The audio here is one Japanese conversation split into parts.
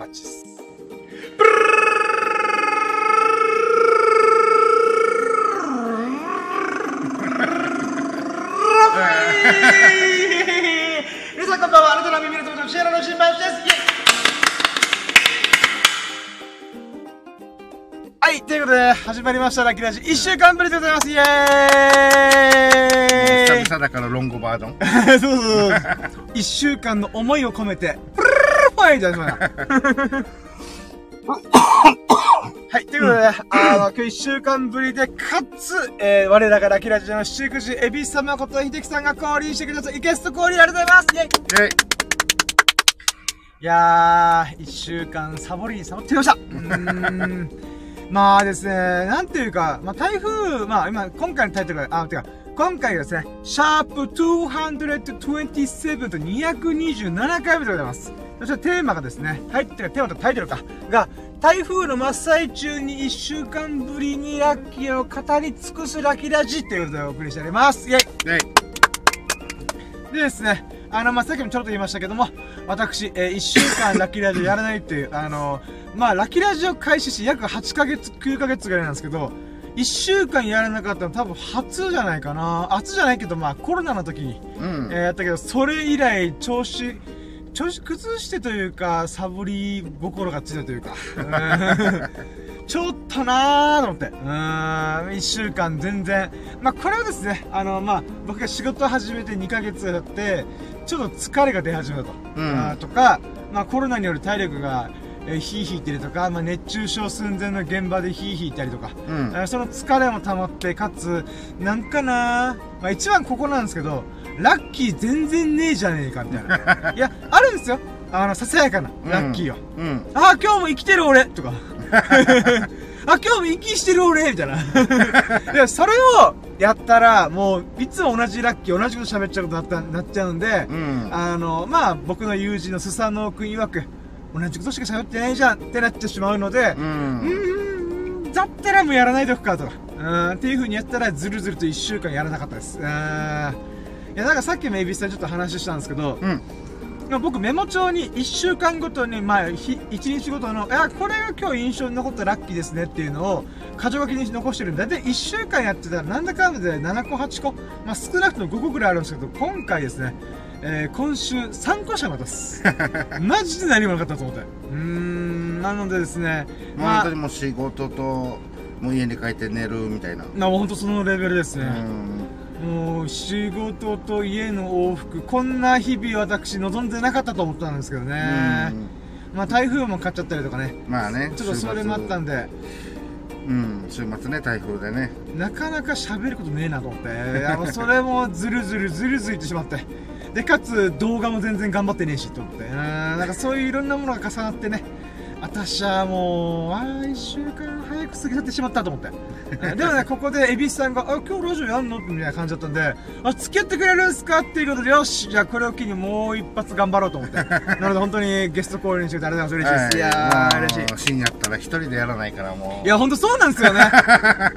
バッチです。皆さんこんばんは。あなたの耳の友達、シェラの新橋です。イェイはい、ということで、始まりました、ラッキーラジ。1週間ぶりでございます。イェーイ 久々だからロングバージョン。そ う そうそう。1週間の思いを込めて、プルルルファイじゃない はい、ということで、あの、今日1週間ぶりで、かつ、えー、我らがラッキーラジオの七福神、エビス様こと秀樹さんが降臨してください。ゲスト降臨ありがとうございますイェイえいやー、一週間サボりにサボってきました。うーん。まあですね、なんていうか、まあ台風、まあ今、今回のタイトルが、あ、てか、今回がですね、シャープ227と227回目でございます。そしてテーマがですね、タイテーマとタイトルか、が、台風の真っ最中に一週間ぶりにラッキーを語り尽くすラッキーラジっていうことでお送りしております。イェイえでですね、あの、まあ、さっきもちょろっと言いましたけども、私、えー、1週間ラッキーラジオやらないっていう、あの、まあ、ラッキーラジオ開始して約8ヶ月、9ヶ月ぐらいなんですけど、1週間やらなかったの多分初じゃないかな。初じゃないけど、まあ、コロナの時に、うんえー。やったけど、それ以来、調子、調子崩してというか、サボり心がついたというか、うん ちょっとなーと思って、うーん、一週間全然。まあ、これはですね、あの、まあ、僕が仕事を始めて2ヶ月経って、ちょっと疲れが出始めたと。うんとか、まあ、コロナによる体力が、えー、ヒーヒー言ってるとか、まあ、熱中症寸前の現場でヒーヒー言ったりとか、うん。えーその疲れも溜まって、かつ、なんかなまあ一番ここなんですけど、ラッキー全然ねえじゃねえか、みたいな。いや、あるんですよ。あの、ささやかな、ラッキーは。うん。あ、今日も生きてる俺とか。あ、今日も息してる俺みたいな。いや、それをやったら、もう、いつも同じラッキー、同じこと喋っちゃうことになったなっちゃうんで、うん。あの、まあ、僕の友人のスサノオ君曰く、同じことしか喋ってないじゃんってなってしまうので、う。うんーん、だったらもうやらないでおくかとか。うん、っていう風にやったら、ずるずると1週間やらなかったです。うん。いや、なんかさっきもエビスさんちょっと話したんですけど、うん。まあ僕メモ帳に1週間ごとに、まあ、ひ1日ごとの、いや、これが今日印象に残ったラッキーですねっていうのを、箇条書きに残してるんで、だいたい1週間やってたら、なんだかんだで7個、8個、まあ少なくとも5個ぐらいあるんですけど、今回ですね、えー、今週3個しかなかったです。マジで何もなかったと思って。うーん、なのでですね、もう本当にもう仕事と、もう家に帰って寝るみたいな。まあ本当そのレベルですね。うん。もう仕事と家の往復、こんな日々私望んでなかったと思ったんですけどね。まあ台風も買っちゃったりとかね。まあね。ちょっとそれもあったんで、うん。週末ね、台風でね。なかなか喋ることねえなと思って、それもずるずるずるずいってしまって。で、かつ動画も全然頑張ってねえしと思って。うん、なんかそういういろんなものが重なってね、私はもう、ああ、一週間早く過ぎ去ってしまったと思って。でもね、ここで、エビスさんが、あ、今日ラジオやんのみたいな感じだったんで、あ、付き合ってくれるんすかっていうことで、よし、じゃあこれを機にもう一発頑張ろうと思って。なので本当にゲスト降臨してくれてありがとうございます。嬉しいです。いやー、嬉しい。深夜やったら一人でやらないからもう。いや、ほんとそうなんですよね。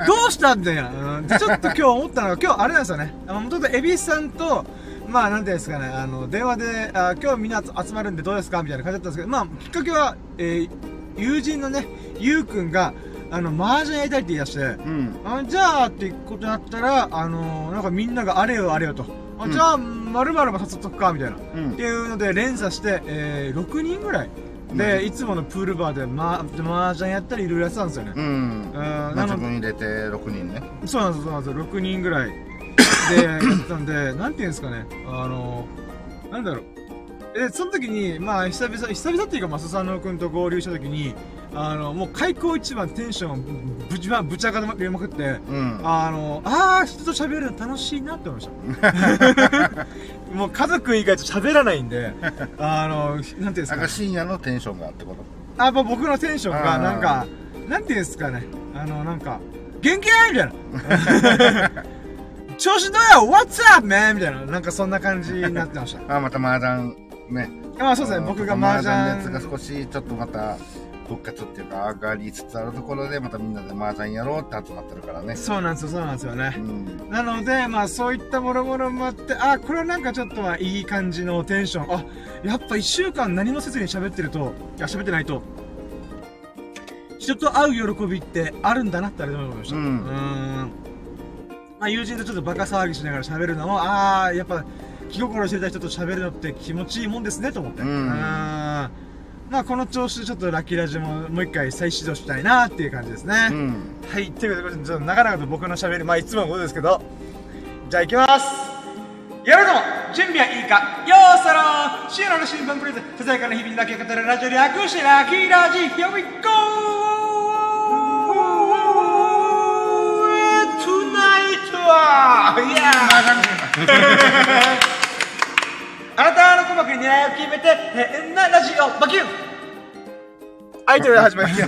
どうしたみたいな。うん、でちょっと今日思ったのが、今日あれなんですよね。あの、元々エビスさんと、まあ、なんていうんですかね、あの、電話で、あ今日みんな集まるんでどうですかみたいな感じだったんですけど、まあ、きっかけは、えー友人のね、ゆうくんが、あの、麻雀やりたいって言い出して、うん。あじゃあってことになったら、あのなんかみんながあれよあれよと。あじゃあ、まるまるも誘っとくか、みたいな。うんって。いうので連鎖して、えー、6人ぐらいで、うんいつものプールバーで、ま、麻雀やったりいろいろやってたんですよね。うん。うんまあなので、自分入れて6人ね。そうなんです、そうなんですよ。6人ぐらいでやったんで、なんていうんですかね、あの、なんだろう。え、その時に、まあ、久々、久々っていうか、まあ、スサノオ君と合流した時に、あの、もう開口一番テンションぶち、まぶち上がりまくって、うん。あの、あー、人と喋るの楽しいなって思いました。もう家族以外と喋らないんで、あの、なんていうんですかねなんか。深夜のテンションがってこと？あ、もう僕のテンションが、なんか、なんていうんですかね。あの、なんか、元気ないみたいな。調子どうよ ?What's up, man? みたいな。なんかそんな感じになってました。あ、また麻雀ね、まあそうですね、僕が麻雀。熱が少しちょっとまた復活っていうか上がりつつあるところでまたみんなで麻雀やろうって集まってるからね。そうなんですよ、そうなんですよねう。ん。なので、まあそういったもろもろもあって、あ、これはなんかちょっとまあいい感じのテンション。あ、やっぱ一週間何もせずに喋ってると、いや、喋ってないと、人と会う喜びってあるんだなって改めて思いました。うんーん。まあ友人とちょっとバカ騒ぎしながら喋るのも、ああ、やっぱ気心知れた人と喋るのって気持ちいいもんですねと思って。うんまあこの調子でちょっとラッキーラジオももう一回再始動したいなっていう感じですね。うん。はい、ということで、ちょっと長々と僕の喋り、まあ、いつものことですけど、じゃあ行きますやるぞ準備はいいかよーそろーシエラの新聞プレゼンささやかな日々にだけ語るラジオ略してラッキーラジ Here we go! Tonight は Yeah! あなたの鼓膜に狙いを決めて変なラジオバキュンはい、ということで始まりまし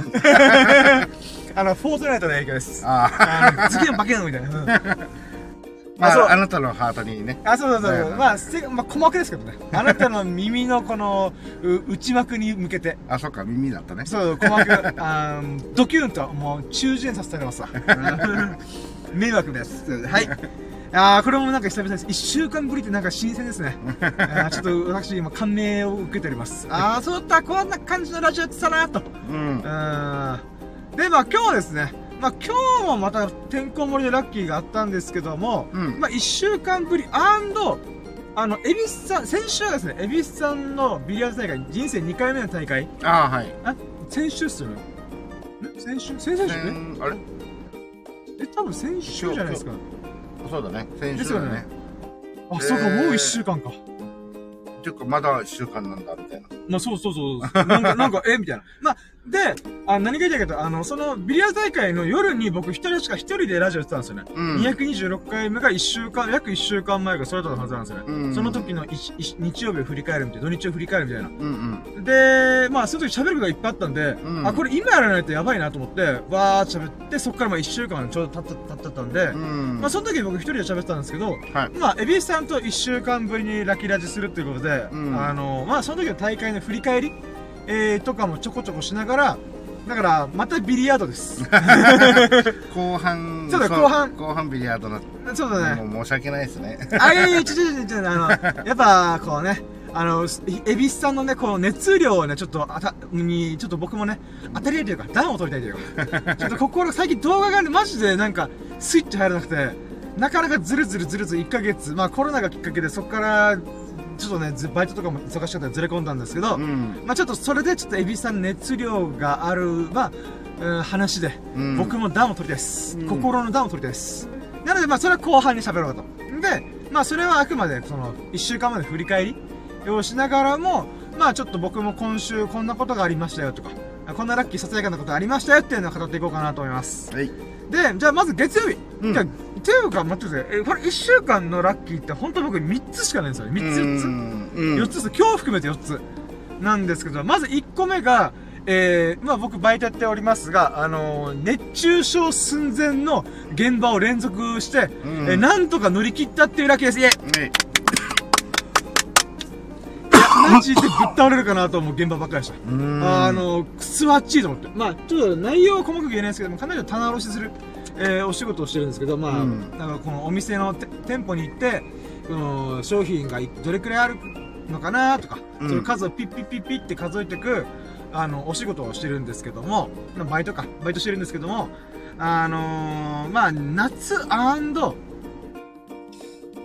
た。あの、フォートナイトの影響です。ああ。次のバキュンみたいな。うん まあそうあ、あなたのハートにね。あ、そうそうそう。まあ、せまあ、鼓膜ですけどね。あなたの耳のこの、う内膜に向けて。あ、そっか、耳だったね。そう、鼓膜、あードキュンと、もう、中耳炎させてありますわ。うん迷惑です。はい。あーこれもなんか久々です。一週間ぶりってなんか新鮮ですね。あーちょっと私今感銘を受けております。ああ、そうだった、こんな感じのラジオやってたなと。うん。うんで、まあ今日はですね、まあ今日もまたてんこ盛りでラッキーがあったんですけども、うん。まあ一週間ぶりあの、エビスさん、先週はですね、エビスさんのビリヤード大会、人生2回目の大会、ああ、はい。あ、先週っすよね。え先週先々週？ね先あれ？え、多分先週じゃないですか。そうだね。先週だね。あ、そうか、えーもう一週間か。っていうか、まだ一週間なんだ、みたいな。まあそうそうそう。なんか、なんか、えみたいな。まあ、で、あ何が言いたいかというと、あの、その、ビリヤード大会の夜に僕一人しか一人でラジオやってたんですよね。うん。226回目が1週間、約1週間前がそれだったはずなんですよね。うんその時の日曜日を振り返るみたいな、土日を振り返るみたいな。うんうん。で、まあ、その時喋ることがいっぱいあったんで、うんあ、これ今やらないとやばいなと思って、わーって喋って、そっからまあ1週間ちょうど経った、経ったんで、うん。まあ、その時僕一人で喋ってたんですけど、はい。まあ、エビスさんと1週間ぶりにラッキーラジするっていうことで、うんあの、まあ、その時の大会の振り返り、えー、とかもちょこちょこしながら、だから、またビリヤードです。後半、そうだ後半後半ビリヤードな、そうだね。もう申し訳ないですね。あ、いやいや、ちょちょちょあの、やっぱ、こうね、あの、エビスさんのね、この熱量をね、ちょっと、あた、に、ちょっと僕もね、当たり合いというか、暖を取りたいというか、ちょっと心、最近動画がね、マジでなんか、スイッチ入らなくて、なかなかずるずるずるずる1ヶ月、まあコロナがきっかけで、そこから、ちょっとね、ずバイトとかも忙しかったんでずれ込んだんですけど、うん。まあちょっとそれでちょっとエビスさん熱量がある、まあ、うん話で、うん。僕も暖を取りです、うん。心の暖を取りです。なのでまあそれは後半に喋ろうと。でまあそれはあくまでその1週間まで振り返りをしながらもまあちょっと僕も今週こんなことがありましたよとかこんなラッキーささやかなことありましたよっていうのを語っていこうかなと思います。はい。でじゃあまず月曜日、うんていうか待ってくださいえこれ1週間のラッキーって本当僕3つしかないんですよね3つ4つうん。4つです今日含めて4つなんですけどまず1個目がえー、まあ僕バイトやっておりますが、あのー熱中症寸前の現場を連続して、うんえーなんとか乗り切ったっていうラッキーです。いえ、いはい。や、マジでぶっ倒れるかなと思う現場ばっかりでした。うんあ、のー、くすわっちいと思って。まあ、ちょっと内容は細かく言えないですけども、かなり棚卸しする、えーお仕事をしてるんですけど、まあ、うんなんかこのお店のて店舗に行って、この商品がいどれくらいあるのかなとか、うんその数をピッピッピッピッって数えていく、あの、お仕事をしてるんですけども、まあバイトか、バイトしてるんですけども、あのー、まあ、夏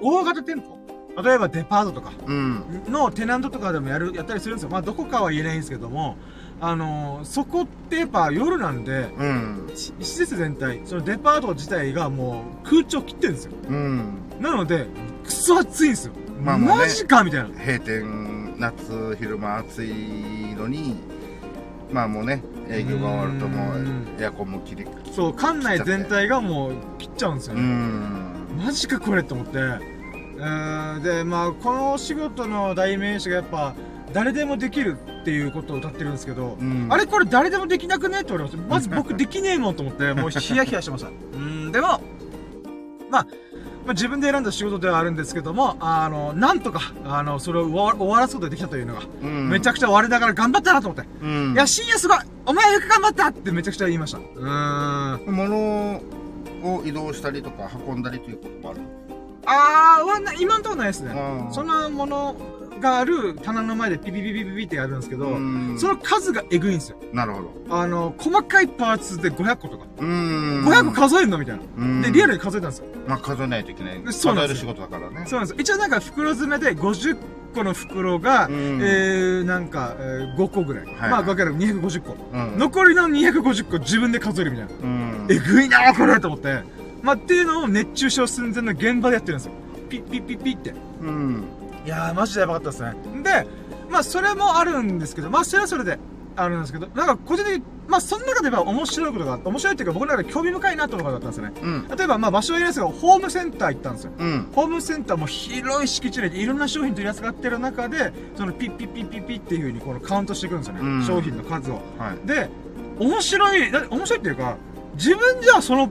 大型店舗。例えばデパートとかうん。のテナントとかでもやる、やったりするんですよ。まあ、どこかは言えないんですけども、あのー、そこってやっぱ夜なんで、うん。し施設全体、そのデパート自体がもう空調切ってるんですよ。うん。なので、くそ暑いんですよ。まあまあねマジかみたいな。閉店、夏、昼間暑いのに、まあもうね、営業が終わるともうエアコンも切り、そう、館内全体がもう切っちゃうんですようね。ん。マジかこれって思って。で、まあ、このお仕事の代名詞がやっぱ、誰でもできるっていうことを歌ってるんですけど、うんあれこれ誰でもできなくね？って言われました。まず僕できねえもんと思って、もうヒヤヒヤしてました。うーん、でも、まあ、まあ、自分で選んだ仕事ではあるんですけども、あの、なんとか、あの、それを終わ終わらすことができたというのが、うんめちゃくちゃ我ながら頑張ったなと思って。うんいや、深夜すごいお前よく頑張ったってめちゃくちゃ言いました。うーん。物を移動したりとか運んだりということもあるあーはな、今んところないですね。うんそんなものがある棚の前でピピピピピピってやるんですけど、うんその数がえぐいんですよ。なるほどあの、細かいパーツで500個とか。うん500個数えるのみたいな。うんで、リアルに数えたんですよ。まあ数えないといけない数そうなんですえる仕事だからねそうなんですよ。一応なんか袋詰めで50個の袋が、うんえー、なんか、えー、5個ぐらい。はいまあ、分かる250個。うん残りの250個自分で数えるみたいな。うんえぐいなーこれと思って。まあ、っていうのを熱中症寸前の現場でやってるんですよ。ピッピッピッピッって。うんいやー、マジでやばかったですね。で、まあ、それもあるんですけど、まあ、それはそれで、あるんですけど、なんか、個人的に、まあ、その中では面白いことが、面白いっていうか、僕の中で興味深いなと思うことだったんですよね。うん例えば、まあ、場所は言えないですけど、ホームセンター行ったんですよ。うんホームセンターも広い敷地内でいろんな商品取り扱ってる中で、そのピッピッピッピッピッっていう風にこのカウントしていくんですよね。うん商品の数を。はいで、面白い、だ面白いっていうか、自分じゃその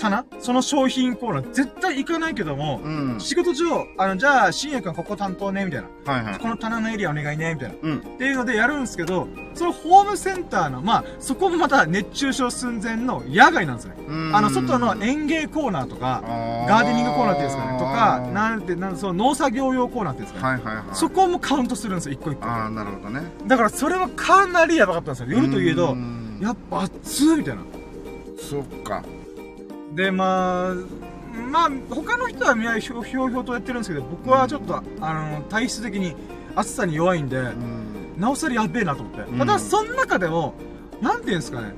棚その商品コーナー絶対行かないけども、うん仕事上、あの、じゃあ、新くんここ担当ね、みたいな。はいはいこの棚のエリアお願いね、みたいな。うんっていうのでやるんですけど、そのホームセンターの、まあ、そこもまた熱中症寸前の野外なんですよね。うんあの、外の園芸コーナーとか、ガガーデニングコーナーっていうんですかね、とか、なんて、なんその農作業用コーナーっていうんですかね。はいはいはいそこもカウントするんですよ、一個一個。ああなるほどねだからそれはかなりやばかったんですよ。夜といえどう、んやっぱ暑いみたいな。そっかで、まあ、まあ、他の人はみんなひょひょうひょうとやってるんですけど、僕はちょっと、あの、体質的に暑さに弱いんで、うんなおさらやべえなと思って。うんただ、その中でも、なんていうんですかね、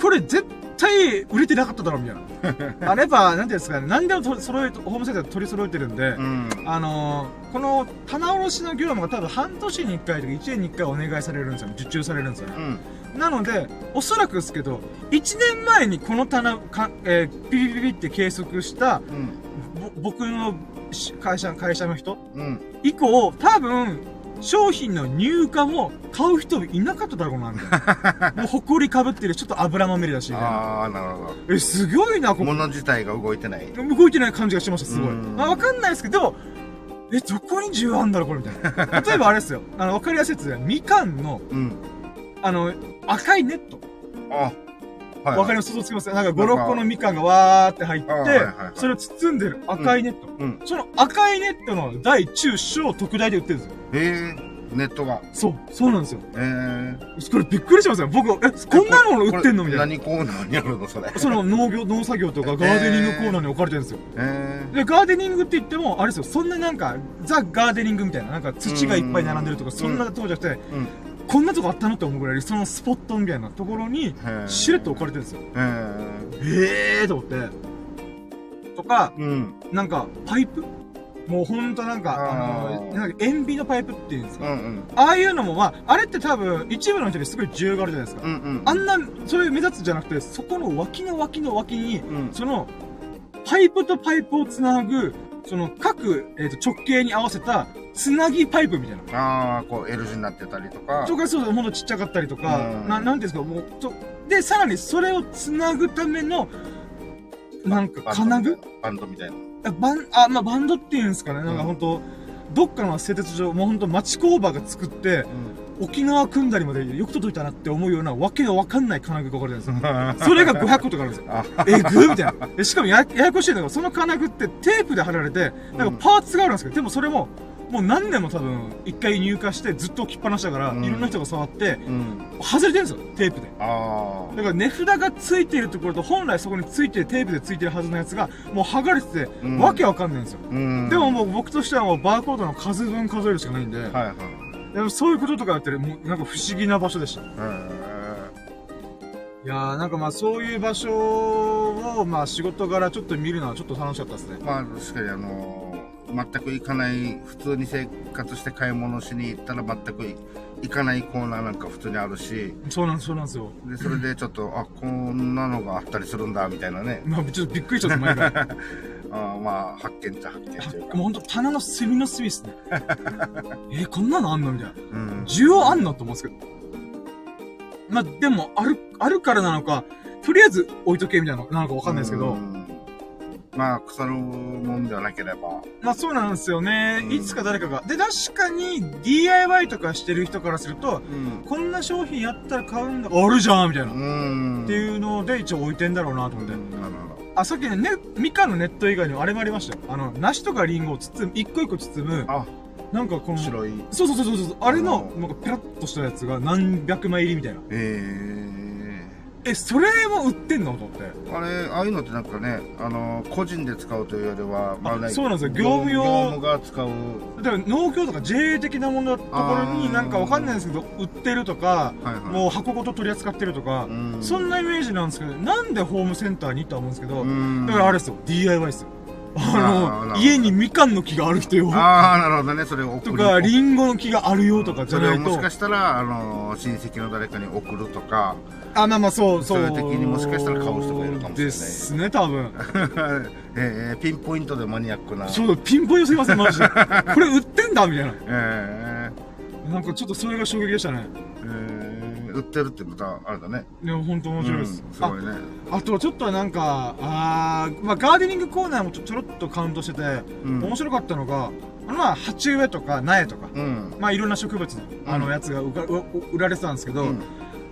これ絶対売れてなかっただろ、みたいな。あれやっぱ、なんていうんですかね、何でもと揃え、ホームセンターで取り揃えてるんで、うんあのーこの棚卸しの業務が多分半年に1回とか1年に1回お願いされるんですよ。受注されるんですよね。うんなので、おそらくですけど、1年前にこの棚か、えーピピピピって計測した、うんぼ僕のし会社、会社の人うん以降、多分、商品の入荷も買う人いなかっただろうな、みたいな。もう埃かぶってる、ちょっと油まみれだし、みたいな。ああなるほえ、すごいな、どここ。物自体が動いてない動いてない感じがしました、すごい。うんまあ、わかんないですけど、え、どこに需要あんだろう、これ、みたいな。例えばあれですよ。あの、わかりやすいやつで、みかんの、うんあの、赤いネット。あはい。わかります？想像つきます？なんか5、なんか。6個のみかんがわーって入って、あはいはいはい。それを包んでる。赤いネット。うん。その赤いネットの大、中、小、特大で売ってるんですよ。へえネットが。そう、そうなんですよ。ええこれびっくりしますよ。僕、え、こんなの売ってんの？みたいな。何コーナーにあるのそれ。その農業、農作業とかガーデニングコーナーに置かれてるんですよ。えで、ガーデニングって言っても、あれですよ、そんななんか、ザ・ガーデニングみたいな、なんか土がいっぱい並んでるとか、うん。そんなとこじゃなくて、うんこんなとこあったのって思うぐらい、そのスポットみたいなところに、えしれっと置かれてるんですよ。ええーと思って。とか、えうんなんか、パイプ？もうほんとなんか、ああの、ーなんか塩ビのパイプっていうんですか？うんうんああいうのも、まあ、あれって多分、一部の人にすごい需要があるじゃないですか。うんうんあんな、そういう目立つじゃなくて、そこの脇の脇の脇に、うんその、パイプとパイプをつなぐ、その各、えっ、と、直径に合わせた、つなぎパイプみたいな。ああこう L 字になってたりとか。とか、そうそう、ほんとちっちゃかったりとか、うん。ななんていうんですか、もう、と、で、さらにそれをつなぐための、なんか、金具？バンドみたいな。あバン、あ、まあ、バンドっていうんですかね。なんかうん。ほんと、どっかの製鉄所、もうほんと町工場が作って、沖縄組んだりまでよく届いたなって思うようなわけのわかんない金具が置かれてるんですよ。それが500個とかあるんですよ。あえぐみたいな。でしかもやややこしいのが、その金具ってテープで貼られて、なんかパーツがあるんですけど、でもそれも、もう何年も多分、一回入荷してずっと置きっぱなしだから、うんいろんな人が触って、うん外れてるんですよ、テープで。あだから値札がついているところと、本来そこについてる、テープでついてるはずのやつが、もう剥がれてて、うんわけわかんないんですよ。でももう僕としてはもうバーコードの数分数えるしかないんで、はいはいでもそういうこととかやってる、もうなんか不思議な場所でした。いえやーなんかまあそういう場所を、まあ仕事柄ちょっと見るのはちょっと楽しかったですねー。まあ確かにあのー全く行かない普通に生活して買い物しに行ったら全く行かないコーナーなんか普通にあるしそうなんです、そうなんですよ。でそれでちょっとあこんなのがあったりするんだみたいなねまあちょっとびっくりしちゃった、前から。あーまあ発見っちゃ発見というかもうほんと棚の隅の隅っすね。えーこんなのあんのみたいな。うん需要あんのと思うんですけど。まあでも、ある、あるからなのか、とりあえず置いとけみたいなのなのかわかんないですけど、うんまあ、腐るもんではなければ。まあそうなんですよね。うんいつか誰かが。で、確かに DIY とかしてる人からすると、うん。こんな商品やったら買うんだ。あるじゃんみたいな。うっん。ていうので一応置いてんだろうなと思って。なるほど。あ、さっきね、ね、みかんのネット以外にもあれもありましたよ。あの、梨とかリンゴを包む、一個一個包む、あ、なんかこの、白い。そうそうそうそうそう、あれのう、なんかペラッとしたやつが何百枚入りみたいな。ええ、それも売ってんの？と思って。えあれ、ああいうのってなんかね、あの、個人で使うというよりは、まあね、そうなんですよ業務用業務が使う。だから農協とか JA 的なもののところになんかわかんないんですけど、売ってるとか、はいはい。もう箱ごと取り扱ってるとか、うんそんなイメージなんですけど、なんでホームセンターにとは思うんですけど、うんだからあれですよ、DIY ですよ。あの、家にみかんの木がある人よ。ああ、なるほどね、それを送るとか、リンゴの木があるよとかじゃないとそれをもし。かしたら、あの、親戚の誰かに送るとか、あ、まあまあそう、そう。そういう時にもしかしたら買う人がいるかもしれないですね、多分。えー、ピンポイントでマニアックな。そうだ、ピンポイントすいません、マジで。これ売ってんだみたいな。えなんかちょっとそれが衝撃でしたね。ー、えー、売ってるってまた、あれだね。でも本当面白いです。うんすごいね。ああとちょっとなんか、あー、まあガーデニングコーナーもちょちょろっとカウントしてて、うん面白かったのが、まあ、鉢植えとか苗とか、うん。まあいろんな植物の、あのうんやつがうかう売られてたんですけど、うん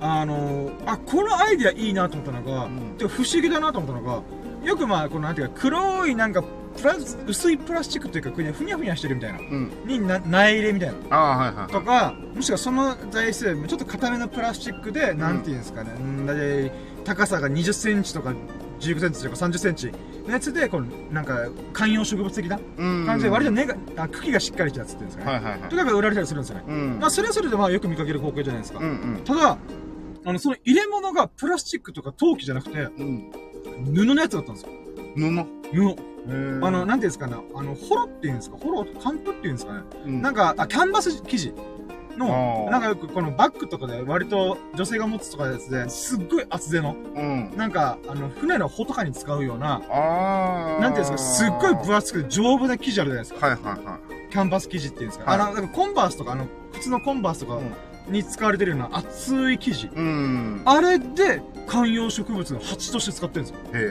あのあ、このアイディアいいなと思ったのが、うんてか不思議だなと思ったのが、よくまあ、このなんていうか、黒いなんか、プラス、薄いプラスチックというか、ふにゃふにゃふにゃしてるみたいな。うん。にな、苗入れみたいな。ああ、はいはい。とか、もしくはその材質ちょっと硬めのプラスチックで、なんていうんですかね、うん、だいたい高さが20センチとか15センチとか30センチのやつで、この、なんか、観葉植物的なうん感じで、割と根が、あ茎がしっかりしたやつっていうんですかね。はいはいはいと。かが売られたりするんですよね。うん。まあ、それはそれでまあよく見かける光景じゃないですか。うんうん。ただ、あの、その入れ物がプラスチックとか陶器じゃなくて、うん。布のやつだったんですよ。布？布。あの、なんていうんですかね、あの、ホロっていうんですか、ホロ、カントっていうんですかね。うんなんか、あ、キャンバス生地のあ、ーなんかよくこのバッグとかで割と女性が持つとかのやつで、すっごい厚手の、うん。なんか、あの、船の帆とかに使うような、ああ。なんていうんですか、すっごい分厚くて丈夫な生地あるじゃないですか。はいはいはキャンバス生地っていうんですか。はいあの、なんかコンバースとか、あの、靴のコンバースとかに使われてるような厚い生地。い。うん。あれで観葉植物の鉢として使ってるんですよ。へ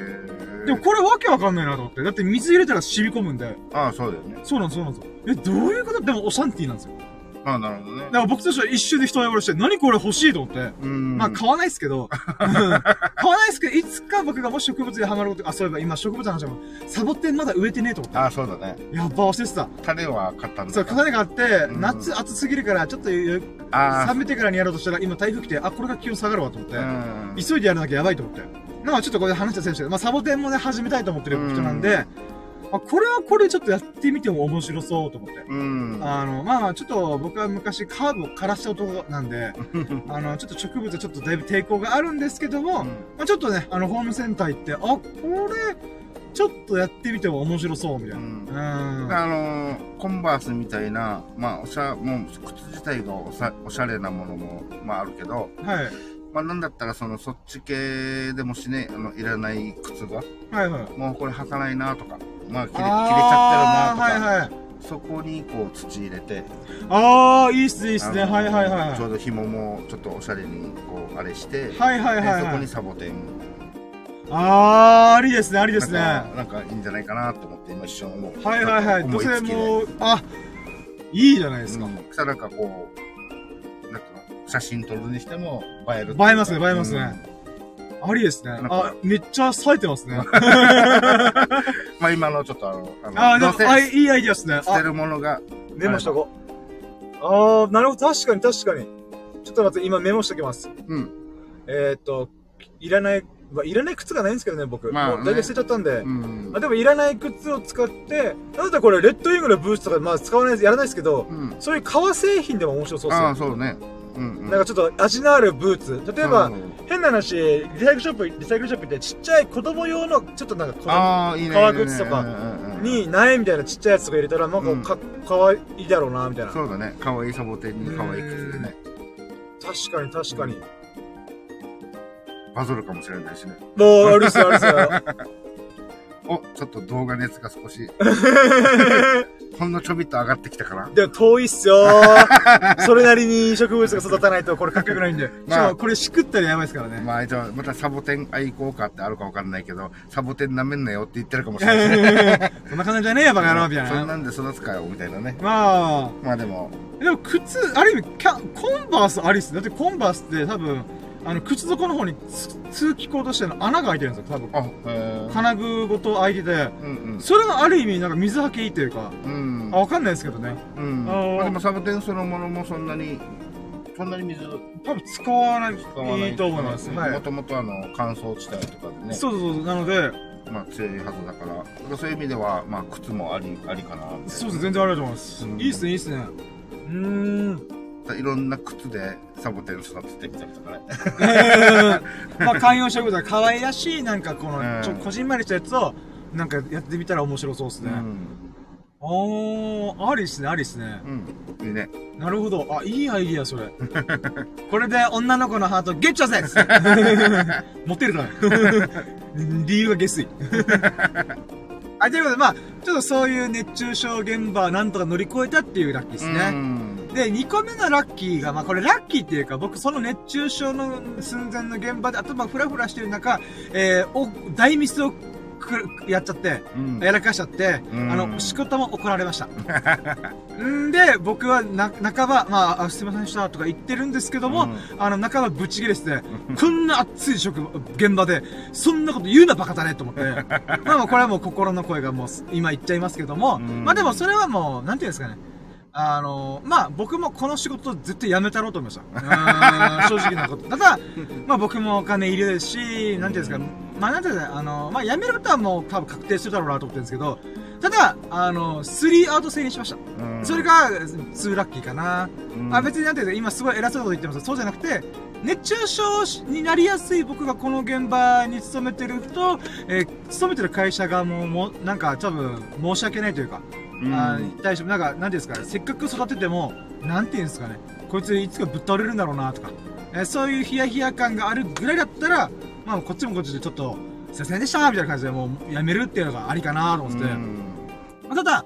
え。でもこれわけわかんないなと思って。だって水入れたら染み込むんで。ああ、そうだよね。そうなんです、そうなんですよ。え、どういうこと？でもオシャンティーなんですよ。ああ、なるほどねだ。から僕としては一瞬で一目惚れして、何これ欲しいと思って。うん。まあ買わないですけど、買わないですけど、いつか僕がもし植物でハマること、あ、そういえば今植物の話も、サボテンまだ植えてねえと思って。ああ、そうだね。やっぱ忘れてた。種は買ったんだ。そう、種があって、うん夏暑すぎるから、ちょっとゆあ冷めてからにやろうとしたら、今台風来て、あ、これが気温下がるわと思って。あ。うん。急いでやらなきゃやばいと思って。まあちょっとこれで話した選手まあサボテンもね、始めたいと思ってる人なんで、あ、これはこれちょっとやってみても面白そうと思って。うん。あの、まあまあちょっと僕は昔カーブを枯らした男なんで、あの、ちょっと植物はちょっとだいぶ抵抗があるんですけども、まあちょっとね、あの、ホームセンター行って、あ、これ、ちょっとやってみても面白そう、みたいな。ううんん。あのー、コンバースみたいな、まあ、おしゃ、もう、靴自体がおさおしゃれなものも、まあ、あるけど、はい。まあ、なんだったら、その、そっち系でもしね、あの、いらない靴が、はいはい。もうこれ履かないなとか、まあ、切れ、切れちゃってるなとか、はいはい。そこに、こう、土入れて、ああ、いいっすね、いいっすね。はいはいはい。ちょうど紐も、ちょっとおしゃれに、こう、あれして、はいはいはいでそこにはい。サボテン、ああ、ありですね、ありですね。なんはかいいんじゃないかなと思って、今一瞬思う。いはいはい。女性思いつきでも、あ、いいじゃないですか。うん、したらなんかこう、なんか写真撮るにしても映える映か。えますね映えますねありですね。あ、めっちゃ冴えてますね。う んまあ今のちょっとあの、あのあー、でもあ、いいアイディアですね。捨てあ、るものが、メモしとこう。あー、なるほど。確かに確かに。ちょっと待って、今メモしときます。うん。えーっと、いらない、まあ、いらない靴がないんですけどね、僕。まあねもう大体捨てちゃったんで。うんあ、。でもいらない靴を使って、なんだったらこれ、レッドウィングのブーツとか、まあ使わないやらないですけど、うん。そういう革製品でも面白そうですああ、よ。そうね。うん、うん。なんかちょっと味のあるブーツ。例えば、うん変な話、リサイクルショップ、リサイクルショップってちっちゃい子供用の、ちょっとなんか子供。革靴とかに苗みたいなちっちゃいやつとか入れたら、なんうんかか、かわいいだろうな、みたいな。そうだね。可愛いサボテンに可愛い靴でね。確かに確かに。バズるかもしれないしね。もう、あるっすよ、あるっすよ。お、ちょっと動画熱が少し。ほんのちょびっと上がってきたから。でも遠いっすよー。それなりに植物が育たないとこれかっこよくないんで。しかもこれしくったらやばいですからね。まあ、じゃあ、またサボテン愛好家ってあるかわかんないけど、サボテン舐めんなよって言ってるかもしれない。そんな感じじゃねえよ、バカ野郎、みたいな。そんなんで育つかよ、みたいなね。まあ、まあでも、でも靴、ある意味、キャコンバースありっす。だってコンバースって多分、あの、靴底の方につ通気口としての穴が開いてるんですよ、多分。あ、へー金具ごと開いてて、うんそれがある意味、なんか水はけいいというか、うん。うんあ、。わかんないですけどね。うん。あーまあでもサボテンそのものもそんなに、そんなに水多分使わない使わない。いいと思います。はい。もともとあの、乾燥地帯とかでね、そうそうそう。なので、まあ強いはずだから、そういう意味では、まあ靴もあり、ありかな。そうです、全然ありがとうございます。うんいいっすね、いいっすね。うーん。いろんな靴でサボテン育ててみたりとかね。まあ、観葉植物は可愛らしい、なんかこの、うんちょ、こじんまりしたやつを、なんかやってみたら面白そうですね。うん。おー、ありっすね、ありっすね。うん。いいね。なるほど。あ、いいアイディア、それ。これで女の子のハートゲッチョです モテるだね。理由が下水。あ、ということで、まあ、ちょっとそういう熱中症現場なんとか乗り越えたっていうラッキーですうね。ん。で、2個目のラッキーが、まあこれラッキーっていうか、僕その熱中症の寸前の現場で頭フラフラしてる中、えー、お、大ミスをくやっちゃって、うん。やらかしちゃって、うん。あの、仕事も怒られました。んで、僕はな、半ば、まああ、すいませんでしたとか言ってるんですけども、うん。あの、半ばブチ切れして、こんな熱い職場、現場で、そんなこと言うなバカだねと思って、まあまあこれはもう心の声がもう今言っちゃいますけども、うん。まあでもそれはもう、なんていうんですかね、あの、まあ僕もこの仕事絶対辞めたろうと思いました。正直なこと。ただ、まあ僕もお金いるですし、なんていうんですか、まあなんていうんですか、あの、まあ辞めることはもう多分確定するだろうなと思ってるんですけど、ただ、あの、3アウト制にしました。うんそれが2ラッキーかな。うんあ別になんていうんですか、今すごい偉そうなこと言ってますそうじゃなくて、熱中症になりやすい僕がこの現場に勤めてると、えー勤めてる会社側ももう、なんか多分申し訳ないというか、うんあー対してもなんか、なんていうんですか、せっかく育てても、なんていうんですかね、こいついつかぶっ倒れるんだろうなとか、えーそういうヒヤヒヤ感があるぐらいだったら、まあこっちもこっちでちょっと、すいませんでしたみたいな感じでもうやめるっていうのがありかなと思って。まあただ、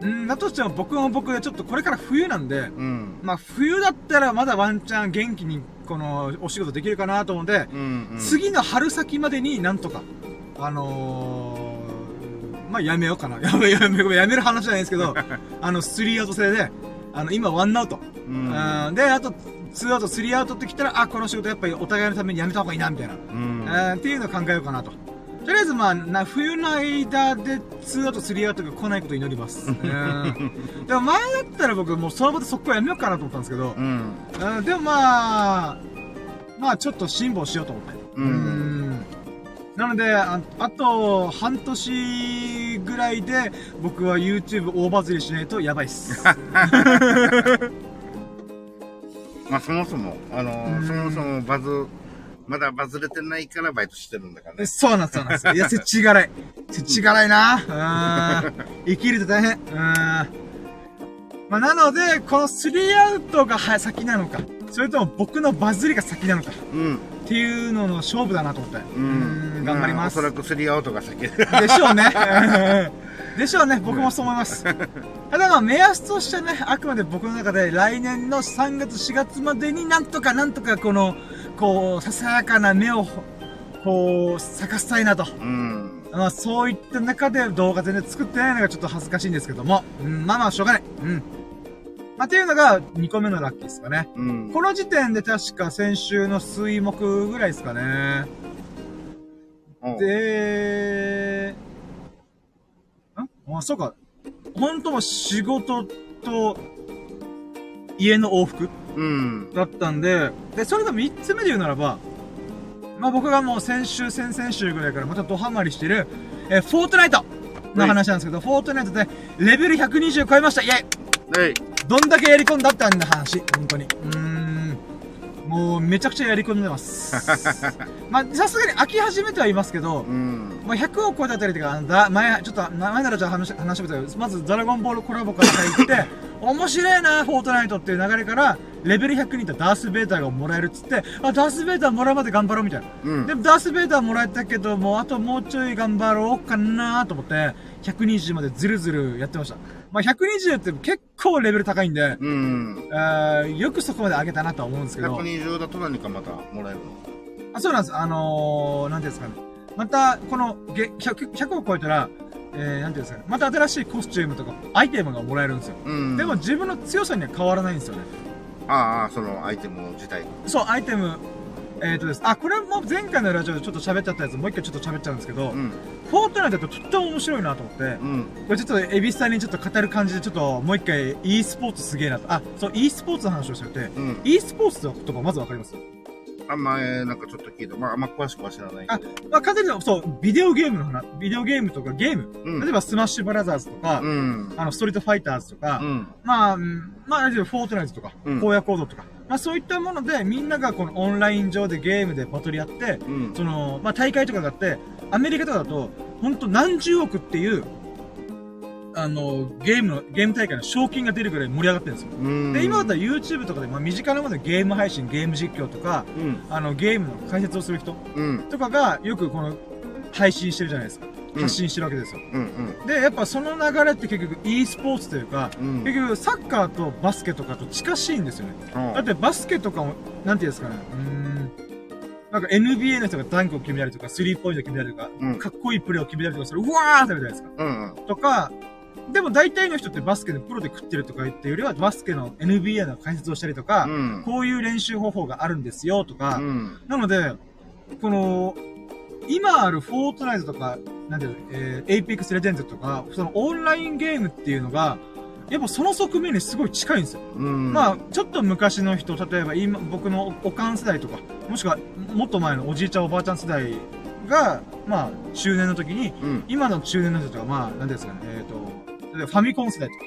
うん、だとしても僕も僕でちょっとこれから冬なんで、うん。まあ冬だったらまだワンチャン元気にこのお仕事できるかなと思うんで、うんうん。次の春先までになんとか、あのー、まあやめようかな。やめ、やめ、やめる話じゃないですけど、あの、スリーアウト制で、あの、今ワンアウト。うん。うん、で、あと、ツーアウト、スリーアウトってきたら、あ、この仕事やっぱりお互いのためにやめた方がいいな、みたいな。うん。うんっていうのを考えようかなと。とりあえずまあ、な冬の間で2アウト、3アウトが来ないことを祈ります。うんでも前だったら僕もうその場で速攻やめようかなと思ったんですけど、うん。うんでもまあ、まあちょっと辛抱しようと思って。うんんなのであ、あと半年ぐらいで僕は YouTube 大バズりしないとやばいっす。まあそもそも、あのうんー、そもそもバズ、まだバズれてないからバイトしてるんだからね。そうなんです、そうなんです。いや、せちがらい。せちがらいな。うん。生きると大変。うん。まあ、なので、この3アウトがは先なのか、それとも僕のバズりが先なのか、うん。っていうのの勝負だなと思って。ううん頑張ります。おそらくスリーアウトが先。でしょうね。でしょうね。僕もそう思います。ただまあ、目安としてね、あくまで僕の中で来年の3月、4月までになんとかなんとかこの、こう、ささやかな目を、こう、咲かせたいなと。うん。まあ、そういった中で動画全然作ってないのがちょっと恥ずかしいんですけども。うん、まあまあ、しょうがない。うん。まあ、っていうのが2個目のラッキーですかね。うん。この時点で確か先週の水木ぐらいですかね。で、んあ、そうか。本当もう仕事と家の往復うん。だったんで、で、それが3つ目で言うならば、まあ僕がもう先週、先々週ぐらいからまたドハマりしてる、えーフォートナイトの話なんですけど、フォートナイトでレベル120超えましたイェイはい。どんだけやり込んだってあんな話。本当に。うーん。もうめちゃくちゃやり込んでます。まあさすがに飽き始めてはいますけど、うん。まあ、100を超えたあたりとか、だ前、ちょっと、前ならじゃあ話、話しましたけど、まずドラゴンボールコラボから入って、面白いな、フォートナイトっていう流れから、レベル100にいったダース・ベイダーがもらえるっつって、あ、ダース・ベイダーもらうまで頑張ろうみたいな。うんでもダース・ベイダーもらえたけど、もうあともうちょい頑張ろうかなと思って、120までずるずるやってました。まあ、120って結構レベル高いんで、うん。よくそこまで上げたなとは思うんですけど。120だと何かまたもらえるの？あ、そうなんです。あのー、なんていうんですかね。また、この、げ 100, 100を超えたら、えー、なんていうんですかね。また新しいコスチュームとか、アイテムがもらえるんですよ。うん。でも、自分の強さには変わらないんですよね。ああ、そのアイテム自体が。そう、アイテム、えーとです。あ、これも前回のラジオでちょっと喋っちゃったやつ、もう一回ちょっと喋っちゃうんですけど、うん。フォートナイトだととっても面白いなと思って、うん。これちょっとエビスさんにちょっと語る感じでちょっともう一回 e スポーツすげえなと。あ、そう、e スポーツの話をしてて、うん。e スポーツの言葉まずわかります？あんま、えーなんかちょっと聞いた。まあ、あんま詳しくは知らないけど。まあ、完全にそう、ビデオゲームの話、ビデオゲームとかゲーム、うん。例えばスマッシュブラザーズとか、うん。あの、ストリートファイターズとか、うん。まあ、うんまあ、フォートナイトとか、うん荒野行動とか、まあそういったもので、みんながこのオンライン上でゲームでバトルやって、うん。その、まあ大会とかがあって、アメリカとかだと、ほんと何十億っていう、あの、ゲームの、ゲーム大会の賞金が出るぐらい盛り上がってるんですよ。うん。で、今だったら YouTube とかで、まあ身近なものでゲーム配信、ゲーム実況とか、うん。あの、ゲームの解説をする人うん。とかが、よくこの、配信してるじゃないですか。うん発信してるわけですよ。うん。で、やっぱその流れって結局 e スポーツというか、うん。結局サッカーとバスケとかと近しいんですよね。うん。だってバスケとかも、なんていうんですかね、うーん。なんか NBA の人がダンクを決めたりとか、スリーポイントを決めたりとか、うんかっこいいプレーを決めたりとかする、うわーってなるじゃないですか。うん。とか、でも大体の人ってバスケでプロで食ってるとか言ってよりは、バスケの NBA の解説をしたりとか、うん。こういう練習方法があるんですよとか、うん。なので、この、今あるフォートナイトとか、なんていうの、えー、エイペックスレジェンドとか、そのオンラインゲームっていうのが、やっぱその側面にすごい近いんですよ。うん。まあ、ちょっと昔の人、例えば今、僕のおかん世代とか、もしくはもっと前のおじいちゃんおばあちゃん世代が、まあ、中年の時に、うん。今の中年の人とか、まあ、なんていうんですかね、えっ、と、例えばファミコン世代とか、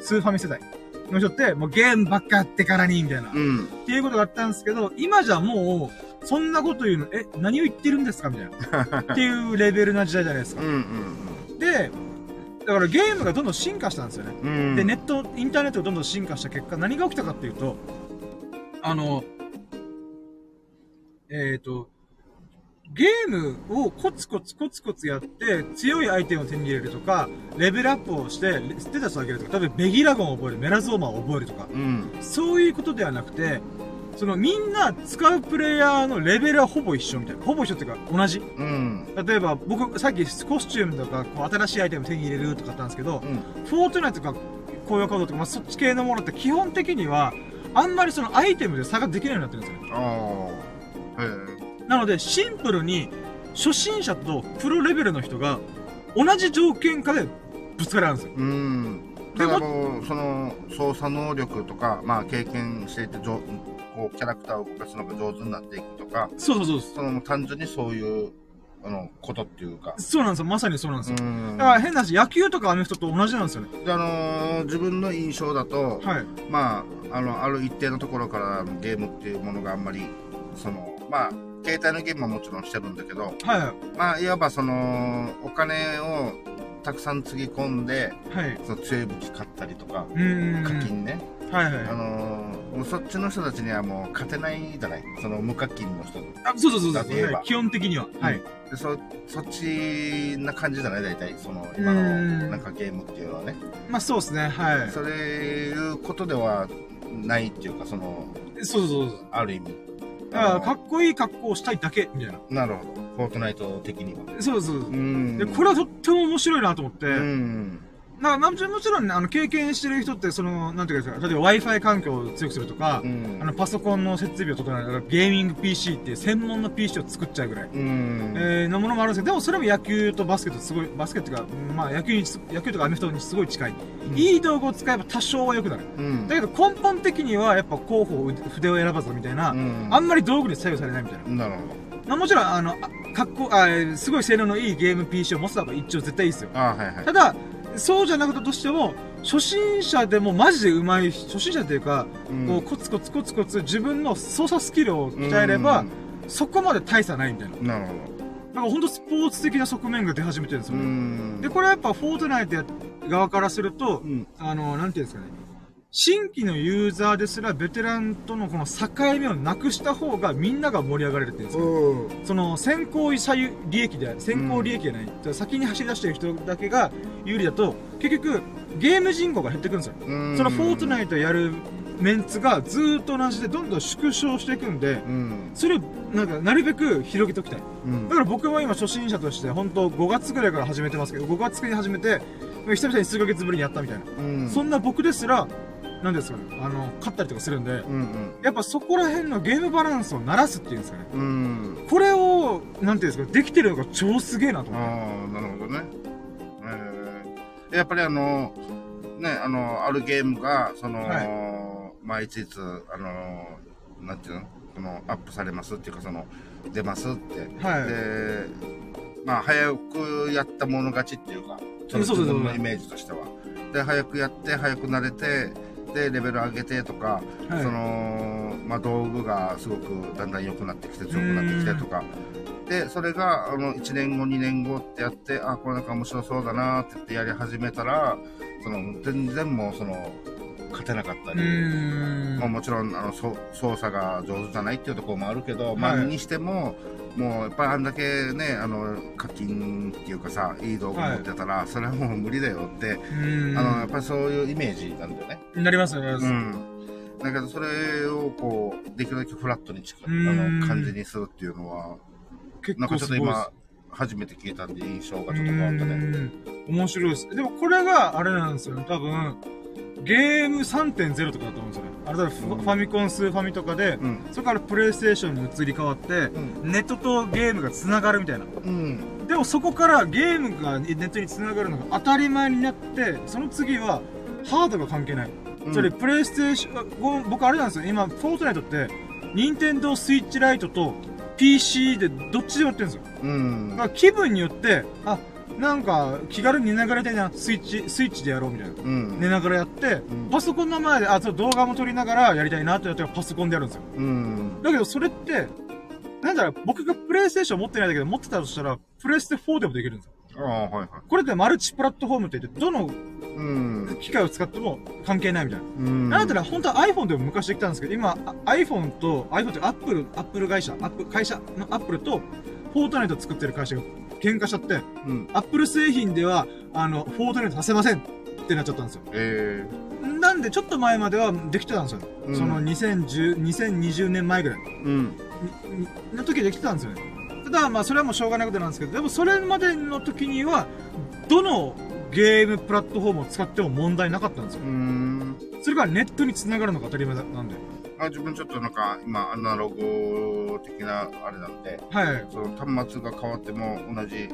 スーファミ世代の人って、もうゲームばっかやってからに、みたいな、っうん。ていうことがあったんですけど、今じゃもう、そんなこと言うの、え、何を言ってるんですかみたいな。っていうレベルな時代じゃないですかう。ん。で、だからゲームがどんどん進化したんですよね。うん。で、ネット、インターネットがどんどん進化した結果、何が起きたかっていうと、あの、えっ、と、ゲームをコツコツコツコツやって、強いアイテムを手に入れるとか、レベルアップをして、ステータスを上げるとか、例えばベギラゴンを覚える、メラゾーマを覚えるとか、うん。そういうことではなくて、そのみんな使うプレイヤーのレベルはほぼ一緒みたいな。ほぼ一緒っていうか同じ。うん。例えば僕さっきコスチュームとかこう新しいアイテム手に入れるとかあったんですけど、うん。フォートナイトとか紅葉カードとか、まあ、そっち系のものって基本的には、あんまりそのアイテムで差ができないようになってるんですよね。ああ。へえ。なので、シンプルに、初心者とプロレベルの人が、同じ条件下でぶつかり合うんですよ。うん。でもう、その、操作能力とか、まあ、経験していて、上こう、キャラクターを動かすのが上手になっていくとか、そうそうそうその、単純にそういう、あの、ことっていうか。そうなんですよ。まさにそうなんですよ。んだから変な話、野球とかアメフトと同じなんですよね。であのー自分の印象だと、はい。まあ、あの、ある一定のところからのゲームっていうものがあんまり、その、まあ、携帯のゲームはもちろんしてるんだけど、はい。まあ、いわばその、お金をたくさんつぎ込んで、はい。その強い武器買ったりとか。課金ね。はいはい。あのそっちの人たちにはもう勝てないじゃない？その無課金の人あ、そうそうそうそうだと言えばはい基本的には。はい。でそそっちな感じじゃない？大体その今のうんなんかゲームっていうのはねまあそうですね。はい。それいうことではないっていうかそのそうそうそう。ある意味あかっこいい格好をしたいだけ、みたいな。のなるほどフォートナイト的にはそうそうそう。んで、これはとっても面白いなと思って、うんまあもちろんもちろんね、あの、経験してる人って、その、なんていうか、例えば Wi-Fi 環境を強くするとか、うんあの、パソコンの設備を整える、ゲーミング PC っていう専門の PC を作っちゃうぐらい。うんえー、のものもあるんですけど、でもそれも野球とバスケとすごい、バスケっていうか、うんまあ野球にす、野球とかアメフトにすごい近い。うんいい道具を使えば多少は良くなる。うんだけど根本的にはやっぱ候補、筆を選ばずみたいな、うんあんまり道具に左右されないみたいな。なるほまあもちろん、あの、あかっこ、あえーすごい性能のいいゲーム PC を持つのが一応絶対いいですよ。はいはいただ、そうじゃなかったとしても、初心者でもマジで上手い、初心者っていうか、うん。こうコツコツコツコツ自分の操作スキルを鍛えれば、そこまで大差ないみたいな。うんなるほだから本当スポーツ的な側面が出始めてるんですよ。で、これはやっぱフォートナイト側からすると、うん。あの、なんていうんですかね。新規のユーザーですらベテランとのこの境目をなくした方がみんなが盛り上がれるっていうんですか。うん。その先行利益で先行利益じゃない、先に走り出してる人だけが有利だと結局ゲーム人口が減ってくるんですよ、うんそのフォートナイトやるメンツがずーっと同じでどんどん縮小していくんでうん。それをなんかなるべく広げておきたいうんだから僕も今初心者として本当5月ぐらいから始めてますけど5月に始めて久々に数ヶ月ぶりにやったみたいな、うん。そんな僕ですら何ですかねあの勝ったりとかするんでうんうん。やっぱそこら辺のゲームバランスを鳴らすっていうんですかねうん。これを、なんていうんですか、できてるのが超すげえなと思って。ああ、なるほどね。えー、やっぱりあの、ね、あの、あるゲームが、その、はまあ、いついつ、あの、なんていうの？この、アップされますっていうか、その、出ますって。はいで、まあ、早くやったもの勝ちっていうか、その自分のイメージとしては。で、早くやって、早く慣れて、で、レベル上げてとか、はいその、まあ、道具がすごくだんだん良くなってきて、強くなってきてとか。で、それが、あの、1年後、2年後ってやって、あ、これなんか面白そうだなって言ってやり始めたら、その、全然もう、その、勝てなかったうり。まあ、もちろん、あの、そ操作が上手じゃないっていうところもあるけど、まあ、はいにしても、もう、やっぱりあんだけね、あの、課金っていうかさ、いい道具持ってたら、それはもう無理だよって。あの、やっぱりそういうイメージなんだよね。なります。なりますうん。だけど、それをこう、できるだけフラットに近い、あうんの、感じにするっていうのは、結なんかちょっと今、初めて聞いたんで印象がちょっと変わったね。面白いです。でもこれがあれなんですよね。多分、ゲーム3.0とかだと思うんですよね。あれだフうんファミコン、スーファミとかで、うん。そこからプレイステーションに移り変わって、うん。ネットとゲームが繋がるみたいな。うん。でもそこからゲームがネットに繋がるのが当たり前になって、その次はハードが関係ない。それ、プレイステーション、ご僕あれなんですよ。今、フォートナイトって、ニンテンドースイッチライトと PC でどっちでもやってるんですよ。うん。だから気分によって、あ、なんか気軽に寝ながらやりたいな、スイッチ、スイッチでやろうみたいな。うん。寝ながらやって、んパソコンの前で、あ、ちょっと動画も撮りながらやりたいなってやったらパソコンでやるんですよ。うん。だけどそれって、なんだろう、僕がプレイステーション持ってないんだけど、持ってたとしたら、プレイステ4でもできるんですよ。ああ、はいはい。これってマルチプラットフォームって言って、どのうん。機械を使っても関係ないみたいな。うん。なんだったら本当は iPhone でも昔できたんですけど、今、あ iPhone と、iPhone ってアップル、アップル会社、アップ、会社のアップルと、フォートナイト作ってる会社が喧嘩しちゃって、うん。アップル製品では、あの、フォートナイトさせませんってなっちゃったんですよ。えなんで、ちょっと前まではできてたんですよ。うんその2010、2020年前ぐらいえうん。の時はできてたんですよね。ただ、まあ、それはもうしょうがないことなんですけど、でもそれまでの時には、どのゲームプラットフォームを使っても問題なかったんですよ。うん。それがネットに繋がるのが当たり前なんで。あ自分ちょっとなんか、今、アナログ的なあれなんで、はい。その端末が変わっても同じ、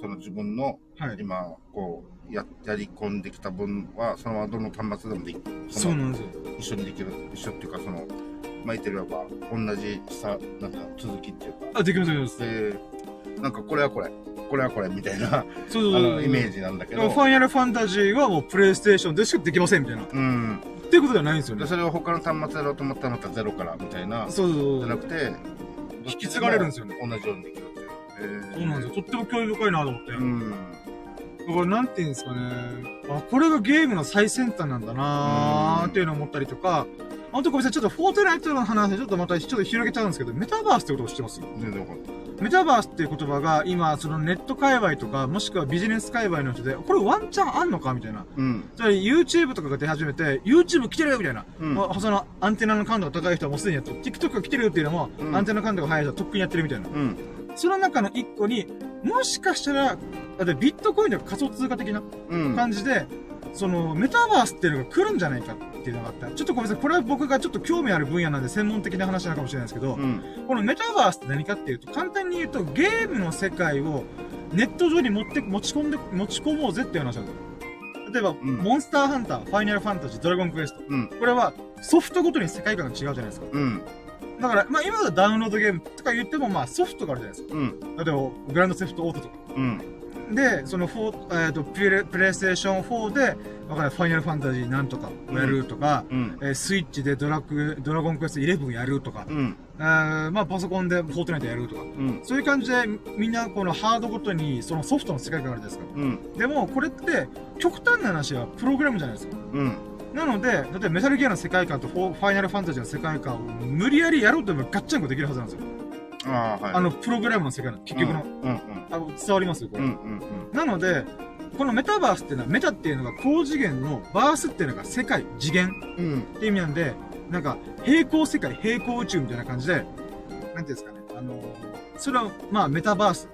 その自分のはい。今、こう、や、やり込んできた分は、そのままどの端末でもできのそうなんですよ。一緒にできる、一緒っていうか、その、巻いてれば、同じさ、なんか、続きっていうか、あ、できます、できます。で、なんか、これはこれ、これはこれ、みたいな、あそうそうそうの、イメージなんだけどフ、ァイナルファンタジーはもうプレイステーションでしかできませんみたいな。っうん。ていうことではないんですよね。で、それを他の端末やろうと思ったらまたゼロから、みたいな、そうそうそう。じゃなくて、引き継がれるんですよね同じようにできるっていう。えーそうなんですよ。とっても興味深いなと思って。うん。だからなんていうんですかね。あ、これがゲームの最先端なんだなーっていうのを思ったりとか、あとごめんなさい、ちょっとフォートナイトの話でちょっとまたちょっと広げちゃうんですけど、メタバースってことを知ってます？全然わかんない。メタバースっていう言葉が今、そのネット界隈とか、もしくはビジネス界隈の人で、これワンチャンあんのかみたいな。うん。つまり YouTube とかが出始めて、YouTube 来てるよみたいな。うんまあそのアンテナの感度が高い人はもうすでにやってる。TikTok が来てるよっていうのも、うんアンテナの感度が速い人はとっくにやってるみたいな。うん。その中の一個に、もしかしたら、だってビットコインとか仮想通貨的なうん。感じで、そのメタバースっていうのが来るんじゃないかっていうのがあった。ちょっとごめんなさい。これは僕がちょっと興味ある分野なんで専門的な話なのかもしれないですけど、うん。このメタバースって何かっていうと、簡単に言うとゲームの世界をネット上に持って、持ち込んで、持ち込もうぜっていう話なんですよ。例えば、んモンスターハンター、ファイナルファンタジー、ドラゴンクエスト。うん。これはソフトごとに世界観が違うじゃないですか。うん。だから、まあ今までダウンロードゲームとか言っても、まあソフトがあるじゃないですか。うん。例えば、グランドセフトオートとか。うん。で、そのフォー、えっ、と、プレ、プレイステーション4で、わかんない、ファイナルファンタジーなんとかをやるとか、うん。えースイッチでドラク、ドラゴンクエスト11やるとか、うん。えーまあパソコンでフォートナイトやるとか、うん。そういう感じでみんなこのハードごとにそのソフトの世界観があるじゃないですか。うん。でもこれって極端な話はプログラムじゃないですか。うん。なので、例えばメタルギアの世界観とファイナルファンタジーの世界観を無理やりやろうと思えばガッチャンコできるはずなんですよ。ああ、はい。あの、プログラムの世界の、結局の。うんうん。あ伝わりますよ、これ。うんうんなので、このメタバースっていうのは、メタっていうのが高次元の、バースっていうのが世界、次元うん。うん。って意味なんで、なんか、平行世界、平行宇宙みたいな感じで、なんていうんですかね、あのそれを、まあ、メタバース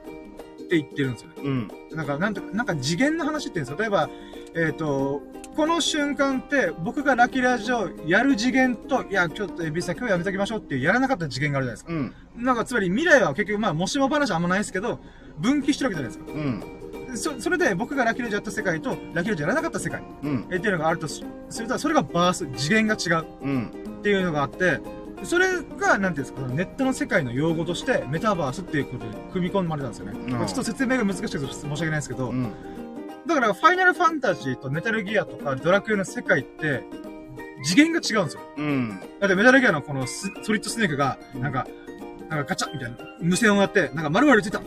って言ってるんですよね。うん。なんか、なんとか、なんか次元の話って言うんですよ。例えば、えっ、と、この瞬間って、僕がラキラジオやる次元と、いや、ちょっとエビさん今日やめときましょうっていうやらなかった次元があるじゃないですか。うん。なんか、つまり未来は結局、まあ、もしも話はあんまないですけど、分岐してるわけじゃないですか。うん。でそ、それで僕がラキラジオやった世界と、ラキラジオやらなかった世界、うん。えっていうのがあるとすすると、それがバース、次元が違う。うん。っていうのがあって、それが、なんていうんですか、ネットの世界の用語として、メタバースっていうことで組み込まれたんですよね。うんまあちょっと説明が難しくて申し訳ないですけど、うん。だから、ファイナルファンタジーとメタルギアとかドラクエの世界って、次元が違うんですよ。うん。だってメタルギアのこのスソリッドスネークが、なんか、なんかガチャみたいな、無線をやって、なんか丸々ついた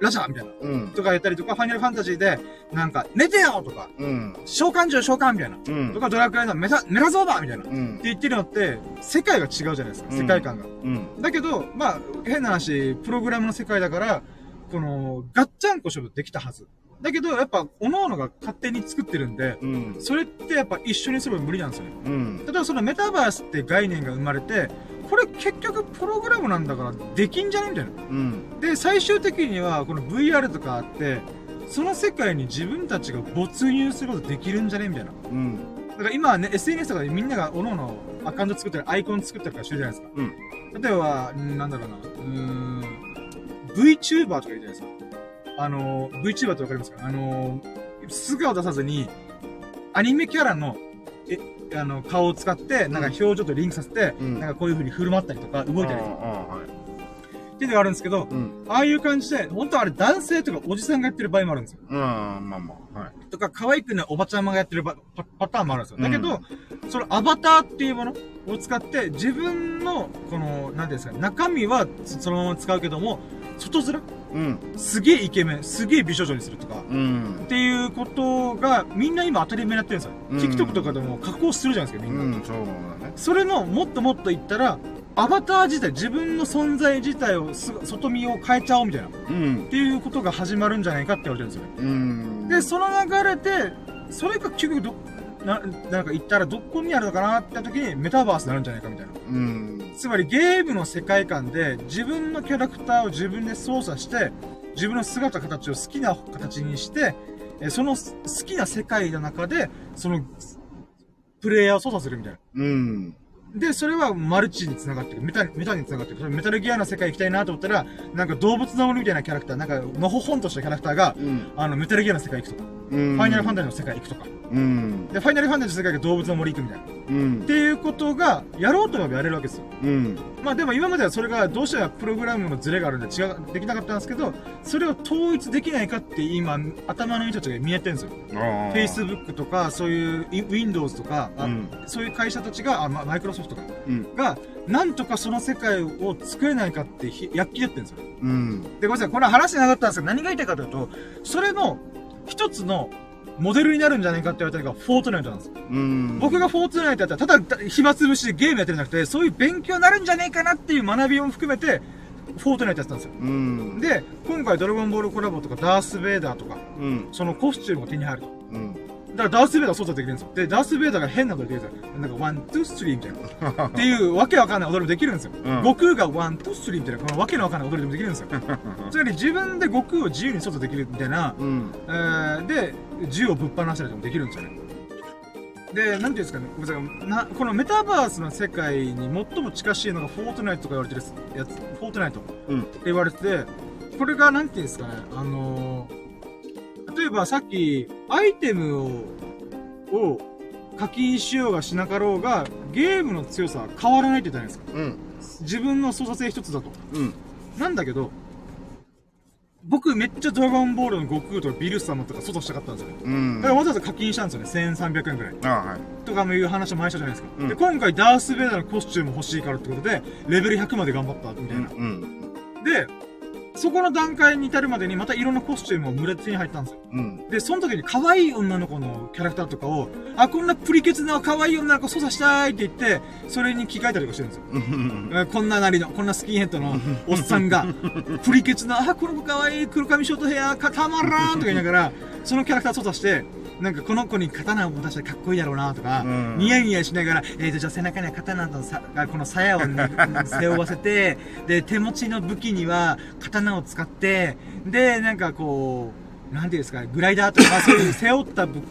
ラジャーみたいな、うん。とかやったりとか、ファイナルファンタジーで、なんか、寝てよとか、うん。召喚獣召喚みたいな、うんと。かドラクエのメタ、メラゾーバーみたいな、ってうん。言ってるのって、世界が違うじゃないですか、うん世界観が。うん。だけど、まあ、変な話、プログラムの世界だから、この、ガッチャンコ勝負できたはず。だけど、やっぱ、各々が勝手に作ってるんで、うん。それってやっぱ一緒にするの無理なんですよね。うん。例えばそのメタバースって概念が生まれて、これ結局プログラムなんだからできんじゃねみたいな。うん。で、最終的にはこの VR とかあって、その世界に自分たちが没入することできるんじゃねみたいな。うん。だから今はね、SNS とかでみんなが各々アカウント作ったり、アイコン作ったりとかしてるじゃないですか。うん。例えば、んなんだろうな、うーん、VTuber とかいるじゃないですか。あの、VTuber ってわかりますか？あの、素顔出さずに、アニメキャラの、え、あの、顔を使って、なんか表情とリンクさせて、うんなんかこういう風に振る舞ったりとか、動いたりとか。っていうのがあるんですけど、うん。ああいう感じで、本当はあれ男性とかおじさんがやってる場合もあるんですよ。うん。まあまあ、はい。とか、可愛くないおばちゃまがやってるパパパターンもあるんですよ。だけど、うそのアバターっていうものを使って、自分の、この、なんですか、中身はそそのまま使うけども、外面うん。すげえイケメン、すげえ美少女にするとか、うんっ。ていうことが、みんな今当たり前にやってるんですよ。うん TikTok とかでも加工するじゃないですか、みんな。うん、そうだね。それの、もっともっと言ったら、アバター自体、自分の存在自体をす、外見を変えちゃおうみたいな。っうん。ていうことが始まるんじゃないかって言われてるんですよね。うん。で、その流れで、それが結局ど、な、なんか言ったらどこにあるのかなって時にメタバースになるんじゃないかみたいな。うん。つまりゲームの世界観で自分のキャラクターを自分で操作して、自分の姿形を好きな形にして、えその好きな世界の中で、その、プレイヤーを操作するみたいな。うん。で、それはマルチに繋がってる。メタ、メタに繋がってる。メタルギアの世界行きたいなと思ったら、なんか動物の森みたいなキャラクター、なんか、のほほんとしたキャラクターが、うん。あの、メタルギアの世界行くとか、うん。ファイナルファンタジーの世界行くとか、うん。で、ファイナルファンタジーの世界が動物の森行くみたいな。っうん。ていうことが、やろうと思えばやれるわけですよ。うん。まあでも今まではそれがどうしてもプログラムのズレがあるんで違う、できなかったんですけど、それを統一できないかって今、頭の人たちが見えてるんですよ。ああ。Facebook とか、そういうい Windows とか、あうんそういう会社たちが、マイクロソフトとか、うん。が、なんとかその世界を作れないかってひ躍起やってるんですよ。うん。で、ごめんなさい、これは話しなかったんですけど、何が言いたいかというと、それの一つのモデルになるんじゃないかって言われたのがフォートナイトなんですよ。うん。僕がフォートナイトやったら、ただ暇つぶしでゲームやってるんじゃなくて、そういう勉強になるんじゃねえかなっていう学びも含めて、フォートナイトやってたんですよ。うん。で、今回ドラゴンボールコラボとか、ダース・ベイダーとか、うん。そのコスチュームが手に入ると。うん。だからダース・ベイダー操作できるんですよ。で、ダース・ベイダーが変なことできるんですよ。なんか、 one, two, three みたいな。っていう、わけわかんない踊りもできるんですよ。うん悟空が one, two, three みたいな、このわけのわかんない踊りでもできるんですよ。つまり自分で悟空を自由に操作できるみたいな、うん。えー、で、銃をぶっ放したりとかもできるんですよね。で、なんていうんですかね、ごめんなさいなこのメタバースの世界に最も近しいのがフォートナイトとか言われてるやつ、フォートナイトってうん。言われてて、これがなんていうんですかね、あのー例えばさっき、アイテムを、を課金しようがしなかろうが、ゲームの強さは変わらないって言ったじゃないうん。ですか。自分の操作性一つだと。うん。なんだけど、僕めっちゃドラゴンボールの悟空とかビルス様とか操作したかったんですよね。うん。だからわざわざ課金したんですよね。1300円くらい。ああ、はい。とかもいう話も前したじゃないですか。うんで、今回ダース・ベイダーのコスチューム欲しいからってことで、レベル100まで頑張った、みたいな。うん。で、そこの段階に至るまでにまた色のコスチュームを群れ手に入ったんですよ。うん。で、その時に可愛い女の子のキャラクターとかを、あ、こんなプリケツな可愛い女の子操作したいって言って、それに着替えたりとかしてるんですよ。こんななりの、こんなスキンヘッドのおっさんが、プリケツな、あ、この子可愛い黒髪ショートヘア、かたまらんとか言いながら、そのキャラクター操作して、なんかこの子に刀を持たせたらかっこいいだろうなとか、うん。ニヤニヤしながら、えーと、じゃあ背中には刀のさ、あこの鞘をね 背負わせて、で、手持ちの武器には刀を使って、で、なんかこう、なんていうんですか、グライダーとか、そういう背負った武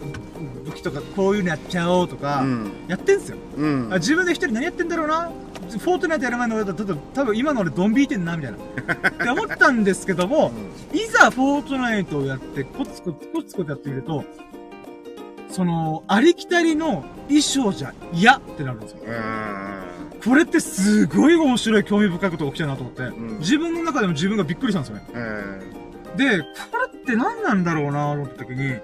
武器とか、こういうのやっちゃおうとか、うん。やってんすよ。うん。あ。自分で一人何やってんだろうな？フォートナイトやる前の俺だと多分今の俺ドン引いてんなみたいな。って思ったんですけどもいざフォートナイトをやってコツコツコツコツやってみるとそのありきたりの衣装じゃ嫌ってなるんですようん。これってすごい面白い興味深いことが起きたなと思って、ん自分の中でも自分がびっくりしたんですよねうん。で、これって何なんだろうなと思った時に、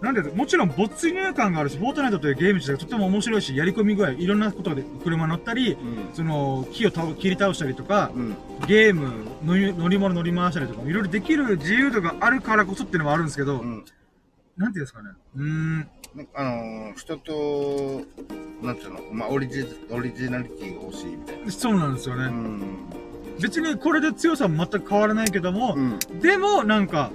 なんで、もちろん没入感があるし、フォートナイトというゲーム自体がとても面白いし、やり込み具合、いろんなことで車乗ったり、うん。その、木を倒切り倒したりとか、うん。ゲーム、乗り乗り物乗り回したりとか、いろいろできる自由度があるからこそっていうのもあるんですけど、うん。なんていうんですかね。うーん。あのー、人と、なんていうの、まあ、オリジ、オリジナリティが欲しいみたいな。そうなんですよね。うん。別にこれで強さも全く変わらないけども、うん。でも、なんか、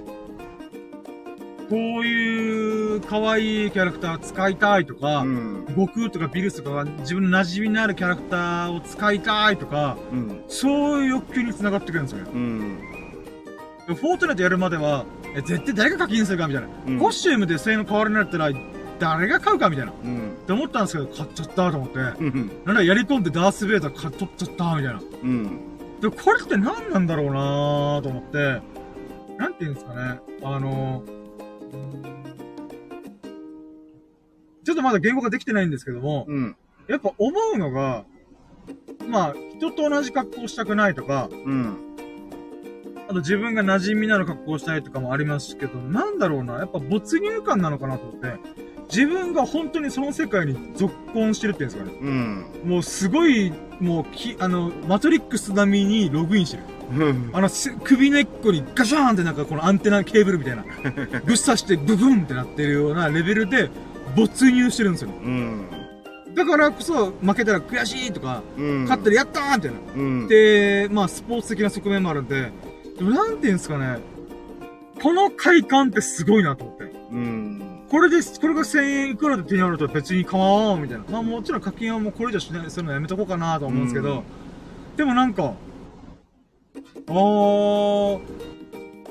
こういう可愛いキャラクター使いたいとか、うん。悟空とかビルスとか自分の馴染みのあるキャラクターを使いたいとか、うん。そういう欲求に繋がってくるんですよね。うん。フォートナイトやるまでは、え、絶対誰が課金するかみたいな。うんコスチュームで性能変わらないったら、誰が買うかみたいな。っうん。て思ったんですけど、買っちゃったと思って。うん。なんだ、やり込んでダースベイダー買っとっちゃったみたいな。うん。で、これって何なんだろうなーと思って、なんていうんですかね。あの、ちょっとまだ言語ができてないんですけども、うん。やっぱ思うのが、まあ、人と同じ格好したくないとか、うん。あと自分が馴染みのある格好をしたいとかもありますけど、なんだろうな、やっぱ没入感なのかなと思って、自分が本当にその世界に続婚してるっていうんですかね。うん。もうすごい、もうき、あの、マトリックス並みにログインしてる。うん。あの、す首根っこにガシャーンってなんかこのアンテナケーブルみたいな、ぶっ刺してブブンってなってるようなレベルで没入してるんですよ。うん。だからこそ、負けたら悔しいとか、うん。勝ったらやったーみたいな。うん。で、まあ、スポーツ的な側面もあるんで、でもなんていうんですかね、この快感ってすごいなと思って。うん。これで、これが1000円いくらで手に入ると別に構わんみたいな。まあもちろん課金はもうこれ以上しない、するのやめとこうかなと思うんですけど、でもなんか、あー、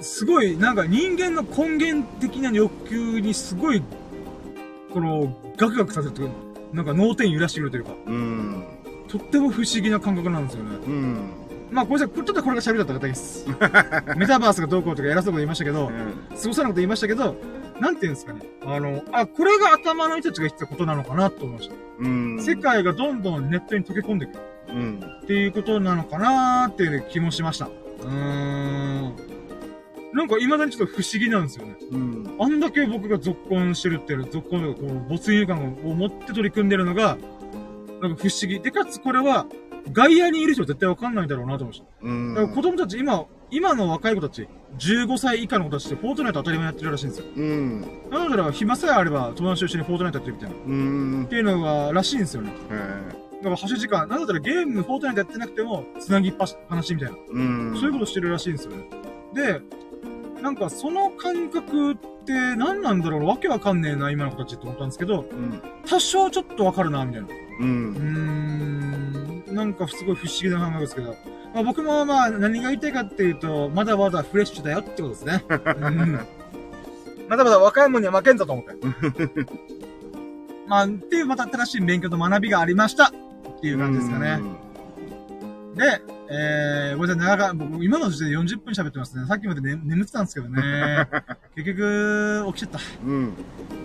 すごい、なんか人間の根源的な欲求にすごい、この、ガクガクさせるというか、なんか脳天揺らしてくるというか、うん。とっても不思議な感覚なんですよね。うん。まあ、ごめんなさい。ちょっとこれが喋りだった方です。メタバースがどうこうとか偉そうなこと言いましたけど、すごそうなこと言いましたけど、なんていうんですかね。あの、あ、これが頭の人たちが言ってたことなのかなと思いました。うん。世界がどんどんネットに溶け込んでいくうん。っていうことなのかなーっていう気もしました。うーん。なんか未だにちょっと不思議なんですよね。うん。あんだけ僕が続婚してるっていうの、続婚とか、この没入感を持って取り組んでるのが、なんか不思議。で、かつこれは、外野にいる人は絶対わかんないだろうなと思いました。うん。だから子供たち、今、今の若い子たち、15歳以下の子たちってフォートナイト当たり前やってるらしいんですよ。うん。なので、暇さえあれば友達と一緒にフォートナイトやってるみたいな。っうん。ていうのが、らしいんですよね。えだから、走る時間、なんだったらゲーム、フォートナイトやってなくても、繋ぎっぱし、話みたいな。ーうん。そういうことしてるらしいんですよね。で、なんか、その感覚って何なんだろうわけわかんねえな、今の子たちって思ったんですけど、うん。多少ちょっとわかるな、みたいな。ううーん。ん、なんかすごい不思議な感覚ですけど、まあ、僕もまあ何が言いたいかっていうと、まだまだフレッシュだよってことですね。うん、まだまだ若いもんには負けんぞと思って。まあ、っていうまた新しい勉強と学びがありましたっていう感じですかね。で、えー、ごめんなさい、長か、僕今の時点で40分喋ってますね。さっきまで、ね、眠ってたんですけどね。結局、起きちゃった。うん。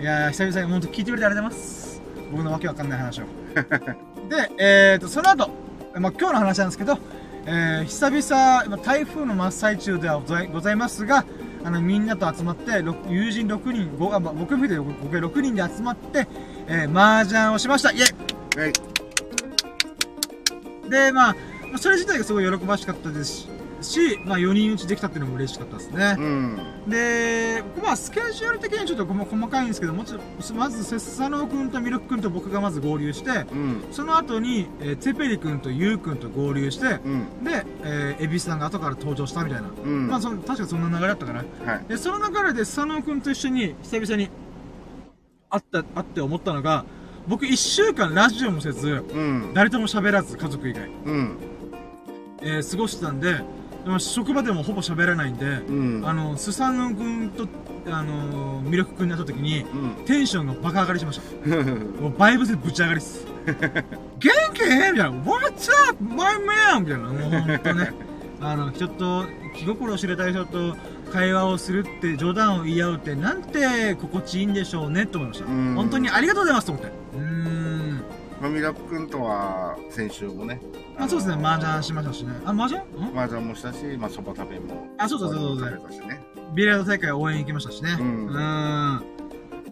いやー、久々に本当聞いてくれてありがとうございます。僕のわけわかんない話を。で、えーと、その後、まあ、今日の話なんですけど、えー、久々、まあ台風の真っ最中ではございございますが、あの、みんなと集まって、友人6人、ごあ、まあ、僕含めて僕6人で集まって、えー、麻雀をしました。イェイはい。で、まあ、まあそれ自体がすごい喜ばしかったですし、し、まあ4人打ちできたっていうのも嬉しかったですねう。ん。で、まあスケジュール的にちょっと細細かいんですけど、もちまず、セスサノオ君とミルク君と僕がまず合流して、うん。その後に、えー、テペリ君とユウ君と合流して、うん。で、えー、エビスさんが後から登場したみたいな。うん。まあその、確かそんな流れだったかな。はい。で、その流れで、佐野くんと一緒に、久々に、会った、会って思ったのが、僕一週間ラジオもせず、うん。誰とも喋らず、家族以外、うん。えー過ごしてたんで、職場でもほぼ喋らないんで、うん。あの、スサノくんと、あのー、ミルクくんに会った時に、うん。テンションがバカ上がりしました。もうバイブスでぶち上がりっす。元気みたいな。What's up, my man? みたいな。もうほんとね。あの、人と、気心を知れたい人と会話をするって、冗談を言い合うって、なんて心地いいんでしょうね、と思いました。うん本当にありがとうございます、と思って。うーん。まあ、ミラク君とは先週もね。あそうですね、麻雀しましたしね。あ、麻雀麻雀もしたし、まあ、そば食べも。あそうそうそうそう食べたしね。ビリヤード大会応援行きましたしね。うんーん。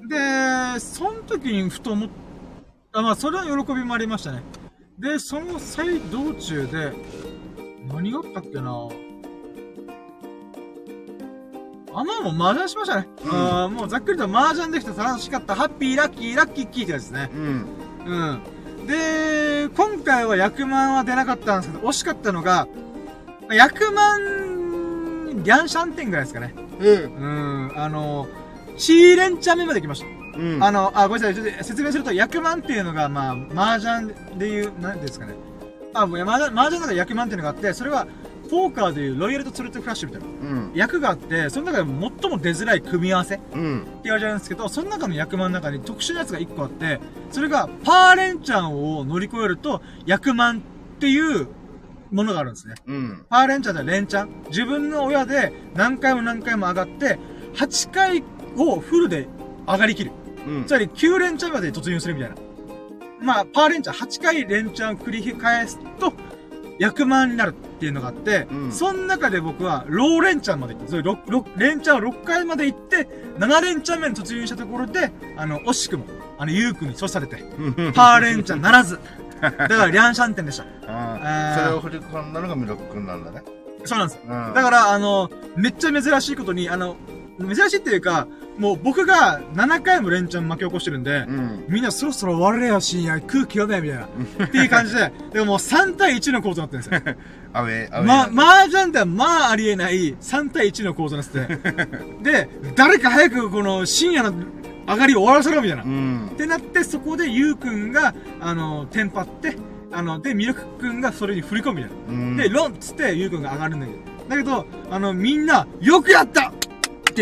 で、その時にふと思っあ、まあ、それは喜びもありましたね。で、その際道中で、何があったっけなあ、まあもう麻雀しましたね。うんあもうざっくりと麻雀できて楽しかった、ハッピー、ラッキー、ラッキーキーってやつですね。うん。うん。で、今回は役満は出なかったんですけど、惜しかったのが、まあ役満、リャンシャン店ぐらいですかね。うん。うん、あの、シーレンチャン目まで来ました。うん。あの、あ、ごめんなさい、ちょっと説明すると、役満っていうのが、まあ、麻雀でいう、なんですかね。あ、もう、麻雀、麻雀の中で役満っていうのがあって、それは、ポーカーでいうロイヤルとツルトフラッシュみたいなうん。役があって、その中で最も出づらい組み合わせってうん。言われるんですけど、その中の役満の中に特殊なやつが1個あって、それが、パーレンチャンを乗り越えると、役満っていうものがあるんですね。うん。パーレンチャンではレンチャン。自分の親で何回も何回も上がって、8回をフルで上がりきる。うんつ。まり9連チャンまで突入するみたいな。まあ、パーレンチャン、8回連チャンを繰り返すと、役満になるっていうのがあって、うんその中で僕は、ローレンチャンまで行って、それ6、6連チャンを6回まで行って、7連チャン目に突入したところで、あの、惜しくも、あの、ユークに阻止されて、パーレンチャンならず。だから、リャンシャン店でした。それを振り込んだのがミラク君なんだね。そうなんですよ。うん。だから、あの、めっちゃ珍しいことに、あの、珍しいっていうか、もう僕が7回も連チャン巻き起こしてるんで、うん。みんなそろそろ終われよ、深夜。空気読め、みたいな。っていう感じで、でももう3対1の構造になってるんですよ。アウェイ、アウェイ。ま、麻雀ではまあありえない3対1の構造になってて。で、誰か早くこの深夜の上がりを終わらせろ、みたいな。うっん。てなって、そこでゆうくんが、あの、テンパって、あの、で、ミルクくんがそれに振り込むみたいな。うん。で、ロンっつって、ゆうくんが上がるんだけど。だけど、あの、みんな、よくやった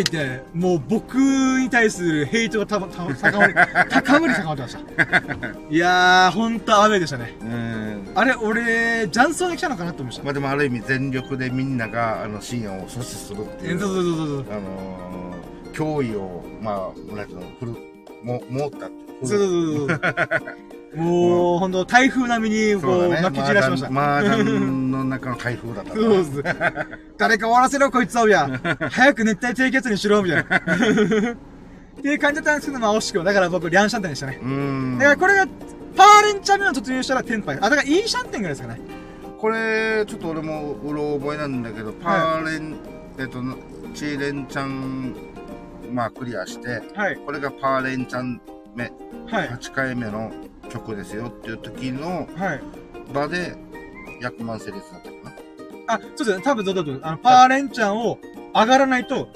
って言って、もう僕に対するヘイトがた、た、高まり、高まり高まってました。いやー、ほんとアウェイでしたね。うん。あれ、俺、雀荘に来たのかなって思いました。まあでもある意味全力でみんなが、あの、深夜を阻止するっていう。えそうそうそうそう。あのー、脅威を、まあ、なんていうの、振る、も、持ったっていう。そうそうそうそう。もう、ほんと、台風並みに、こう、ね。巻き散らしました。麻雀の中の台風だったな。そうです。誰か終わらせろ、こいつを、や。早く熱帯低気圧にしろ、みたいな。っていう感じだったんですけど、まあ、惜しくも。だから僕、リャンシャンテンでしたね。うん。だからこれが、パーレンチャン目の突入したらテンパイ。あ、だからイーシャンテンぐらいですかね。これ、ちょっと俺もうろ覚えなんだけど、パーレン、えっと、チーレンチャン、まあクリアして、はい。これがパーレンチャン目、はい。8回目の曲ですよっていう時のはい。場で、100万成立だったかあ、そうですね。多分、だと。あの、パーレンチャンを上がらないと、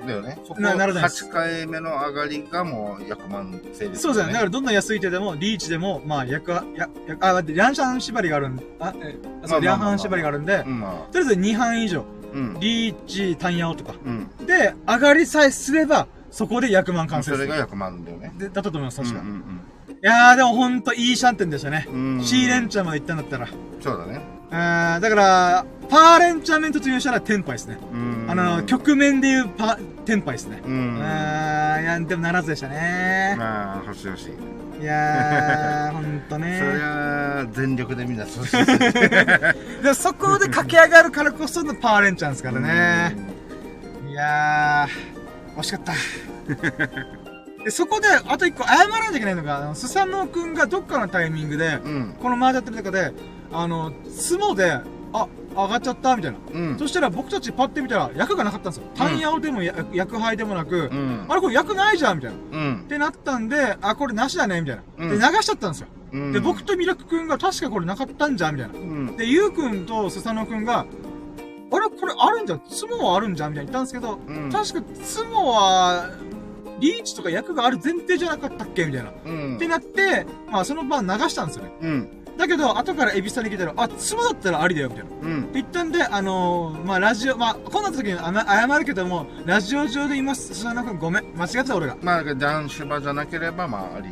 な。だよね。そこ、なならないです8回目の上がりがもう100万成立、そうですね。だからどんどん安い手でも、リーチでも、まあ、役は、や、やあ、待って、リャンシャン縛りがあるんあ、え、あそう、リャンハン縛りがあるんで、うん、まとりあえず2半以上、あ、うん。リーチ、単ヤオとか。うん。で、上がりさえすれば、そこで役満完成する。それが100万だよね。で、だったと思います、確か。うんいやー、でもほんといいシャンテンでしたね。うんうん。シーレンチャンまで行ったんだったら。そうだね。あーだから、パーレンチャン面突入したらテンパイですね。うん。あの、局面でいうパ、テンパイですね。うん。あー、いや、でもならずでしたね。まあ、欲しい欲しい。いやー、ほんとそりね。ゃ全力でみんな阻止する。でそこで駆け上がるからこそのパーレンチャンですからね。いやー、惜しかった。で、そこで、あと一個謝らなきゃいけないのが、あのスサノオくんがどっかのタイミングで、うん。この麻雀やってる中で、あの、相撲で、あ、上がっちゃったみたいな。うん。そしたら僕たちパッて見たら、役がなかったんですよ。単ヤオでもや役配でもなく、うん。あれこれ役ないじゃんみたいな。っうん。てなったんで、あ、これなしだねみたいな。うんで、流しちゃったんですよ。うん。で、僕とミラクくんが確かこれなかったんじゃんみたいな。うん。で、ゆうくんとスサノくんが、あれこれあるんじゃんツモはあるんじゃんみたいな言ったんですけど、うん。確かツモは、リーチとか役がある前提じゃなかったっけみたいな。うんって。なって、まあその場流したんですよね。うん。だけど、後からエビスさんに聞いたら、あ、ツモだったらありだよ、みたいな。ってうん。言ったんで、あのー、まあラジオ、まあ、こんな時に謝るけども、ラジオ上で言います。スサノくんごめん。間違ってた俺が。まあ、男子場じゃなければ、まあ、あり。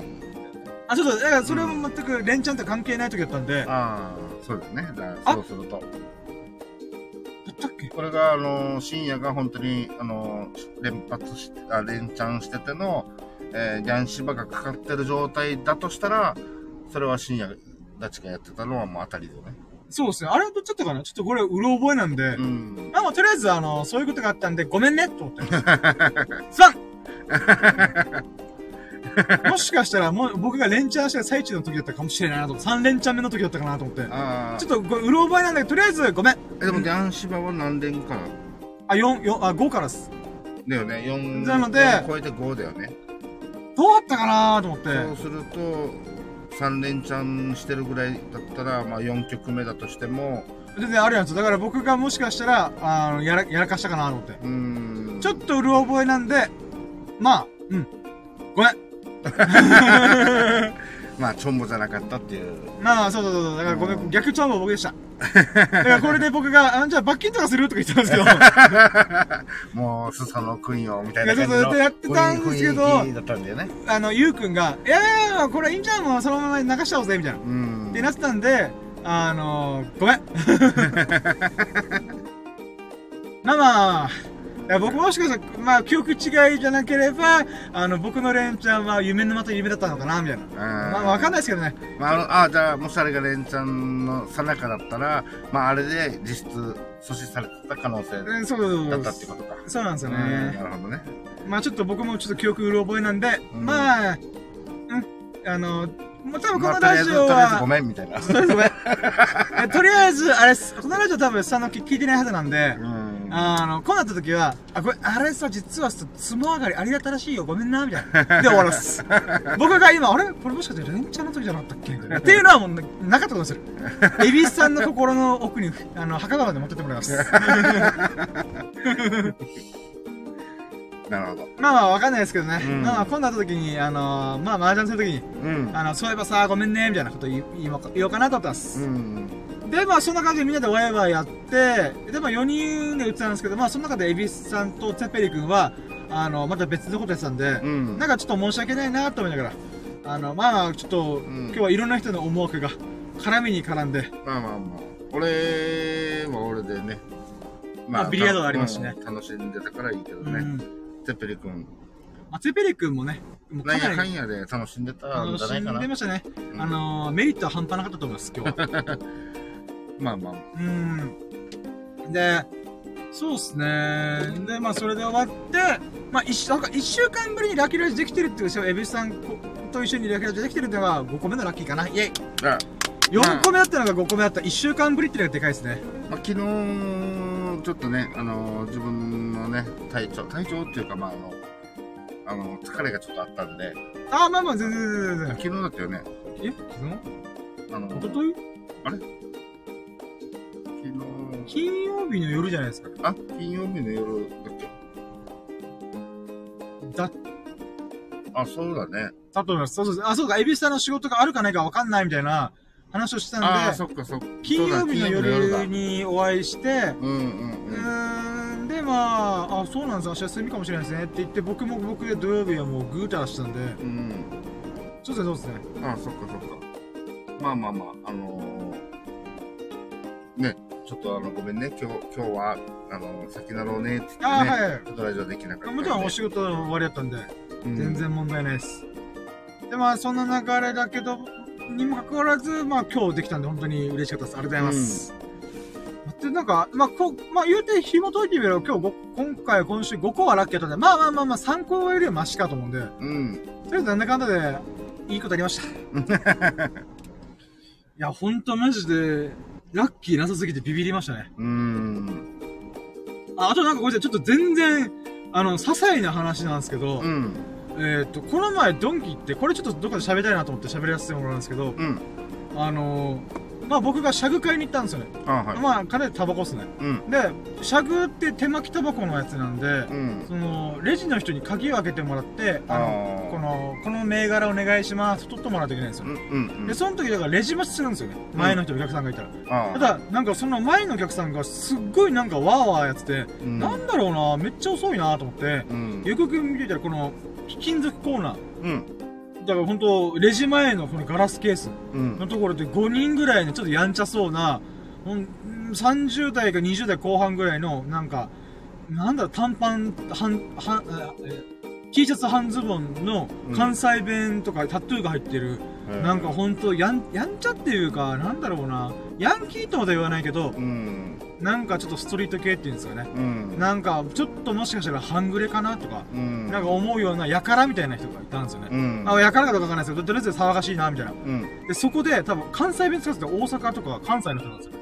あ、ちょっと、だからそれも全くレンチャンと関係ない時だったんで、だああ、そうですね。だあそうすると。これが、あの、深夜が本当に、あの、連発して、あ、連チャンしてての、えー、ギャン芝がかかってる状態だとしたら、それは深夜たちがやってたのはもう当たりだよね。そうですね。あれどっちだったかな？ちょっとこれ、うろ覚えなんで、うん。まあ、まあとりあえず、あの、そういうことがあったんで、ごめんね、と思ってます。さん もしかしたら、もう、僕が連チャンした最中の時だったかもしれないなと思って、3連チャン目の時だったかなと思って。ああちょっと、これ、うろ覚えなんだけど、とりあえず、ごめん。え、でもギャン芝は何連から？あ、4、4、あ、5からです。だよね。4、なので4超えて5だよね。どうだったかなと思って。そうすると、3連チャンしてるぐらいだったら、まあ4曲目だとしても、全然あるやつ。だから僕がもしかしたら、あの、やら、やらかしたかなと思って。うーん。ちょっとうる覚えなんで、まあ、うん。ごめん。まあ、チョンボじゃなかったっていう。まあ、そうそうそう。だからごめうんん、逆調も僕でした。だからこれで僕が、あじゃあ罰金とかするとか言ってたんですけど。もう、スサノくんよ、みたいな感じいやそうそうのやってたんですけど。あの、ゆうくんが、いやいやいや、これいいんじゃん、もうそのまま流しちゃおうぜ、みたいな。うん。ってなってたんで、あのー、ごめん。まあまあ、僕もしかしたら、まあ、記憶違いじゃなければ、あの、僕のレンちゃんは夢のまた夢だったのかな、みたいな。まあ、わかんないですけどね。まあ、あじゃあ、もしあれがレンちゃんのさなかだったら、まあ、あれで実質阻止されてた可能性だったってことか。そうなんですようんね。なるほどね。まあちょっと僕もちょっと記憶うる覚えなんで、うんまあ、うん、あの、もう多分こまあ、のラジオとりあえずごは、めん、みたいな。とりあえずあえず、あれこのラジオ多分さ、の聞いてないはずなんで、うん。あの、こうなった時は、あ、これ、あれさ、実はさ、つも上がりありがたらしいよ、ごめんな、みたいな。で終わらす。僕が今、あれ？これもしかしてレンチャンの時じゃなかったっけ？っていうのはもうななかったことにする。エビスさんの心の奥に、あの、墓場まで持ってってもらいます。なるほど。まあまあ、わかんないですけどね。うんまあまあ、今度会った時に、あのまあ、麻雀する時に、うん。あの、そういえばさ、ごめんね、みたいなこと言言おうかなと思ってます。うん。で、まあ、そんな感じでみんなでワイワイやって、で、まあ、4人で打ってたんですけど、まあ、その中でエビスさんとツェペリ君は、あの、また別のことやってたんで、うん。なんかちょっと申し訳ないなと思いながら、あの、まあ、ちょっと、ん今日はいろんな人の思惑が絡みに絡んで、まあまあまあ。俺は俺でね。まあビリヤードがありますしねうん楽しんでたからいいけどね。うん。テッペリ君、まあ、ツェペリ君もね、もうかなりなんやで楽しんでたん楽しじゃないかな。んでましたね。うんあの、メリットは半端なかったと思います、今日は。まあまあ。うん。で、そうっすね。で、まあ、それで終わって、まあ、一週、なんか一週間ぶりにラッキーラジできてるっていうですよ。エビスさんと一緒にラッキーラジできてるっていうのが5個目のラッキーかな？イェイあ !4 個目だったのが5個目だった。一週間ぶりっていうのがでかいですね。まあ、昨日、ちょっとね、あの、自分のね、体調、体調っていうか、まあ、あの、あの、疲れがちょっとあったんで、ああ、まあまあ、全然全然全然。昨日だったよね。え？昨あの、日一昨日？昨日、金曜日の夜じゃないですか。あ、金曜日の夜だっけ？だ、あ、そうだね。だと思います。そうそう。あ、そうか、エビスさんの仕事があるかないかわかんないみたいな話をしてたんああ、で、そっかそっか。金曜日の夜だにお会いして、うんうんううん。ーん、で、まあ、あ、そうなんです、明日休みかもしれないですねって言って、僕も僕で土曜日はもうぐうたらしてたんで、うん。そうですね、そうですね。あそっかそっか。まあまあまあ、あのー、ね、ちょっとあの、ごめんね、今日、今日は、あの、先なろうねって言ってね、あ、はい。ちょっとラジオできなかった。もちろんお仕事の終わりだったんで、うん全然問題ないです。で、まあ、そんな流れだけど、にもかかわらず、まあ、今日できたんで、本当に嬉しかったです。ありがとうございます。で、なんか、まあ、こう、まあ、言うて紐解いてみれば、今日ご、今回、今週5個はラッキーだったんで、まあまあまあまあ、3個よりはマシかと思うんで、とうん。りあえずなんだかんだで、いいことありました。いや、ほんとマジで、ラッキーなさすぎてビビりましたね。うーん。あ、あとなんかごめんなさい、ちょっと全然、あの、些細な話なんですけど、うん。えっ、と、この前ドンキ行って、これちょっとどっかで喋りたいなと思って喋らせてもらうんですけど、うん。あのー、まあ僕がシャグ買いに行ったんですよね。あ、はい。まあ、金でタバコっすね。うん。で、シャグって手巻きタバコのやつなんで、うん。その、レジの人に鍵を開けてもらって、あの、あーこの、この銘柄お願いします。取ってもらわないといけないんですようん。うん。で、その時だからレジ待ちするんですよね。前の人お客さんがいたら。あただ、なんかその前のお客さんがすっごいなんかワーワーやってて、うんなんだろうな、めっちゃ遅いなと思って、うん。よくよく見てたらこの、貴金属コーナー。うん。だから本当レジ前のこのガラスケースうん。のところで5人ぐらいのちょっとやんちゃそうな、ほん30代か20代後半ぐらいの、なんか、なんだ短パン、半、半、え T シャツ半ズボンの関西弁とかタトゥーが入ってる、なんかほんとやん、やんちゃっていうか、なんだろうな、ヤンキーとまでは言わないけど、うん。なんかちょっとストリート系っていうんですかね。うん。なんか、ちょっともしかしたら半グレかなとか、うん。なんか思うような、やからみたいな人がいたんですよね。うん。あ、やからかどうかわかんないですけど、とりあえず騒がしいな、みたいな。うん。で、そこで、多分、関西弁使ってて大阪とか関西の人なんですよ。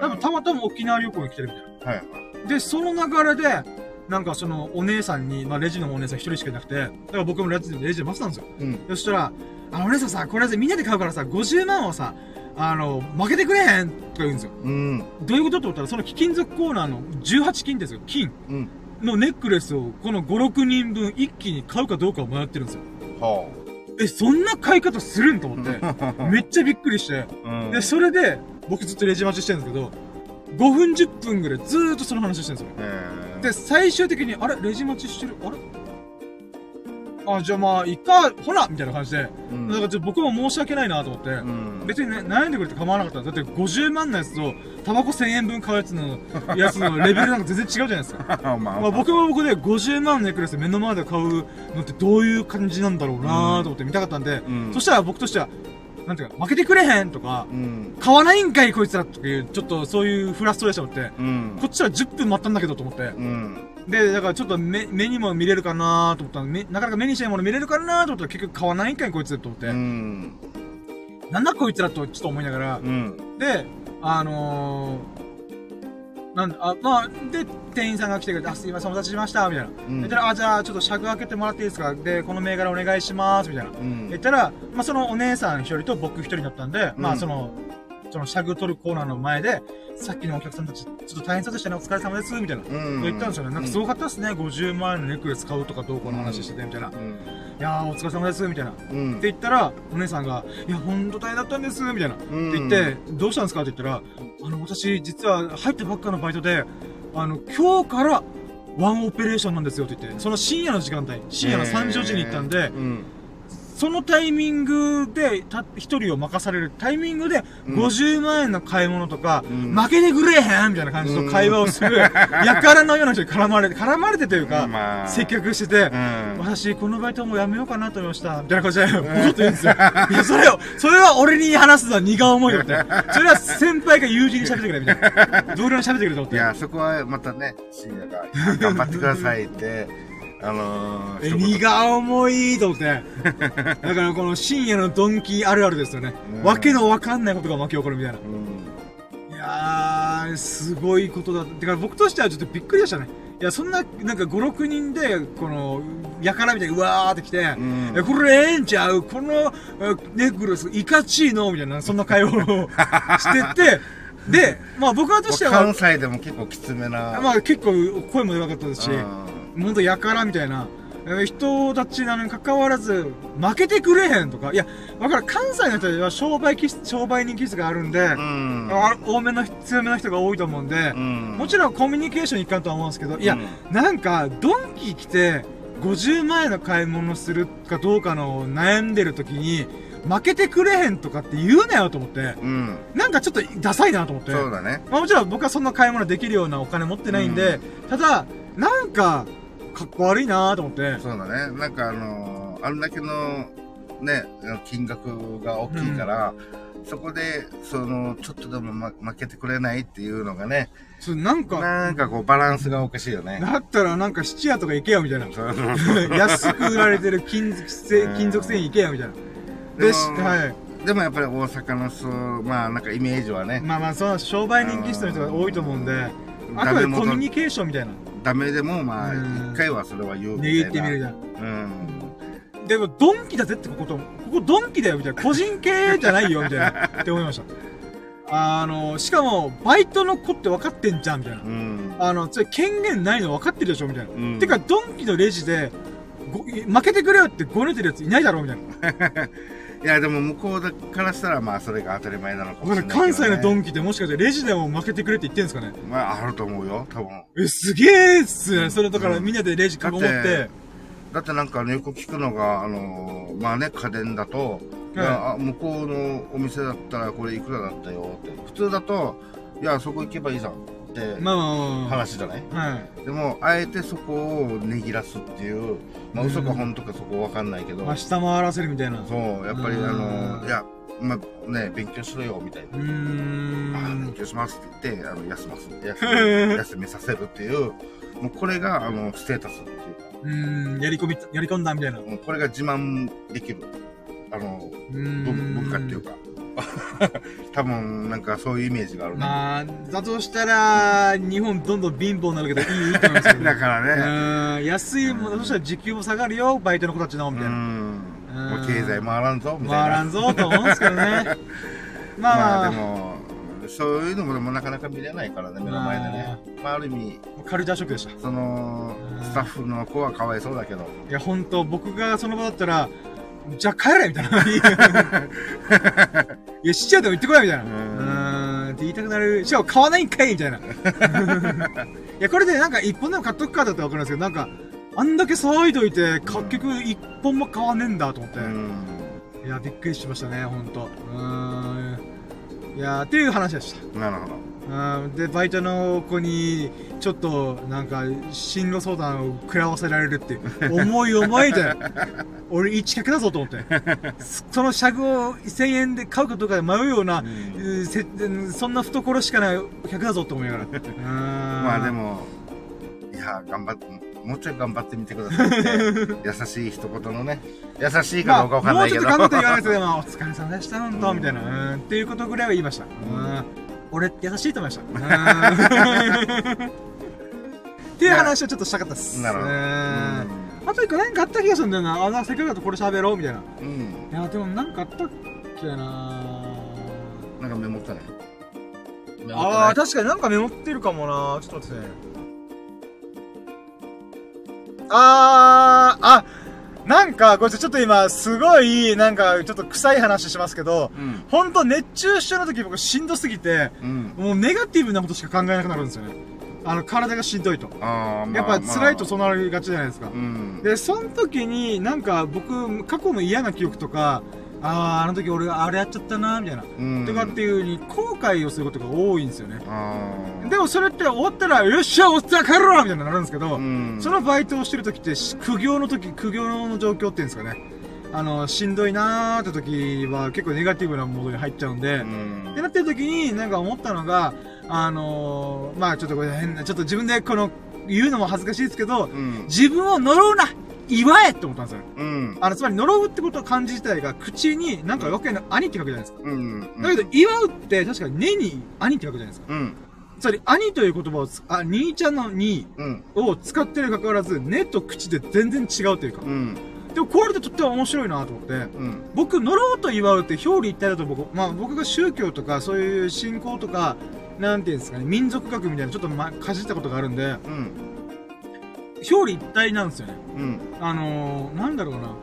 多分、たまたま沖縄旅行に来てるみたいはい。な。で、その流れで、なんかその、お姉さんに、まあ、レジのお姉さん一人しかいなくて、だから僕もレジで、レジで待ってたんですよ。うん。そしたら、あの、お姉さんさ、これみんなで買うからさ、50万をさ、あの、負けてくれへんとか言うんですよ。うん。どういうことって思ったら、その貴金属コーナーの18金ですよ。金うん。のネックレスを、この5、6人分一気に買うかどうかを迷ってるんですよ。はえ、そんな買い方するんと思って、あ。めっちゃびっくりして、うん。で、それで、僕ずっとレジ待ちしてるんですけど、5分10分ぐらいずーっとその話してるんですよ。えーで、最終的に、あれ？レジ待ちしてる？あれ？あ、じゃあまあ、いっか、ほらみたいな感じで、うんだからちょっと僕も申し訳ないなと思って、うん。別にね、悩んでくれて構わなかった。だって50万のやつと、タバコ1000円分買うやつの、やつのレベルなんか全然違うじゃないですか。まあまあ僕も僕で50万のネックレス目の前で買うのってどういう感じなんだろうなと思って見たかったんで、うんそしたら僕としては、なんていうか、負けてくれへんとか、うん。買わないんかいこいつらとかいう、ちょっとそういうフラストレーションって、うん。こっちは10分待ったんだけどと思って。うん。で、だからちょっと目、目にも見れるかなと思ったなかなか目にしないもの見れるかなと思ったら結局買わないんかいこいつと思って。うん。なんだこいつらとちょっと思いながら。うん。で、あのー、なんだ、あ、まあ、で、店員さんが来てくれて、あ、すいません、お待たせしました、みたいな。うん言ったら、あ、じゃあ、ちょっと尺開けてもらっていいですか？で、この銘柄お願いします、みたいな。うん言ったら、まあ、そのお姉さん一人と僕一人だったんで、まあ、うんその、その、シャグ取るコーナーの前で、さっきのお客さんたち、ちょっと大変そうでしたね、お疲れ様です、みたいな。うん。言ったんですよね。なんかすごかったですね、50万円のネックレス買うとかどうこうの話してて、みたいな。いうん。やー、お疲れ様です、みたいな。っうん。て言ったら、お姉さんが、いや、ほんと大変だったんです、みたいな。ってうん言って、どうしたんですか？って言ったら、あの、私、実は入ったばっかのバイトで、あの、今日から、ワンオペレーションなんですよって言って、その深夜の時間帯、深夜の3時時に行ったんで、うん。そのタイミングで、た、一人を任されるタイミングで、うん50万円の買い物とか、うん負けてくれへんみたいな感じの会話をする、やからのような人に絡まれて、絡まれてというか、まあ接客してて、うん。私、このバイトもうやめようかなと思いました。みたいな感じで、ボコッと言うんですよ。いや、それを、それは俺に話すのは荷が重いよって。それは先輩が友人に喋ってくれ、みたいな。同僚に喋ってくれと思って。いや、そこはまたね、深夜が頑張ってくださいって、あのー、え、荷が重いと思って。だからこの深夜のドンキあるあるですよね。うんわけのわかんないことが巻き起こるみたいな。うん。いやー、すごいことだ。てか僕としてはちょっとびっくりでしたね。いや、そんな、なんか5、6人で、この、やからみたいにうわーって来て、んえ、これええんちゃう？この、えネックレス、いかちいのみたいな、そんな会話をしてて、で、まあ僕はとしては関、西でも結構きつめな。まあ結構声もでかかったですし、うんほんとやからみたいな、えー人たちなのに関わらず、負けてくれへんとか、いや、わからん、関西の人は商売気質、商売人気質があるんで、うん。あ多めの、強めの人が多いと思うんで、うん。もちろんコミュニケーション一貫とは思うんですけど、いや、うんなんか、ドンキ来て、50万円の買い物するかどうかの悩んでる時に、負けてくれへんとかって言うなよと思って、うん。なんかちょっとダサいなと思って。そうだね。まあもちろん僕はそんな買い物できるようなお金持ってないんで、ただ、なんか、かっこ悪いなと思って。そうだね。なんかあのー、あんだけの、ね、金額が大きいから、そこで、その、ちょっとでも、ま、負けてくれないっていうのがね、そうなんか、なんかこう、バランスがおかしいよね。だったらなんか質屋とか行けよみたいな。安く売られてる金属製、金属繊維行けよみたいな。で、しはい。でもやっぱり大阪のそうまあなんかイメージはねまあまあ、その商売人気質の人が多いと思うんで、あくまでコミュニケーションみたいな。ダメでもまあうん一回はそれは言うみたいな握ってみるじゃん。うんでも、ドンキだぜってこと、ここドンキだよ、みたいな。個人系じゃないよ、みたいな。って思いました。あの、しかも、バイトの子って分かってんじゃん、みたいなう。んあの、それ権限ないの分かってるでしょ、みたいな。うんてか、ドンキのレジで、ご負けてくれよってごねてるやついないだろ、みたいな。いやでも向こうからしたらまあそれが当たり前なのかもしれないね、関西のドンキってもしかしてレジでも負けてくれって言ってんすかね？まああると思うよ多分。え、すげえっすね。それだからうん。みんなでレジ囲もって。だって。だってなんかあのよく聞くのがあのまあね家電だと、いやあ向こうのお店だったらこれいくらだったよって。普通だといやそこ行けばいいじゃんってまあまあまあま話じゃない？あ。はい。でもあえてそこをねぎらすっていうまあ嘘か本当かそこわかんないけど、まあ、下回らせるみたいな。うそうやっぱりうん。あのいやまあね勉強しろよみたいな。あ勉強しますって言って、あの、休ます、休み、休みさせるっていう、もうこれが、あの、ステータスっていう。か、うーん、やり込み、やり込んだみたいな。これが自慢できる、あの、文化っていうか、多分、なんかそういうイメージがあるね。まあ、だとしたら、日本どんどん貧乏になるけどいいと思いますけど、だからうね、ーん、安いもの、そしたら時給も下がるよ、バイトの子たちの、うみたいな。ん、もう経済回らんぞ、みたいな。回らんぞ、と思うんですけどね。まあままあ、あでも、そういうのもでもなかなか見れないからね、目の前でね。まあある意味、カルチャーショックでした。そのうん、スタッフの子はかわいそうだけど、いや、本当僕がその場だったら、じゃあ帰れみたいな。いや、しちゃうでも行ってこいみたいな。ううんーん、って言いたくなる。しかも買わないんかいみたいな。いや、これでなんか一本でも買っとくかだったらわかるんですけど、なんか、あんだけ騒いどいて、か結局一本も買わねえんだと思って。うん。いや、びっくりしましたね、ほんと。うーん。いや、っていう話でした。なるほど。うんで、バイトの子に、ちょっと、なんか、進路相談を食らわせられるっていう、重い重いって、俺一客だぞと思って。その車具を1000円で買うかどうかで迷うような、うんそんな懐しかない客だぞと思いながら。ままあで。も、いや、頑張って、もうちょい頑張ってみてくださいって、優しい一言のね、優しいまあ、かどうかわかんもないけど。うちょっと頑張って言わないと、まあ、お疲れ様でした、本当みたいな。うん、っていうことぐらいは言いました。うん。俺って優しいと思いました。うん っていう話をちょっとしたかったっす。なるほど。うんあと一個なんかあった気がするんだよな。あ、せっかくだとこれ喋ろうみたいな。いうん。や、でもなんかあったっけななんかメモったね。ああ、確かになんかメモってるかもなちょっと待ってね。あー、あ、なんか、これちょっと今、すごい、なんか、ちょっと臭い話しますけど、うん。ほんと熱中症の時僕しんどすぎて、うん。もうネガティブなことしか考えなくなるんですよね。あの、体がしんどいと。まあやっぱ辛いとまそうなりがちじゃないですか。で、その時になんか僕、過去の嫌な記憶とか、あー、あの時俺あれやっちゃったなみたいな。うん。とかっていう風に後悔をすることが多いんですよね。ああ。でもそれって終わったら、よっしゃ、終わったら帰ろうみたいになるんですけど、うん。そのバイトをしてる時って、し苦行の時、苦行の状況っていうんですかね。あの、しんどいなーって時は結構ネガティブなモードに入っちゃうんで、うんってなってる時になんか思ったのが、あのー、まあちょっとこれ変な、ちょっと自分でこの、言うのも恥ずかしいですけど、うん。自分を呪うな祝えって思ったんですよ。うん。あの、つまり呪うってことを漢字自体が口になんかわけの兄って書くじゃないですか。うん。だけど、祝うって確かに根に兄って書くじゃないですか。うん。つまり、兄という言葉をつ、あ、兄ちゃんの兄うん。を使ってるに関わらず、根と口で全然違うというかう。ん。でも、これでとっても面白いなと思って。うん。僕、呪うと祝うって表裏一体だと僕、まあ僕が宗教とかそういう信仰とか、なんていうんですかね、民族学みたいなちょっとま、かじったことがあるんで、うん。表裏一体なんですよね。うん。あのー、なんだろうな。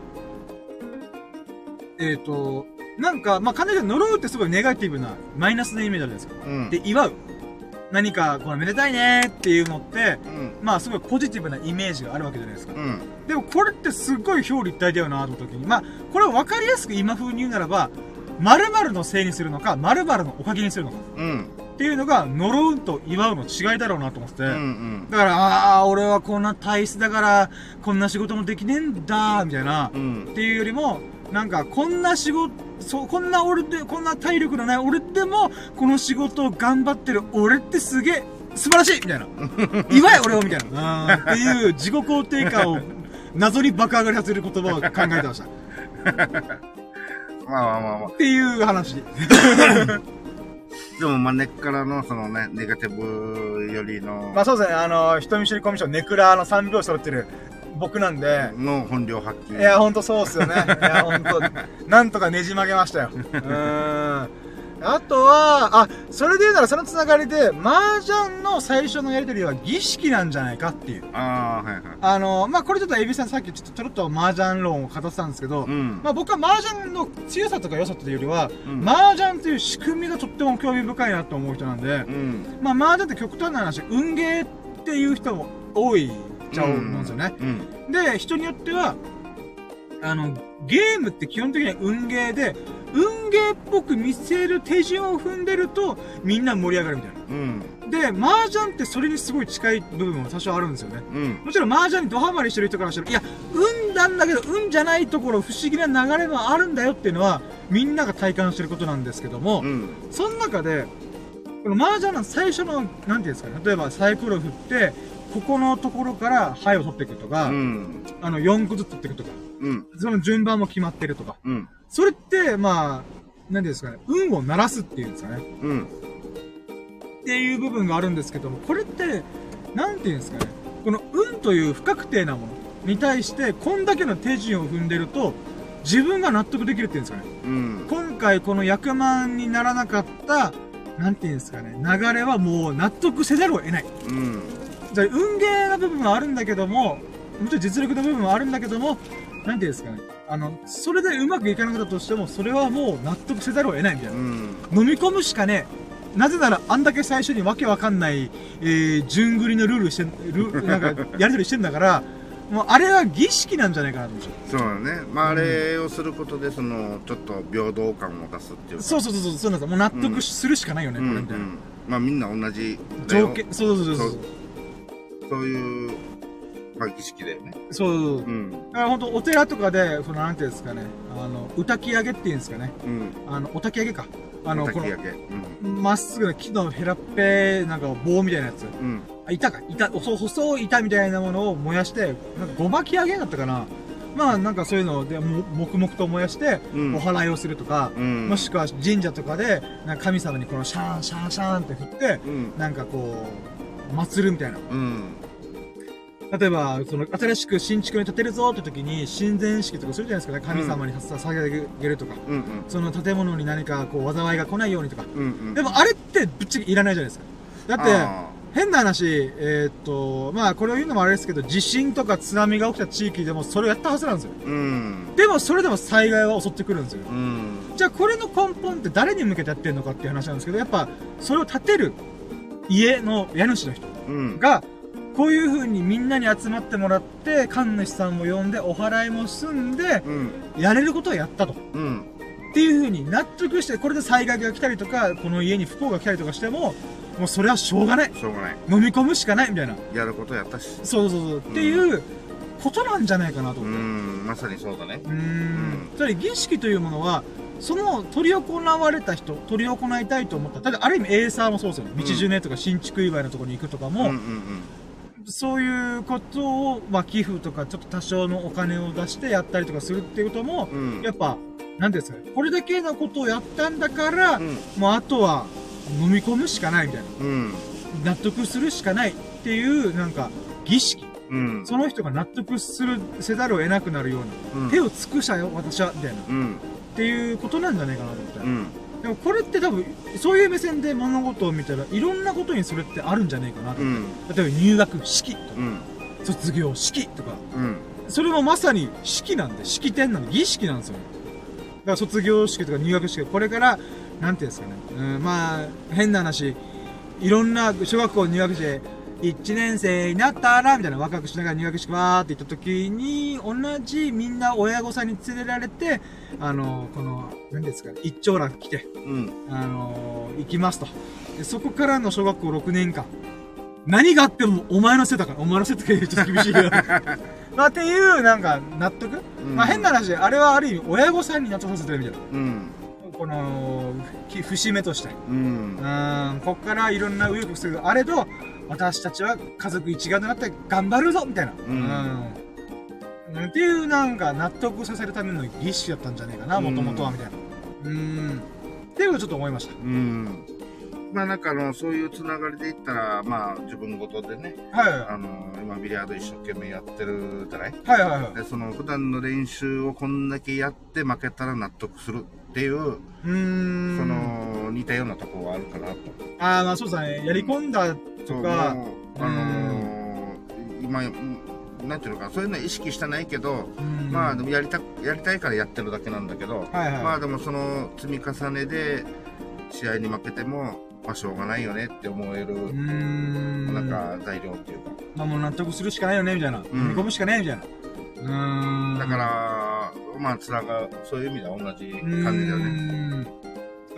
えっ、ー、と、なんか、まあ、簡単に言うと呪うってすごいネガティブな、マイナスなイメージあるじゃないですか。うん。で、祝う。何か、これめでたいねっていうのって、うん。まあ、すごいポジティブなイメージがあるわけじゃないですか。うん。でも、これってすっごい表裏一体だよなと思った時に、まあ、これを分かりやすく今風に言うならば、〇〇のせいにするのか、〇〇のおかげにするのかうん。っていうのが、呪うと祝うの違いだろうなと思ってて、うん。だから、ああ、俺はこんな体質だから、こんな仕事もできねえんだ、みたいな、うん。っていうよりも、なんか、こんな仕事、そう、こんな俺で、こんな体力のない俺でも、この仕事を頑張ってる俺ってすげえ、素晴らしいみたいな。祝え俺をみたいな。っていう自己肯定感を、謎に爆上がりさせる言葉を考えてました。まあまあまあまあ。っていう話。でも、まあ、根っからの、そのね、ネガティブよりの、まあそうですね、あの、人見知りコミュ障、ネクラの3拍子揃ってる僕なんで、の本領発揮。いや、ほんとそうっすよね。いや、ほんと、なんとかねじ曲げましたよ。うーん。あとは、あ、それで言うならそのつながりで、麻雀の最初のやりとりは儀式なんじゃないかっていう。ああ、はいはい。あの、まあ、これちょっとエビさんさっきちょっとちょろっと麻雀論を語ってたんですけど、うん。まあ、僕は麻雀の強さとか良さというよりは、うん麻雀という仕組みがとっても興味深いなと思う人なんで、うん。まあ、麻雀って極端な話、運ゲーっていう人も多いっちゃうんですよね。うん。で、人によっては、あの、ゲームって基本的には運ゲーで、運ゲーっぽく見せる手順を踏んでると、みんな盛り上がるみたいうん。な。で、麻雀ってそれにすごい近い部分も多少あるんですよね。うん。もちろん麻雀にドハマりしてる人からしたら、いや、運なんだけど、運じゃないところ、不思議な流れもあるんだよっていうのは、みんなが体感してることなんですけども、うん。その中で、この麻雀の最初の、なんていうんですかね、例えばサイコロ振って、ここのところから牌を取っていくとか、うん。あの、4個ずつ取っていくとか、うん。その順番も決まってるとか、うん。それって、まあ、なんていうんですかね、運を鳴らすっていうんですかね、うん。っていう部分があるんですけども、これって、なんていうんですかね、この運という不確定なものに対して、こんだけの手順を踏んでると、自分が納得できるっていうんですかね。うん。今回この役満にならなかった、なんていうんですかね、流れはもう納得せざるを得ない。うん。じゃあ運ゲーな部分はあるんだけども、もちろん実力の部分はあるんだけども、なんていうんですかね、あの、それでうまくいかなかったとしても、それはもう納得せざるを得ないみたいな。うん。飲み込むしかねえ。なぜなら、あんだけ最初にわけわかんない、えー、順繰りのルールしてん、ル なんか、やりとりしてんだから、もう、あれは儀式なんじゃないかなと思。そうだね。まあ、あれをすることで、その、ちょっと平等感を出すっていうか。そうそうそうそう、そうなんですよ。もう納得するしかないよね、うん。これみたいな。うん。まあ、みんな同じ。条件、そうそうそうそう。そういう、まあ、儀式だよね。そうそうん。だから本当お寺とかで、その、なんていうんですかね、あの、歌き上げっていうんですかね。うん。あの、お焚き上げか。あの、こ焚き上げ。うん。の、まっすぐな木のヘラっぺ、なんか棒みたいなやつ。うん。あ、板か、板、細細い板みたいなものを燃やして、なんかごまき上げだったかな。まあ、なんかそういうので、も黙々と燃やして、うんお祓いをするとか、うん。もしくは神社とかで、なんか神様にこのシャーン、シャーン、シャーンって振って、うん。なんかこう、祭るみたいな。うん。例えば、その、新しく新築に建てるぞって時に、神前式とかするじゃないですかね。神様にさ捧げるとか。うん。うん。その建物に何かこう、災いが来ないようにとか。うん。うん。でもあれってぶっちゃけいらないじゃないですか。だって、あ変な話、えーっと、まあこれを言うのもあれですけど、地震とか津波が起きた地域でもそれをやったはずなんですよ。ーうん。でもそれでも災害は襲ってくるんですよ。うん。じゃあこれの根本って誰に向けてやってるのかっていう話なんですけど、やっぱそれを建てる家の家主の人うん。が、こういう風にみんなに集まってもらって、神主さんも呼んで、お祓いも済んで、うん。やれることをやったと。うん。っていう風に納得して、これで災害が来たりとか、この家に不幸が来たりとかしても、もうそれはしょうがない。しょうがない。飲み込むしかないみたいな。やることやったし。そうそうそう。っていうことなんじゃないかなとう思って。ん。まさにそうだね。うーん。つまり儀式というものは、その取り行われた人、取り行いたいと思った。ただ、ある意味エーサーもそうですよね。道順ねとか新築祝いのところに行くとかうん。も、うん。うん。そういうことを、まあ、寄付とか、ちょっと多少のお金を出してやったりとかするっていうことも、うん。やっぱ、なんですかね。これだけのことをやったんだから、うん。もうあとは飲み込むしかないみたいな。うん。納得するしかないっていう、なんか、儀式。うん。その人が納得する、せざるを得なくなるような、うん。手を尽くしたよ、私は、みたいな。っうん。ていうことなんじゃないかなと思って。うん。でもこれって多分、そういう目線で物事を見たら、いろんなことにそれってあるんじゃないかなと。うん。例えば入学式とか、うん。卒業式とか、うん。それもまさに式なんで、式典なんで、儀式なんですよね。だから卒業式とか入学式、これから、なんていうんですかね、うん、まあ、変な話、いろんな小学校入学して、1年生になったら、みたいな、ワクワクしながら入学式わーって言った時に、同じみんな親御さんに連れられて、あの、この、何ですかね、一長蘭来て、うん。あの行きますと。でそこからの小学校6年間、何があってもお前のせいだから、お前のせいとか言うとちょっと厳しいけど。まあっていう、なんか、納得、うんまあ変な話、あれはある意味、親御さんに納得させてるみたいな。うん。この、き節目として。うんう。ーん、こっからいろんな右翼するがあれど、私たちは家族一丸となって頑張るぞみたいな。うんうんっていうなんか納得させるための儀式だったんじゃないかな、もともとはみたいな。うーん。っていうことをちょっと思いました。うん。まあなんかあの、そういうつながりで言ったら、まあ自分ごとでね、はいあの、今ビリヤード一生懸命やってるじゃない？はいはいはい。で、その普段の練習をこんだけやって負けたら納得するっていう、うーん。そ、の、似たようなところはあるかなと。ああ、まあそうですね。やり込んだとか、あのー今、うんなんていうのか、そういうのは意識してないけど、うんまあでもやりた、やりたいからやってるだけなんだけど、はいはい。まあでもその積み重ねで、試合に負けても、まあしょうがないよねって思える、ん。なんか材料っていうか。まあもう納得するしかないよね、みたいな。踏み込むしかないみたいな。うーん。だから、まあつなが、そういう意味では同じ感じだよね。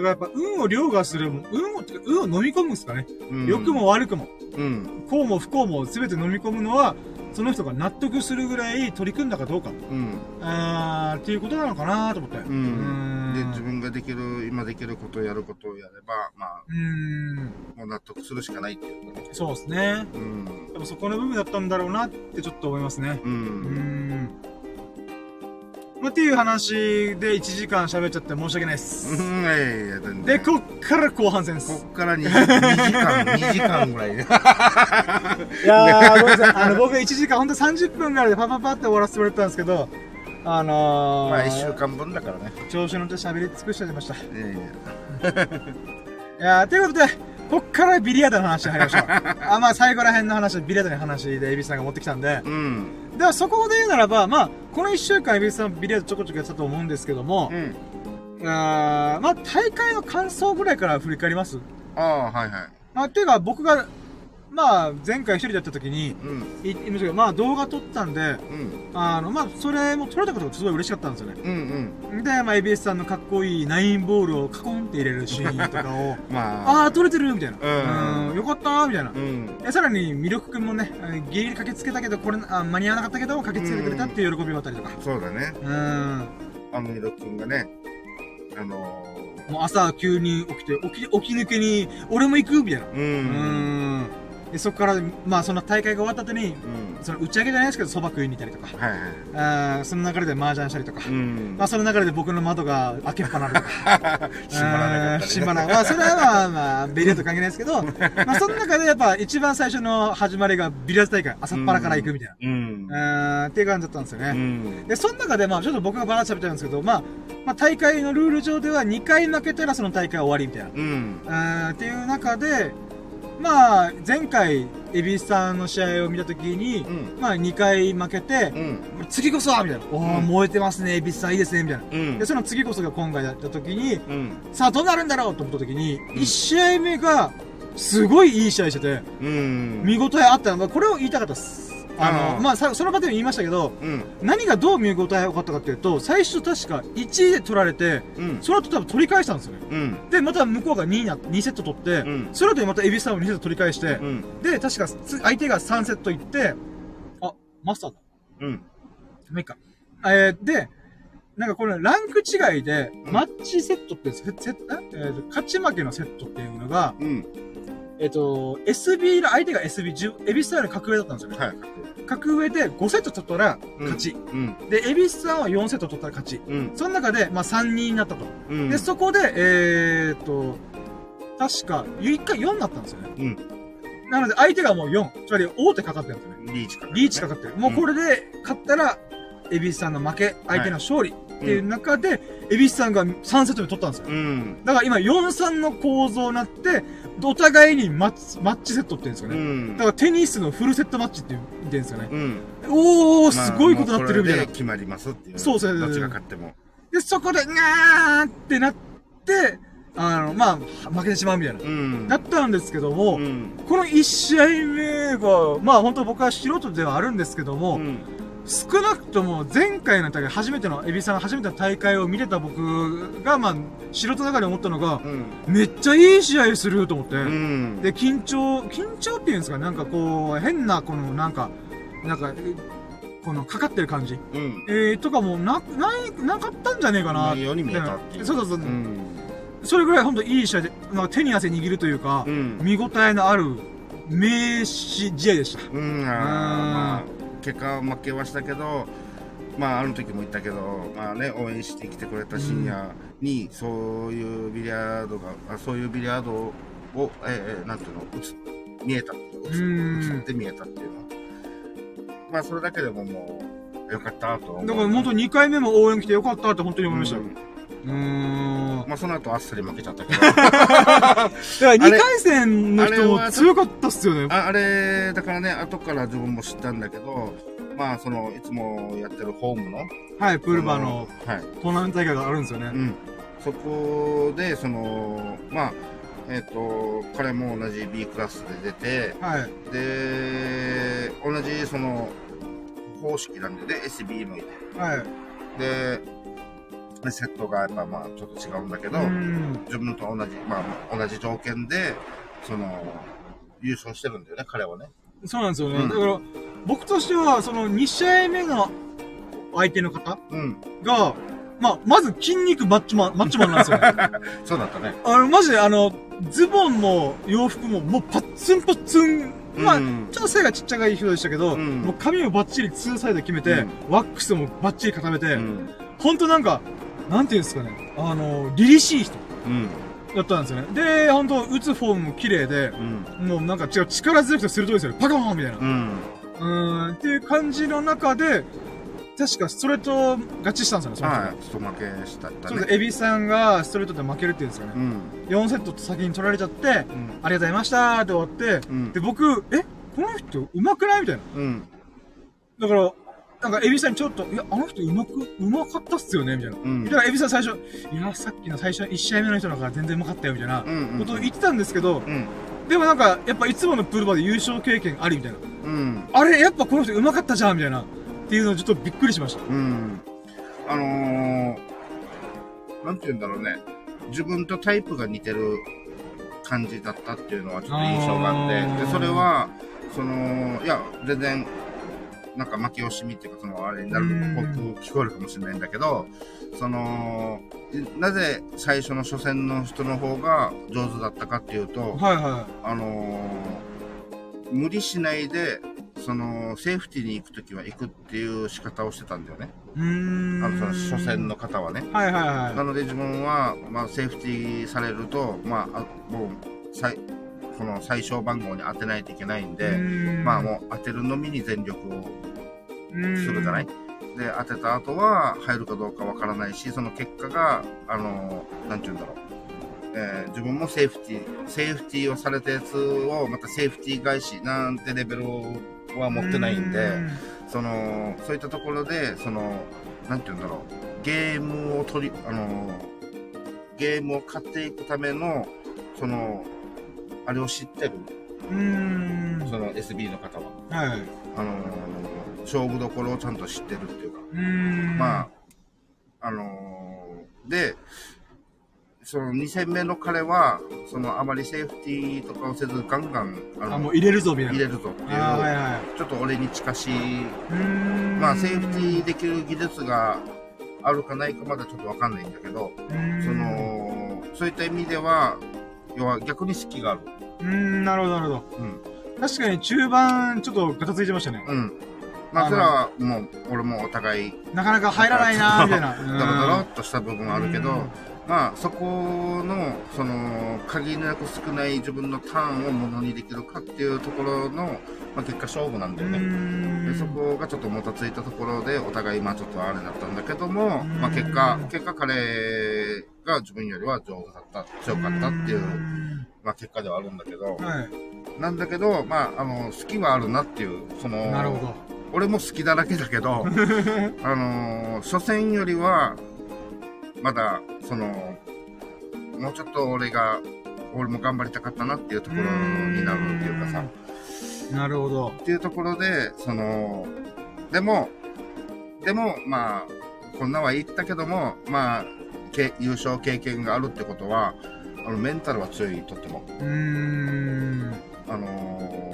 だからやっぱ運を凌駕する、運を、運を飲み込むんですかね。うん良くも悪くも。うん。こうも不幸も全て飲み込むのは、その人が納得するぐらい取り組んだかどうか。うん。あーっていうことなのかなと思って。ううん。で、ん自分ができる、今できることをやることをやれば、まあ、うーん。もう納得するしかないっていう。そうですね。うん。でもそこの部分だったんだろうなってちょっと思いますね。う。うーん。まあ、っていう話で1時間喋っちゃって申し訳ないです。うん、いやいやいや、全然。で、こっから後半戦でこす。っから 2, 時間、2時間ぐらいで。いやー、ごめんなさい。あの、僕1時間、ほんと30分ぐらいでパパパって終わらせてもらったんですけど、あのー、まあ、1週間分だからね。調子乗って喋り尽くしちゃいました。いいやいややー、ということで、こっからビリヤードの話に入りましょう。あ、まあ、最後ら辺の話、ビリヤードの話で、エビさんが持ってきたんで、うん。ではそこで言うならば、まあ、この1週間、エビさんビリヤードちょこちょこやってたと思うんですけどもう、ん。あーまあ、大会の感想ぐらいから振り返ります？ああ、はいはい。まあ、っていうか、僕が、まあ、前回一人でやった時に、言いましたけど、まあ、動画撮ったんで、うん。あの、まあ、それも撮れたことがすごい嬉しかったんですよね。うんうん。で、まあ、ABS さんのかっこいいナインボールをカコンって入れるシーンとかを、まあ。ああ、撮れてるみたいな。うんうん、よかったーみたいなさらに、魅力くんもね、ギリギリ駆けつけたけど、これ、あ間に合わなかったけど、駆けつけてくれたっていう喜びがあったりとか。そうだね。うん。あの、ミロ君がね、あのもう朝急に起きて、起き、起き抜けに、俺も行くみたいな。ー、う。うんん。で、そこから、まあ、その大会が終わった後に、うん。その打ち上げじゃないですけど、蕎麦食いに行ったりとか。はいはい。あーその流れで麻雀したりとか。うん。まあ、その流れで僕の窓が開けっぱなるとか。閉まらなかったりね閉ままあ、それはまあまあ、ビリヤード関係ないですけど、まあ、その中でやっぱ一番最初の始まりがビリヤード大会、朝っぱらから行くみたいうん。な。うん、っていう感じだったんですようね。ん。で、その中でまあ、ちょっと僕がバランス喋ってるんですけど、まあ、まあ、大会のルール上では2回負けたらその大会終わりみたいな。うん。うん、っていう中で、まあ、前回、エビスさんの試合を見たときに、うん。まあ、2回負けてう、ん。次こそはみたいな。おー、うん燃えてますね、エビスさんいいですね、みたいな。うんで、。その次こそが今回やったときに、うん。さあどうなるんだろうと思った時に、ん1試合目が、すごいいい試合してて、うん。見応えあったのが、これを言いたかったです。あの、まあ、さその場でも言いましたけど、うん。何がどう見応え良かったかっていうと、最初確か1位で取られて、うん。その後多分取り返したんですよね。うん。で、また向こうが2位な、2セット取って、うんその後にまたエビスさんを2セット取り返して、うん。で、確かつ相手が3セットいって、あ、マスターだ。うん。まあいいか。えー、で、なんかこれランク違いで、うんマッチセットって、セセットえーと勝ち負けのセットっていうのが、うん。えっ、と、SB の相手が SB10、エビスさんより格上だったんですよね。はい。格上で5セット取ったら勝ち。うん。で、エビスさんは4セット取ったら勝ち。うん。その中で、まあ3人になったと。うん。で、そこで、えーと、確か、1回4になったんですよね。うん。なので、相手がもう4。つまり、大手かかってるんですよね。リーチか。リーチかかってる。もうこれで勝ったら、エビスさんの負け、相手の勝利っていう中で、エビスさんが3セット目取ったんですよ。うん。だから今4-3の構造になって、お互いにマッチマッチセットって言うんですようね。んだ。からテニスのフルセットマッチって言うんですよね。うん。おー、すごいことになってるみたいなまあ。決まりますっていう。そうそうどっちが勝っても。で、そこで、なーってなって、あの、まあ、負けてしまうみたいな。うん。だったんですけども、うん。この1試合目が、まあ本当僕は素人ではあるんですけども、うん。少なくとも前回の大会、初めての、エビさんが初めての大会を見てた僕が、まあ、素人ながら思ったのが、うん。めっちゃいい試合すると思って、うん。で、緊張、緊張っていうんですかなんかこう、変な、この、なんか、なんか、えこの、かかってる感じ。うん。えー、とかもな、ない、なかったんじゃねえかな。ないように見えたっていうそうそうそう。うん。それぐらい本当いい試合で、なんか手に汗握るというか、うん。見応えのある、名刺試合でした。うん。結果は負けはしたけど、まあ、あの時も言ったけど、まあね、応援してきてくれた深夜に、そういうビリヤードが、あそういうビリヤードを、えー、なんていうの、映っ見えたっていう、うん映って見えたっていうの。まあ、それだけでももう、よかったと思う。だから本当2回目も応援来てよかったって本当に思いましたよ。うん。まあ、その後あっさり負けちゃったけど。だから2回戦の人も強かったっすよね。ああれ、だからね、後から自分も知ったんだけど、まあ、その、いつもやってるホームの、はい、プールバーのはい。トーナメント大会があるんですよね。うん。そこで、その、まあ、えっ、と、彼も同じ B クラスで出て、はい。で、同じその、方式なんで、で、SB もいて。はい。で、でセットがやっぱまあちょっと違うんだけど、うん。自分と同じ、まあ同じ条件で、その、優勝してるんだよね、彼はね。そうなんですよね。うんだから、僕としては、その2試合目の相手の方うん。が、まあ、まず筋肉マッチマン、マッチマンなんですよね。そうだったね。あの、マジであの、ズボンも洋服ももうパッツンパッツン。まあ、うんちょっと背がちっちゃい人でしたけど、うんもう髪をバッチリ2サイド決めて、うんワックスもバッチリ固めて、うん。ほんとなんか、なんていうんですかね、あの、凛々しい人うん。だったんですよね。で、ほんと、打つフォームも綺麗で、うん。もうなんか違う、力強くて鋭いですよね。パカーンみたいな。うん。うーん、っていう感じの中で、確かストレート勝ちしたんですよね、そのはい。ちょっと負けしたったそうです、ね。エビさんがストレートで負けるっていうんですかねう。ん。4セットと先に取られちゃって、うん。ありがとうございましたーって終わって、うんで、僕、えこの人上手くないみたいな。うん。だから、なんかエビさんにちょっと、いや、あの人上手く、上手かったっすよねみたいな。うん。だからエビさん最初、いや、さっきの最初1試合目の人だから全然上手かったよみたいなうん。ことを言ってたんですけど、うん。でもなんか、やっぱいつものプールバーで優勝経験ありみたいな。うん。あれ、やっぱこの人上手かったじゃんみたいな。っていうのをちょっとびっくりしました。うん。あのー、なんて言うんだろうね。自分とタイプが似てる感じだったっていうのはちょっと印象があって、で、それは、その、いや、全然、なんか負け惜しみっていうか、その、あれになるうん僕聞こえるかもしれないんだけど、その、なぜ最初の初戦の人の方が上手だったかっていうと、はいはあのー無理しないで、その、セーフティーに行くときは行くっていう仕方をしてたんだよね。あの、その初戦の方はね。はいはいはなので自分は、まあ、セーフティーされると、まあ、あもう、最、その最小番号に当てないといけないんい。で、まあもう当てるのみに全力をうするじゃない？で、当てた後は入るかどうかわからないし、その結果が、あの、なんて言うんだろう。えー自分もセーフティー、セーフティーをされたやつをまたセーフティー返しなんてレベルは持ってないんで、その、そういったところで、その、なんて言うんだろう、ゲームを取り、あの、ゲームを勝っていくための、その、あれを知ってる、うーん。その SB の方は。はい。あの、勝負どころをちゃんと知ってるっていうか、うーん。まあ、あので、その2戦目の彼は、そのあまりセーフティーとかをせず、ガンガン、あのあ、もう入れるぞ、みたいな。入れるぞっていう、はいはちょっと俺に近しい。まあ、セーフティーできる技術があるかないかまだちょっとわかんないんだけど、そ、の、そういった意味では、要は逆に隙がある。うーん、なるほど、なるほうん。ど。確かに中盤、ちょっとガタついてましたね。うん。まあ、あのそれはもう、俺もお互い、なかなか入らないなー、みたいな。ドロドロっとした部分はあるけどうん、まあ、そこの、その、限りなく少ない自分のターンをものにできるかっていうところの、まあ、結果勝負なんだよね。んでそこがちょっともたついたところで、お互い、まあちょっとあれだったんだけども、うんまあ結果、結果彼が自分よりは上手だった、強かったっていう、んまあ結果ではあるんだけど、はい。なんだけど、まああの、好きはあるなっていう、その、なるほど。俺も好きだらけだけど、あの、初戦よりは、まだ、その、もうちょっと俺が、俺も頑張りたかったなっていうところになるっていうかさ、なるほど。っていうところで、その、でも、でも、まあ、こんなは言ったけども、まあ、け優勝経験があるってことは、あの、メンタルは強い、とっても。うーん。あの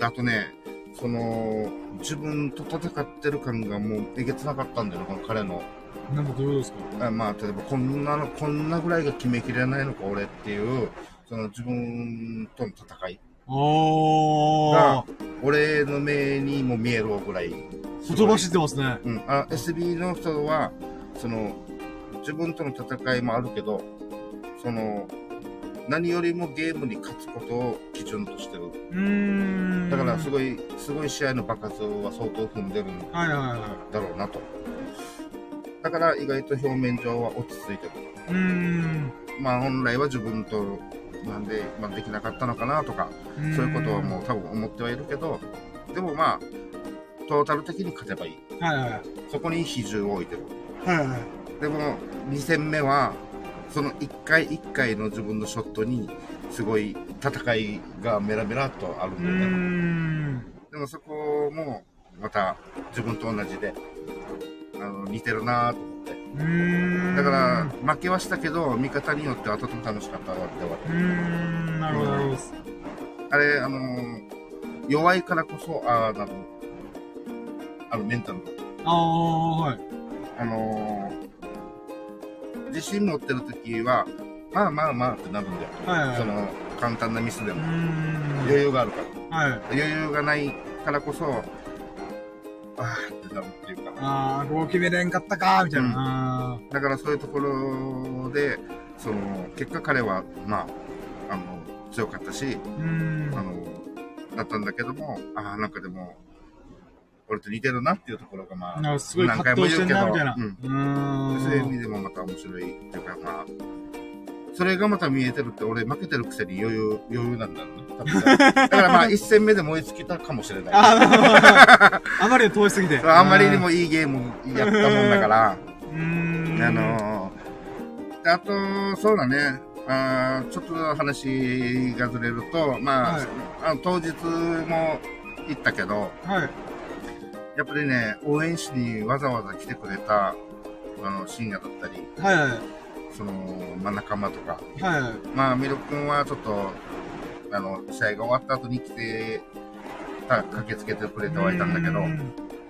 ー、あとね、その、自分と戦ってる感がもうえげつなかったんだよね、この彼の。なんかどういうことですか？あまあ、例えばこんなの、こんなぐらいが決めきれないのか、俺っていう、その自分との戦い。おー。俺の目にも見えるぐらい。ほとばしってますね。うん。あ、SB の人は、その、自分との戦いもあるけど、その、何よりもゲームに勝つことを基準としてる。うーん。だからすい。ごい、すごい試合の爆発は相当踏んでるんはいはいはだろうなと。だから意外と表面上は落ち着いてる。い。うーん。まあ本来は自分となんで、まあ、できなかったのかなとか、そういうことはもう多分思ってはいるけど、でもまあ、トータル的に勝てばいい。うん。はいはいはい。そこに比重を置いてる。はいはい。でも、2戦目は、その1回1回の自分のショットに、すごい戦いがメラメラっとあるんだよね。ん。でもそこも、また自分と同じで、あの、似てるなと思って。だから、負けはしたけど、見方によってはとても楽しかったわって終わうーん。なるほどなるほど。あれ、あのー弱いからこそ、ああ、なるあの、メンタルが。ああ、はい。あのー自信持ってる時は、まあまあまあってなるんだよ。はいはいその、簡単なミスでも。ん。余裕があるから。はい。余裕がないからこそ、ああってなるっていうか。ああ、こう決めれんかったか、みたいな。だからそういうところで、その、結果彼は、まあ、あの、強かったし、うーん。あの、だったんだけども、ああ、なんかでも、俺と似てるなっていうところが、まあ、すごい葛藤してんな、みたいな。うんうーん。そういう意味でもまた面白いっていうか、まあ、それがまた見えてるって、俺負けてるくせに余裕、余裕なんだろうね。だからまあ、一戦目で燃え尽きたかもしれない。ああー あまりに遠しすぎて。あんまりにもいいゲームやったもんだから、うーん。あのーであと、そうだね、あーちょっと話がずれると、まあ、はいあの当日も行ったけど、はい。やっぱりね、応援しにわざわざ来てくれた、あの、深夜だったり、はいはい。その、まあ、仲間とか、はいはい。まあ、ミルク君はちょっと、あの、試合が終わった後に来て、た駆けつけてくれてはいたんだけど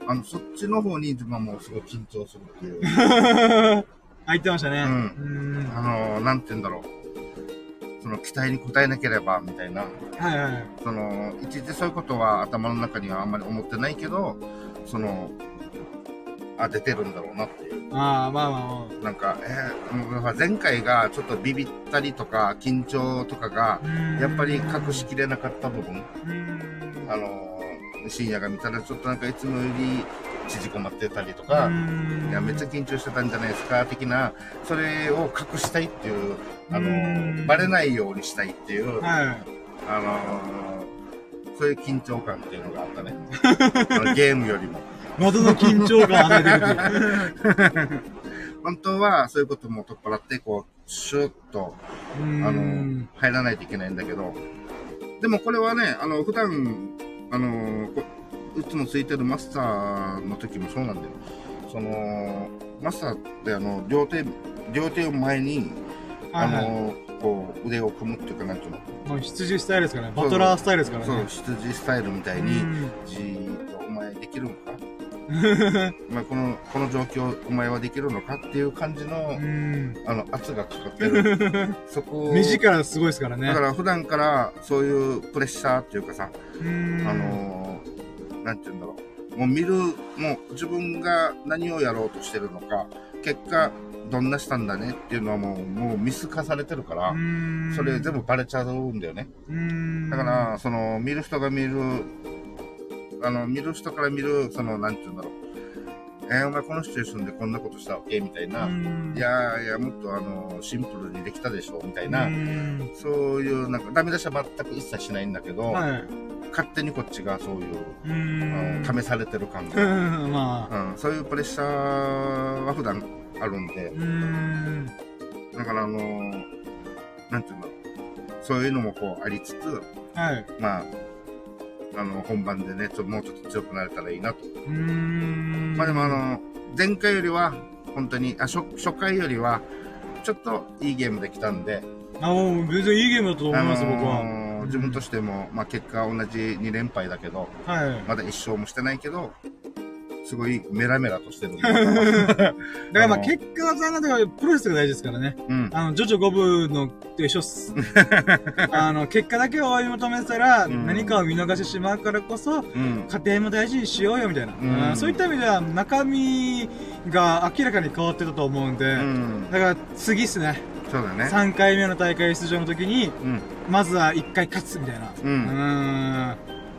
あの、そっちの方に自分はもうすごい緊張するっていう。あ、言ってましたね。うんうーん。あの、なんて言うんだろう。その期待に応えなければ、みたいな。はいはい。その、いちいちそういうことは頭の中にはあんまり思ってないけど、その、あ、出てるんだろうなって。ああ、まあまあまなんか、えーもうだから前回がちょっとビビったりとか、緊張とかがやっぱり隠しきれなかった部分。あのー、深夜が見たらちょっとなんかいつもより縮こまってたりとか、いや、めっちゃ緊張してたんじゃないですか、的な、それを隠したいっていう、あのバレないようにしたいっていう、はい。あのー、そういう緊張感っていうのがあったね。ゲームよりも。謎の緊張感。本当はそういうことも取っ払って、こう、シュッと、あの、入らないといけないんだけど、でもこれはね、あの、普段、あの、こいつもついてるマスターの時もそうなんだよ。その、マスターってあの、両手、両手を前に、あの、こう、腕を組むっていうか、なんていうの、もう羊スタイルですからね。バトラースタイルですからそう、ね。羊スタイルみたいに、うんじーっと、お前できるのか お前この、この状況、お前はできるのかっていう感じの、うん。あの、圧がかかってる。そこを目力すごいですからね。だから普段からそういうプレッシャーっていうかさ。あのー、なんて言うんだろう。もう見る、もう自分が何をやろうとしてるのか、結果、どんなしたんだねっていうのはもう、もう見透かされてるから、それ全部バレちゃうんだよね。だから、その、見る人が見る、あの、見る人から見る、その、なんて言うんだろう。えーお前このシチュエーションでこんなことしたわけ？みたいな。うん、いやいや、もっとあの、シンプルにできたでしょ？みたいな。うんそういう、なんか、ダメ出しは全く一切しないんだけど、はい。勝手にこっちがそういう、う。あの試されてる感うが、ん まあ。うん、そういうプレッシャーは普段あるんでん。だからあのなんていうんだろう、そういうのもこうありつつ、はい。まあ、あの、本番でね、ちょもうちょっと強くなれたらいいなと。うーん。まあでもあの、前回よりは、本当に、あ、初、初回よりは、ちょっといいゲームできたんで、あ、もう全然いいゲームだと思います、僕は。ー自分としても、まあ結果同じ2連敗だけど、はい。まだ1勝もしてないけど、すごいメラメラとしてる。だからまあ結果は残念だけど、プロセスが大事ですからね。うん。あの、ジョジョ5部のと一緒っす。あの、結果だけを追い求めてたら、うん何かを見逃してしまうからこそ、うん。家庭も大事にしようよみたいな、うんうんそういった意味では中身が明らかに変わってたと思うんで、うん。だから次っすねそうだね。3回目の大会出場の時にうん。まずは1回勝つみたいなう。うんん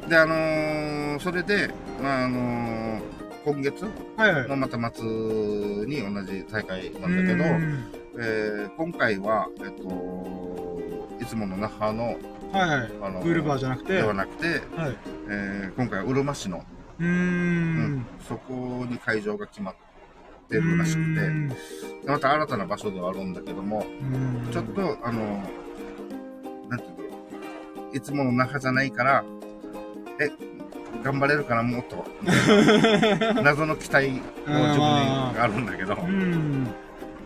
で、あのー、それで、まあ、あのー、今月？はいはい。のまた末に同じ大会なんだけど、うん。えー今回は、えっと、いつもの那覇の、はいはい。あのブルバーじゃなくて？でははいなくて、えー今回はうるま市の、うん。ん。そこに会場が決まってるらしくて、また新たな場所ではあるんだけども、うん。ちょっと、あの、なんていうの、いつもの那覇じゃないから、え、頑張れるかな、もっと。謎の期待を自分にあるんだけど、うん。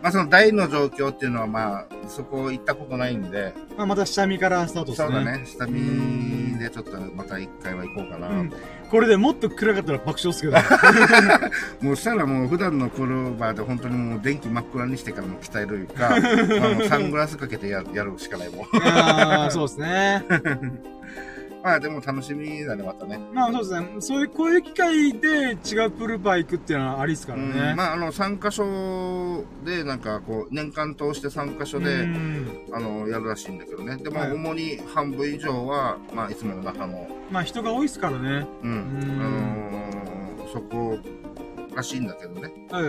まあその台の状況っていうのはまあ、そこ行ったことないんで、まあ、また下見からスタートですね。そうだね、下見でちょっとまた一回は行こうかな。うん。これでもっと暗かったら爆笑っすけど もうしたらもう普段のクルーバーで本当にもう電気真っ暗にしてからも鍛えるか、まあもうサングラスかけてややるしかないもん。ああそうですねまあでも楽しみだね、またね。まあそうですね。そういう、こういう機会で違うプールバー行くっていうのはありですからうんね。まああの3カ所でなんかこう年間通して3カ所で、うんあのやるらしいんだけどねでもはい主に半分以上は、まあ、いつもの中の、まあ人が多いですからね。うんうんあのーそこらしいんだけどねは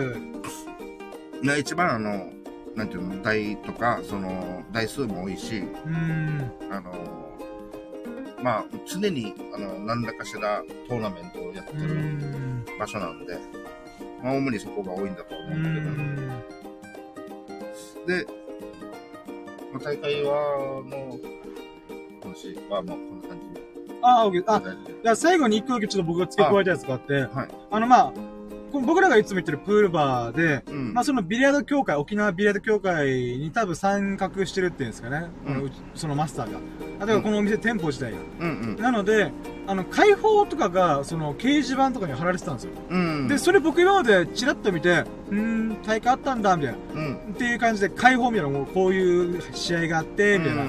い。が一番あのなんていうの台とかその台数も多いしうん。あのーまあ常にあの何らかしらトーナメントをやってうるん。場所なんで、まあ主にそこが多いんだと思ううんだけど、ん。で、まあ大会は、の話は、まあ、こんな感じ。あ、オッケー。あ、大丈じゃあ最後に一個だけちょっと僕が付け加えたやつがあって、はいあのまあ、僕らがいつも言ってるプールバーで、夫うん。まあそのビリヤード協会、沖縄ビリヤード協会に多分参画してるっていうんですかね。うちそのマスターが。例えばこのお店、店舗自体が。うんなので、あの、開放とかが、その、掲示板とかに貼られてたんですよ。うん。うん。で、それ僕今までチラッと見て、うーん、大会あったんだ、みたいな。うん。っていう感じで、開放みたいな、もうこういう試合があって、みたいな。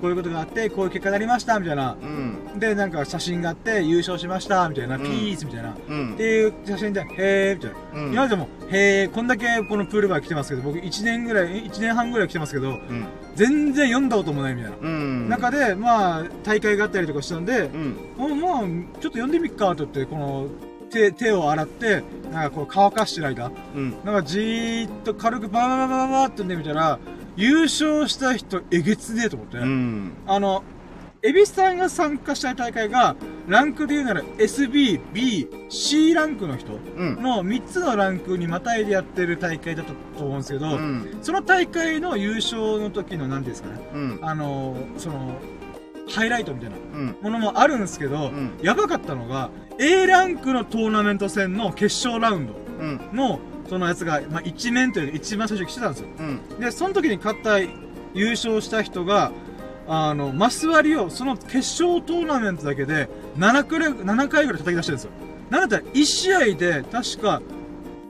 うん。こういうことがあって、こういう結果になりました、みたいな。うん。で、なんか写真があって、優勝しました、みたいな。うんピース、みたいな。っうんて。いう写真で、へー、みたいな。うん。今までも、へー、こんだけこのプールバー来てますけど、僕1年ぐらい、1年半ぐらい来てますけど、うん。全然読んだこともないみたいな。うん。中で、まあ、大会があったりとかしたんで、うん。もう、もう、ちょっと読んでみっかと言って、この、手、手を洗って、なんかこう乾かしてる間、うん。なんかじーっと軽くバーバーバーバーって読んでみたら、優勝した人えげつねえと思って。うん。あの、エビさんが参加したい大会が、ランクで言うなら SB、B、C ランクの人うん。の3つのランクにまたいでやってる大会だったと思うんですけど、うん。その大会の優勝の時の何ですかね、うん。あの、その、ハイライトみたいなうん。ものもあるんですけど、うんやばかったのが、A ランクのトーナメント戦の決勝ラウンドうん。の、そのやつが、まあ、一面というか一番最初に来てたんですよ。うん。で、その時に勝った、優勝した人が、あの、マス割りを、その決勝トーナメントだけで、7くらい、7回ぐらい叩き出してるんですよ。なんだったら、1試合で、確か、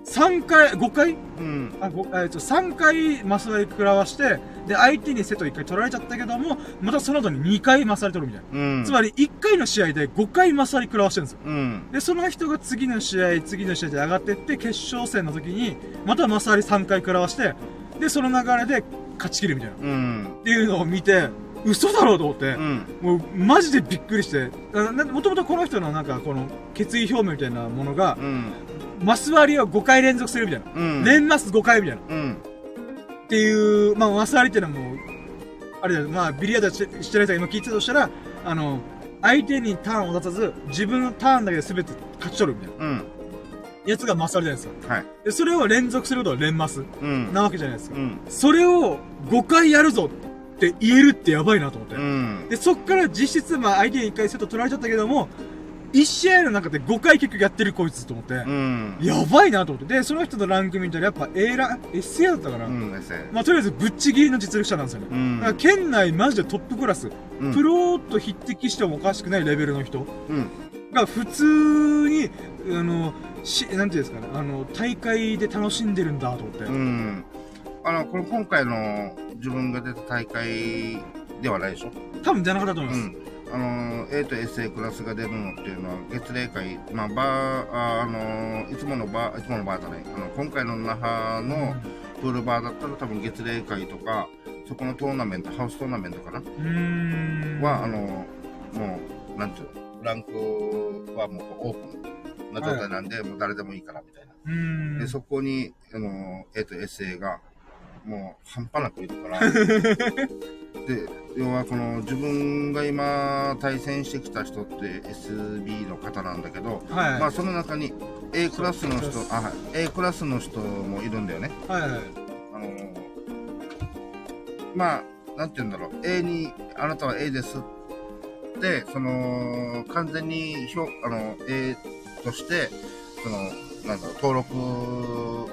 3回、5回？うん。あ、ごえっと、3回マス割り食らわして、で、相手にセット1回取られちゃったけども、またその後に2回マス割り取るみたいな。うん。つまり、1回の試合で5回マス割り食らわしてるんですよ。うん。で、その人が次の試合、次の試合で上がってって、決勝戦の時に、またマス割り3回食らわして、で、その流れで勝ち切るみたいな。っうん。ていうのを見て、嘘だろうと思ってう、ん。もう、マジでびっくりして、もともとこの人のなんか、この、決意表明みたいなものが、うん。マス割りを5回連続するみたいな。うん。連マス5回みたいな。うん。っていう、まあ、マス割りっていうのはもう、あれだよ、まあ、ビリヤードしてしてる人が今聞いてたとしたら、あの、相手にターンを出さず、自分のターンだけで全て勝ち取るみたいな。うん。やつがマス割りじゃないですか。はい。で、それを連続することは連マスうん。なわけじゃないですか。うん。それを5回やるぞって言えるってやばいなと思って。うん。で、そっから実質、まあ、相手に1回セット取られちゃったけども、1試合の中で5回結局やってるこいつと思って、うん。やばいなと思って。で、その人のランク見たらやっぱ A ラン、SA だったかな。うん。まあ、とりあえずぶっちぎりの実力者なんですよね。うんだから県内マジでトップクラス、うんプロと匹敵してもおかしくないレベルの人うん。が普通に、あの、し、なんていうんですかね、あの、大会で楽しんでるんだと思って。うん。あの、これ今回の自分が出た大会ではないでしょ？多分じゃなかったと思ういます。ん。あの、A と SA クラスが出るのっていうのは、月例会、まあ、バー、ああの、いつものバー、いつものバーじゃない、あの、今回の那覇のプールバーだったら多分月例会とか、そこのトーナメント、ハウストーナメントかな？は、あの、もう、なんていうの、ランクはもうオープンな状態なんで、もう誰でもいいからみたいな。で、そこに、あの、A と SA が、もう半端なくいるから、で、要はこの自分が今対戦してきた人って SB の方なんだけど、はい。まあその中に A クラスの人あ、はい A クラスの人もいるんだよね。はいはい。あのまあ、なんて言うんだろう、A に、あなたは A ですって、その、完全に表、あの、A として、その、なんだろう、登録、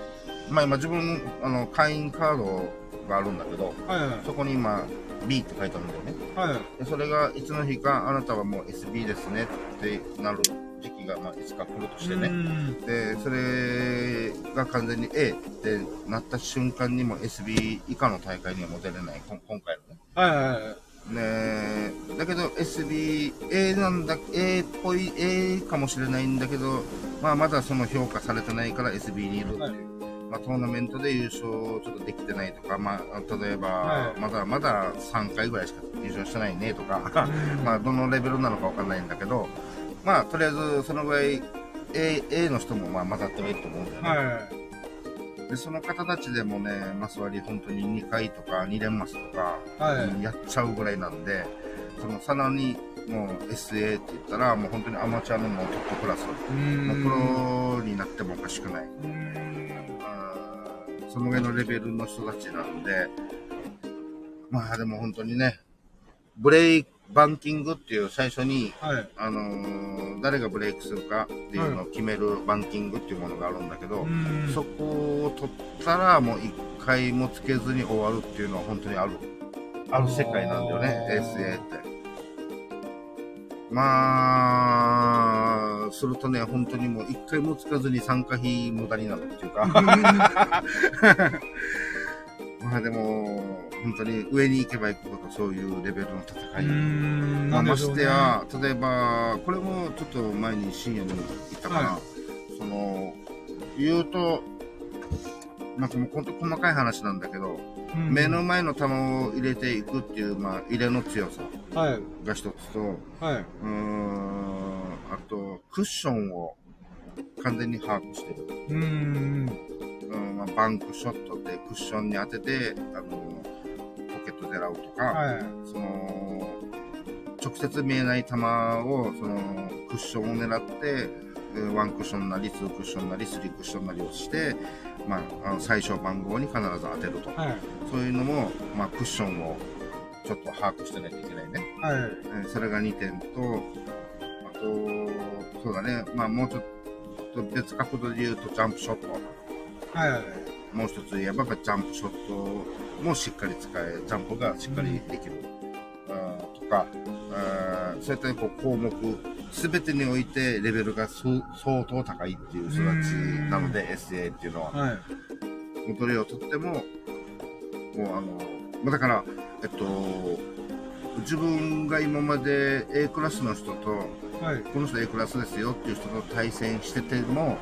まあ今自分、あの、会員カードがあるんだけど、はいはい。そこに今、B って書いてあるんだよね。はい。でそれがいつの日か、あなたはもう SB ですねってなる時期が、まあ、いつか来るとしてね。んで、それが完全に A ってなった瞬間にも SB 以下の大会にはもう出れない、今回のね。はいはいはい。ねだけど SB、A なんだ、A っぽい A かもしれないんだけど、まあまだその評価されてないから SB にいるっていう。はいまあトーナメントで優勝ちょっとできてないとか、まあ例えば、はいまだまだ3回ぐらいしか優勝してないねとか、うん まあどのレベルなのかわかんないんだけど、まあとりあえずそのぐらい A, A の人もまあ混ざってはいると思うんだよね。はい。で、その方たちでもね、マス割り本当に2回とか2連マスとか、やっちゃうぐらいなんで、そのさらにもう SA って言ったら、もう本当にアマチュアのもうトップクラス。もうプロになってもおかしくない。その上のレベルの人たちなんで、まあでも本当にね、ブレイク、バンキングっていう最初に、はい。あのー誰がブレイクするかっていうのを決めるバンキングっていうものがあるんだけど、うーん。そこを取ったらもう一回もつけずに終わるっていうのは本当にある、ある世界なんだよね、SA って。まあ、するとね、本当にもう一回もつかずに参加費無駄になるっていうか。まあでも、本当に上に行けば行くほどそういうレベルの戦い。ん。まあ、ましてや、例えば、これもちょっと前に深夜に言ったかな、はその、言うと、なんかもう本当細かい話なんだけど、うん目の前の球を入れていくっていう、まあ、入れの強さはい。が一つと、うはい。ーん、あと、クッションを完全に把握してる。うーん。うんまあ、バンクショットでクッションに当てて、あの、ポケット狙うとか、はい。その、直接見えない球を、その、クッションを狙って、えーワンクッションなり、ツークッションなり、スリークッションなりをして、まあ、あの最小番号に必ず当てると。はい。そういうのも、まあ、クッションをちょっと把握してないといけないね。はい。えーそれが2点と、あと、そうだね、まあ、もうちょっと別角度で言うと、ジャンプショット。はい。もう一つ言えば、ジャンプショットもしっかり使え、ジャンプがしっかりできる。あーとか、あーそういったこう項目、すべてにおいてレベルがそ相当高いっていう人たちなので、SA っていうのは。はい。れをとっても、もうあの、まあだから、えっと、自分が今まで A クラスの人と、はい。この人 A クラスですよっていう人と対戦してても、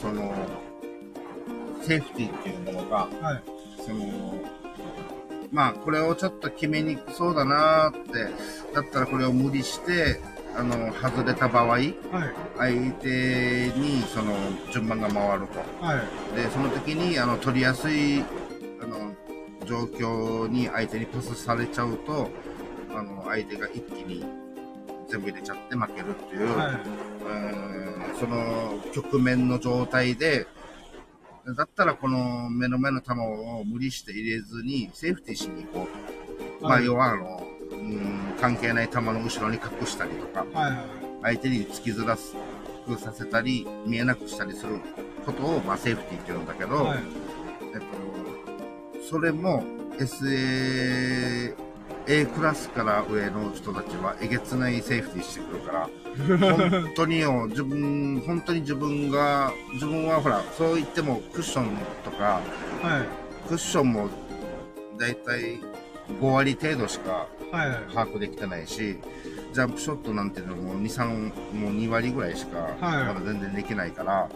その、セーフティーっていうものが、はい。その、まあ、これをちょっと決めにくそうだなーって、だったらこれを無理して、あの、外れた場合、はい。相手にその順番が回ると。はい。で、その時に、あの、取りやすい、あの、状況に相手にパスされちゃうと、あの、相手が一気に全部入れちゃって負けるっていう、はい。うんその局面の状態で、だったらこの目の前の球を無理して入れずにセーフティーしに行こうと。まあ、はい要はあの、うん、関係ない球の後ろに隠したりとか、はい。相手に突きずらすくさせたり、見えなくしたりすることを、まあ、セーフティーって言うんだけど、はい。えっと、それも SA A クラスから上の人たちはえげつないセーフティーしてくるから、本当によ、自分、本当に自分が、自分はほら、そう言ってもクッションとか、はい。クッションもだいたい5割程度しかはいはい。把握できてないし、ジャンプショットなんていうのも2、3、もう2割ぐらいしかはいまだ全然できないから、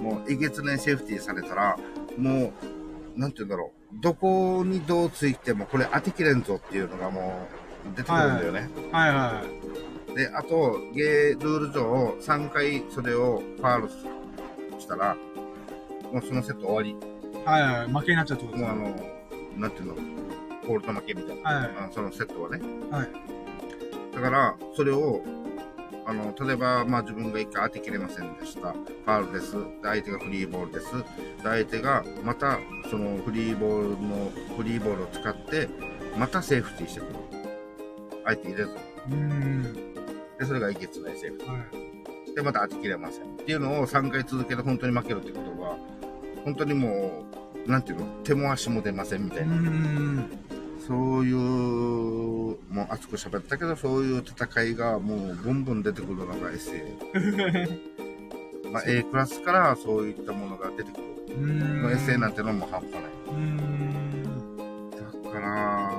もうえげつないセーフティーされたら、もう、なんていうんだろう、どこにどうついてもこれ当てきれんぞっていうのがもう出てくるんだよね。はいはい。で、あと、ゲールール上3回それをファールしたら、もうそのセット終わり。はいはい。負けになっちゃうってこと。もうあの、なんていうの、コールド負けみたいな。はいあそのセットはね。はい。だから、それを、あの、例えば、まあ自分が一回当てきれませんでした。ファールです。で、相手がフリーボールです。で、相手がまた、そのフリーボールの、フリーボールを使って、またセーフティーしてくる。相手入れず。うーん。で、それがいけつないセーフ。はい。で、また当てきれません。っていうのを3回続けて本当に負けるってことは、本当にもう、なんていうの、手も足も出ませんみたいな。ん。そういう、もう熱く喋ったけど、そういう戦いがもうボンボン出てくるのが SA。まあ A クラスからそういったものが出てくる。うーん。もう SA なんてのも半端ない。うーん。だから、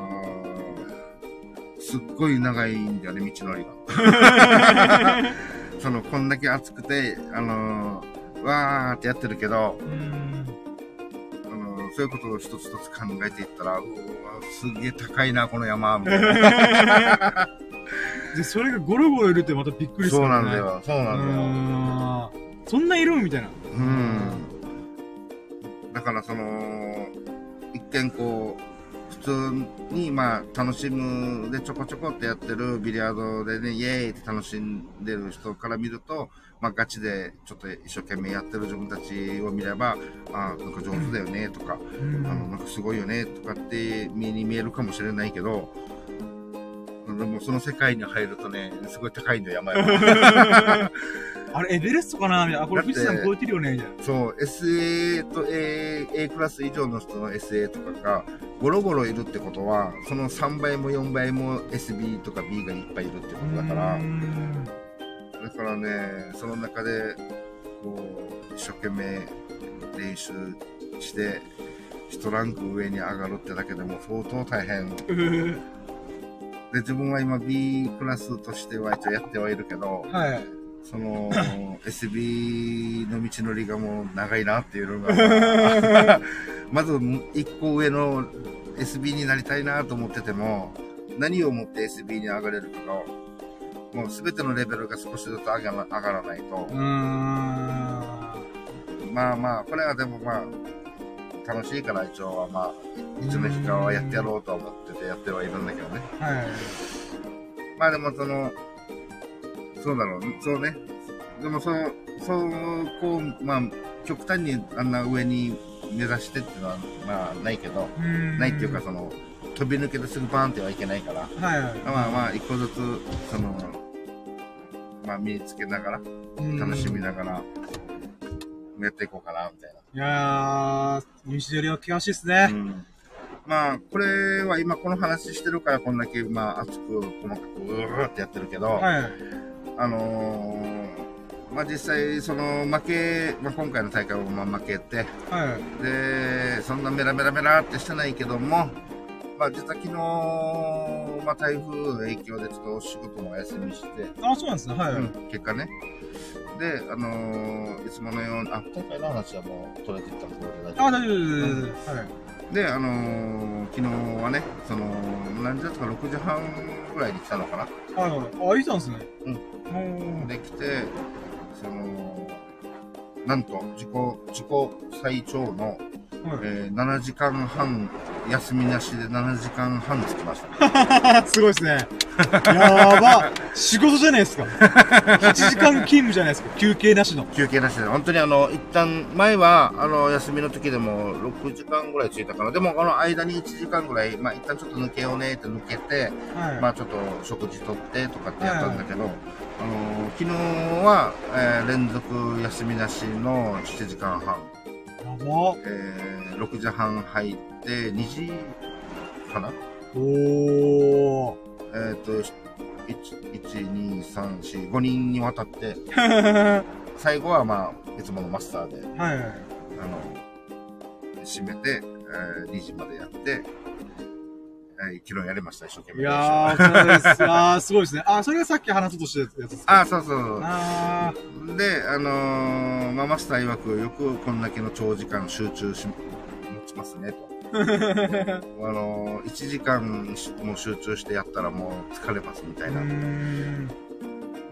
すっごい長いんだよね、道のりが。その、こんだけ暑くて、あのーわーってやってるけど、うーん。あのーそういうことを一つ一つ考えていったら、うわすげえ高いな、この山、みたいな。で、それがゴロゴロいるってまたびっくりするそう。なんだよ、そうなんだよ。そんないるみたいな。うん。だからその、一見こう、普通にまあ楽しむでちょこちょこってやってるビリヤードでね、イエーイって楽しんでる人から見ると、まあガチでちょっと一生懸命やってる自分たちを見れば、あなんか上手だよねとか、うんあの、なんかすごいよねとかって目に見えるかもしれないけど、でもその世界に入るとね、すごい高いんだよ、山々。あれ、エベレストかな？みたいな。あ、これ富士山超えてるよね。そう、SA と A, A クラス以上の人の SA とかがゴロゴロいるってことは、その3倍も4倍も SB とか B がいっぱいいるってことだからだからね、その中で、こう、一生懸命練習して、一ランク上に上がるってだけでも相当大変。で、自分は今 B クラスとしては一応やってはいるけど、はい。その、SB の道のりがもう長いなっていうのが、まず一個上の SB になりたいなと思ってても、何をもって SB に上がれるかが、もう全てのレベルが少しずつ上がら上がらないとうー、ん。まあまあ、これはでもまあ、楽しいから一応はまあ、いつの日かはやってやろうとは思っててやってはいるんだけどね。はい。まあでもその、そうだろう、そうね。でもそう、そう、こう、まあ、極端にあんな上に目指してっていうのは、まあ、ないけど、ないっていうか、その、飛び抜けてすぐバーンってはいけないから、はいはい。まあまあ、一個ずつ、その、まあ、身につけながら、うん楽しみながら、やっていこうかな、みたいな。いやー、道のりは険しいっすね。うんまあ、これは今この話してるからこんだけ、まあ、熱く、細かく、うーってやってるけど、はい。あのーまあ、実際、その、負け、まあ、今回の大会もまあ負けて、はい。で、そんなメラメラメラってしてないけども、まあ、実は昨日、まあ、台風の影響でちょっとお仕事もお休みして、あ、そうなんですね。はい。うん、結果ね。で、あのーいつものように、あ、大会の話はもう取れていったのこれで大あ、丈大丈夫です。はい。夫で、あのー昨日はね、その、何時だったか6時半ぐらいに来たのかなはいはい。あ、いたんですね。うんうん。できて、その、なんと、自己、自己最長の、はい。えー7時間半、休みなしで7時間半つきました。すごいですね。やば。仕事じゃないですか。8時間勤務じゃないですか。休憩なしの。休憩なしで、本当にあの、一旦、前は、あの、休みの時でも6時間ぐらいついたかな。でも、この間に1時間ぐらい、まあ、一旦ちょっと抜けようねって抜けて、はい。まあ、ちょっと食事とってとかってやったんだけど、あの、昨日は、えー連続休みなしの7時間半。やば。えー6時半入って、2時かな？おー。えっ、と、1、1、2、3、4、5人にわたって、は 最後はまあ、いつものマスターで、いはい。あの、締めて、えー、2時までやって、えー、昨日やりました、一生懸命。いやー。あー、すごいですね。あー、それがさっき話そうとしてたやつですか？あ、そうそう。あで、あのーまあ、マスター曰く、よくこんだけの長時間集中し、持ちますね、と。ー。あのー、1時間しもう集中してやったらもう疲れますみたいな。ん。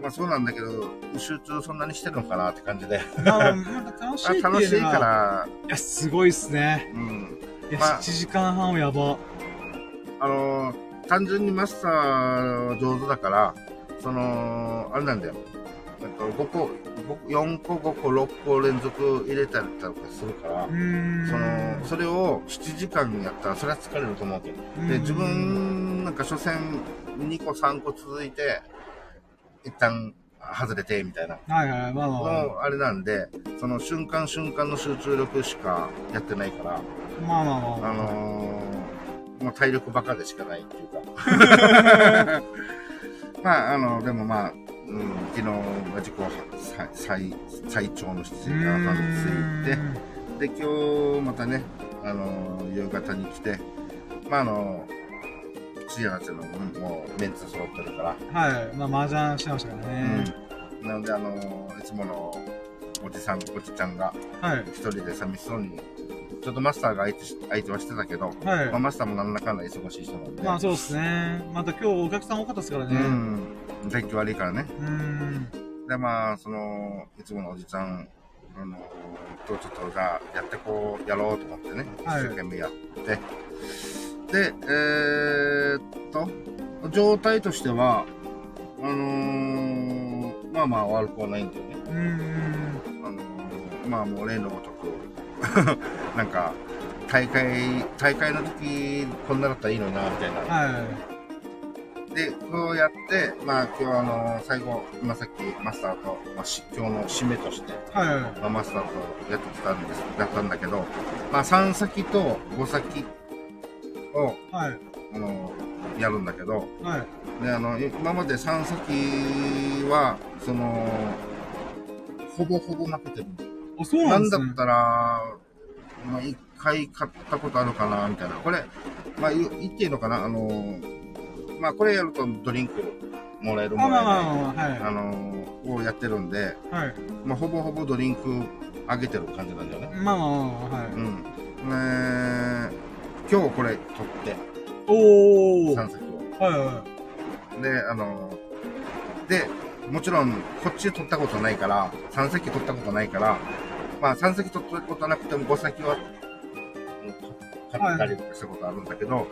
まあそうなんだけど、集中そんなにしてるのかなって感じで。まあ、なんか楽しい楽しいか。ら、いや、すごいっすね。うん。いや、まあ7時間半はやば。あのー単純にマスター上手だから、その、あれなんだよ。えっと、5個、4個、5個、6個連続入れたりとかするからう、ーん。その、それを7時間やったら、それは疲れると思うけど。で、うん自分、なんか、所詮、2個、3個続いて、一旦、外れて、みたいな。はいはい、まあまあまの、あれなんで、その瞬間瞬間の集中力しかやってないから、あ。まあまあまあまああ。のー、もう体力バカでしかないっていうか。まあ、あの、でもまあ、うん、昨日が自己最最最長の7時間半ついて、で、今日またね、あのー、夕方に来て、まあ、あのー、土屋たちのもうメンツ揃ってるから、はい。まあ、麻雀してましたからね。うん。なので、あのー、いつものおじさん、おじちゃんがはい。一人で寂しそうに、ちょっとマスターが相手し相手はしてたけど、はいまあ、。マスターもなんだかんだ忙しい人なんで、まあそうですね。また今日お客さん多かったですからね。うん、天気悪いからね。うーん。で、まあ、その、いつものおじちゃん、あの、とちょっと、じゃあ、やってこう、やろうと思ってね、一はい生懸命やって、で、えーっと、状態としては、あのーまあまあ悪くはないんだよね。うーん。あのーまあもう例のごとく、なんか、大会、大会の時、こんなだったらいいのにな、みたいな。はで、こうやって、まあ今日あの、最後、今さっきマスターと、まあ、し今日の締めとして、い。はい。まあ、マスターとやってきたんです、だったんだけど、まあ3先と5先を、はい。あの、やるんだけど、はい。で、あの、今まで3先は、その、ほぼほぼ負けてるんだよあ、そうなですねなんんだっ。たら、まあ、一回買ったことあるかな、みたいな。これ、まあ、言言っていいのかな？あの、まあ、これやるとドリンクもらえるあ、もらえない。まあの、をやってるんで、はい。はい。まあ、ほぼほぼドリンクあげてる感じなんだよね。まあまあまあまあ、はい。うん。ね今日これ取って、おー。3席を。はいはで、あの、で、もちろん、こっち取ったことないから、3席取ったことないから、まあ、3席取ったことなくても5席は、うん買ったりとかしたことあるんだけど、も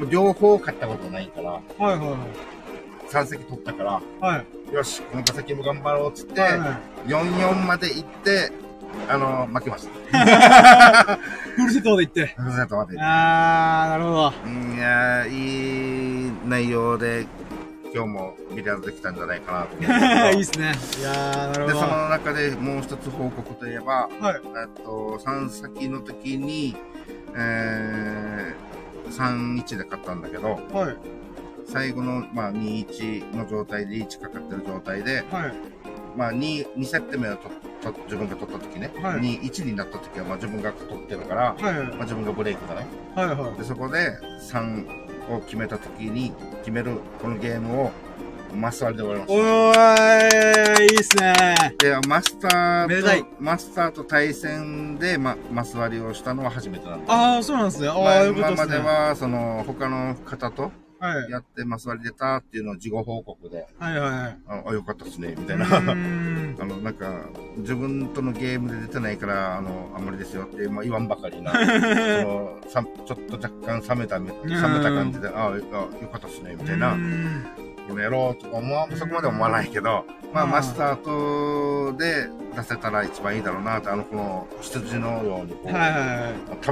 う両方買ったことないから、い。はいはい3席取ったから、はい。よし、この5席も頑張ろうっつって、はいは44まで行って、あの、負けました。い。フルセットまで行って。ふるさとまで行って。あー、なるほど。うんいやー、いい内容で、今日もビリヤードできたんじゃないかなと思うんだけどいいっすね。いやー、なるで、ほど。その中でもう一つ報告といえば、はい。えっと、3先の時に、えー、3-1で勝ったんだけど、はい。最後の、まあ、2-1の状態で1かかってる状態で、はい。まあ、2、2セット目をとと自分が取った時ね、はい2、1になった時は、まあ、自分が取ってるから、はい。まあ、自分がブレイクだね。はいはい。で、そこで3を決めた時に、決めるこのゲームを、マスターで終わりました。おーい、いいっすね。で、マスタめでたいーと、マスターと対戦で、ま、マス割りをしたのは初めてなんです。あー、そうなんですね。ああよかったっね。今ますでは、その、他の方とはい。やってマス割り出たっていうのを事後報告で、はいはいはい。あ、あよかったっすね、みたいうな。あの、なんか、自分とのゲームで出てないから、あの、あんまりですよって、まあ、言わんばかりな、その、さちょっと若干冷めた、冷めた感じで、ああ、よかったっすね、みたいな。やろうとか思わ、そこまで思わないけど、まあ、うんマスターとで出せたら一番いいだろうなって、あの、この羊のように、こう、はいはい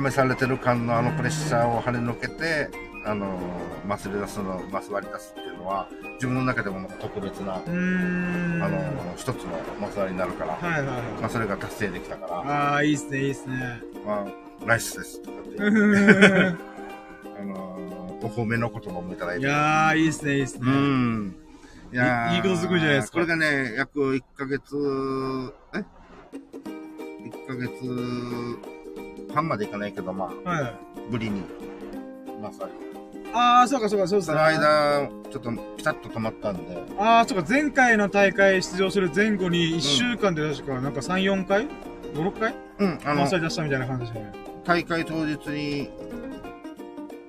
はい。試されてる感のあのプレッシャーを跳ねのけて、あの、マスで出すの、マス割り出すっていうのは、自分の中でも特別な。あの、一つのマス割りになるから、はいはいはい。まあ、それが達成できたから、あー、いいっすね、いいっすね。まあ、ナイスですとかって、あの、お褒めの言葉もいただいて。いやー、いいっすね、いいっすね。うん。いやーいいいことずくじゃないですかこれがね、約1ヶ月、え ?1 ヶ月半までいかないけど、まあ、はい。ぶりに、まさに。あー、そうかそうか、そうっすね。その間、ちょっとピタッと止まったんで、あー、そうか、前回の大会出場する前後に1週間で確か、なんか3、4回 ?5、6回？うん、あの出したみたいな感じで。大会当日に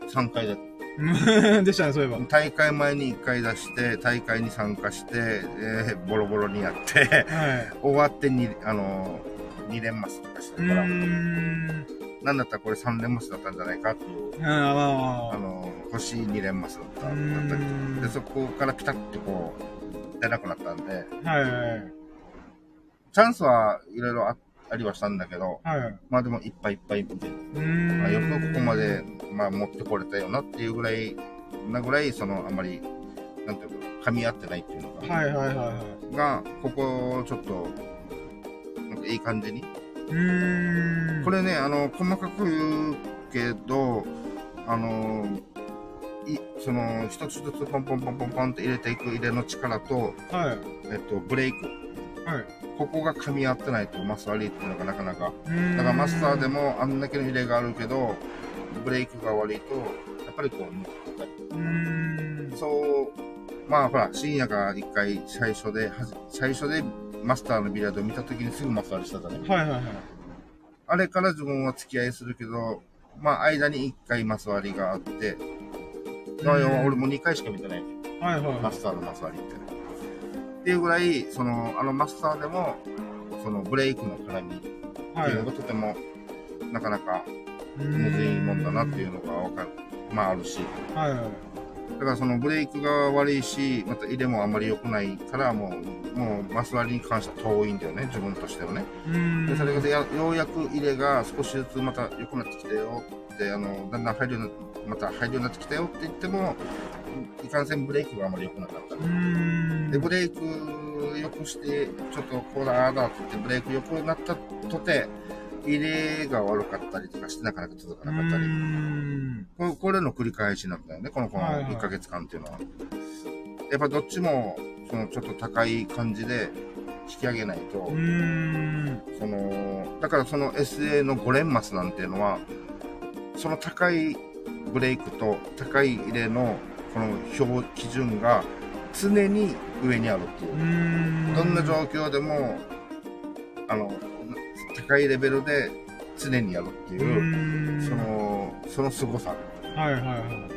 3回で、う んでしたね、そういえば。大会前に1回出して、大会に参加して、えーボロボロにやって、はい。終わってに、あの2連マスとかしたから、ん。なんだったらこれ3連マスだったんじゃないかっていう、あ。の欲しい2連マスだっただったりんで、そこからピタッとこう、出なくなったんで、はいはいチャンスはいろいろあありはしたんだけど、はい。はい。まあでもいっぱいいっぱい見て、うーん。まあ、よくここまで、まあ、持ってこれたよなっていうぐらい、なぐらい、その、あんまり、なんていうか、噛み合ってないっていうのが、はいはいはいはい。が、ここ、ちょっと、なんかいい感じに。うーん。これね、あの、細かく言うけど、あの、いその、一つ一つポンポンポンポンポンって入れていく入れの力と、はい。えっと、ブレイク。はい。ここが噛み合ってないとマス悪いっていうのがなかなか。だからマスターで。もあんだけの入れがあるけど、ブレイクが悪いと、やっぱりこう、抜けたり。うーん。そう、まあほら、深夜が一回最初で、最初でマスターのビリヤードを見た時にすぐマスターでしたじゃね。はいはいはい。あれから自分は付き合いするけど、まあ間に一回マス割りがあって、まあうん俺も二回しか見てない。はいはいはい。マスターのマス割りって。っていうぐらい、その、あのマスターでも、そのブレイクの絡みってはい。いうのがとても、なかなかむむずいもんだなっていうのがわかる。まああるし。はいはい。だからそのブレイクが悪いし、また入れもあんまり良くないから、もう、もうマス割りに関しては遠いんだよね、自分としてはね。で、それがやようやく入れが少しずつまた良くなってきたよって、あの、だんだん入るようにな、また入るようになってきたよって言っても、いかんせんブレイクがあんまり良くなかった。で、ブレイク良くして、ちょっとこうだ、ああだって言って、ブレイク良くなったとて、入れが悪かったりとかしてなかなか続かなかったり。これこれの繰り返しなんだよね、このこのはいはい1ヶ月間っていうのは。やっぱどっちも、そのちょっと高い感じで引き上げないと。その、だからその SA の5連マスなんていうのは、その高いブレイクと高い入れのこの表基準が常に上にあるっていう。どんな状況でも、あの、高いレベルで常にやるってういう、ーん。その、その凄さ。はいはいはい。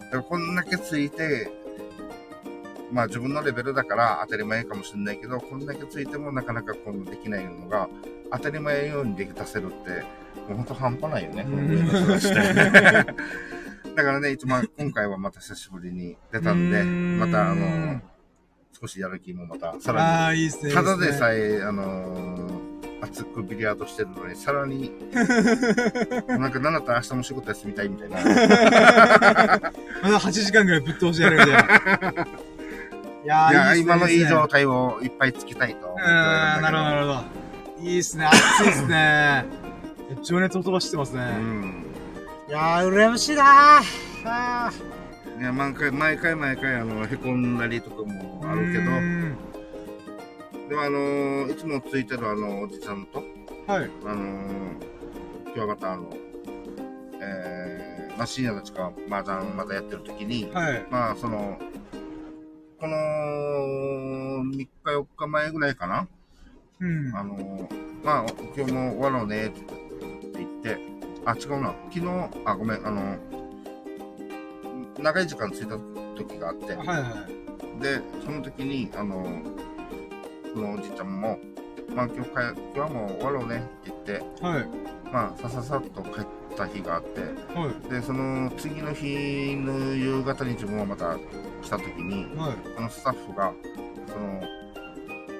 だからこんだけついて、まあ自分のレベルだから当たり前かもしれないけど、こんだけついてもなかなかこのできないのが、当たり前ようにでき出せるって、もうほんと半端ないよね、この上の人たちって。だからね、一番今回はまた久しぶりに出たんで、んまたあの、少しやる気もまた、さらああ、いいっすね。に、ただでさえ、あの熱くビリヤードしてるのに、さらに、なんかなんだったら明日も仕事休みたいみたいな。まだ8時間ぐらいぶっ通してやるみたいな。いやーいや、ね今のいい状っ態をいっぱいつけたいと思ってすねうーん、なるほど、なるほど。いいっすね。熱いっすね。情熱を飛ばしてますね。うん。いやー、羨ましいなー。あいや、毎回、毎回毎回、あの、へこんだりとかもーあるけどでもあのーいつもついてるあの、おじちゃんと、はい。あのー、今日またあの、えー、まあ、深夜たちが麻雀まだやってる時に、はい。まあ、その、この、3日4日前ぐらいかな、うん。あのー、まあ、今日も終わろうねって言って、あ、違うな。昨日、あ、ごめん、あの、長い時間ついた時があって、はいはい。で、その時に、あの、このおじいちゃんも、まあ今日帰、今日はもう終わろうねって言って、はい。まあさささっと帰った日があって、はい。で、その次の日の夕方に自分はまた来た時に、はい。あのスタッフが、その、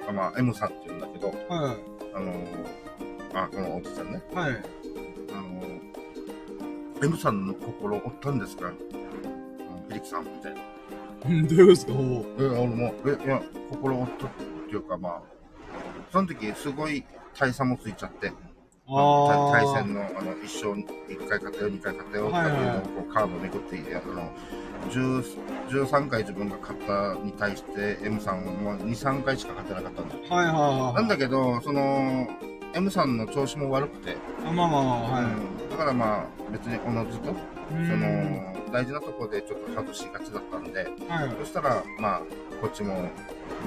あまあ M さんって言うんだけど、はあの、あ、このおじいちゃんね、い。はい。あの、M さんの心折ったんですか？フリキさんみたいな。う んどういうこと？ですか。え、俺も、え、いや、心折ったっていうか、まあ、その時すごい大差もついちゃって、対対戦の、あの、一勝、一回勝ったよ、二回勝ったよ、とかっていうのをこうカードめくっていて、あの、10 13回自分が勝ったに対して M さんも2、3回しか勝てなかったん。はいはいはい。なんだけど、その、M さんの調子も悪くて、あまあまあまあ、はい。うんだからまあ、別におのずと、うそんの、大事なところでちょっと外しがちだったんで、はい。そしたら、まあ、こっちも、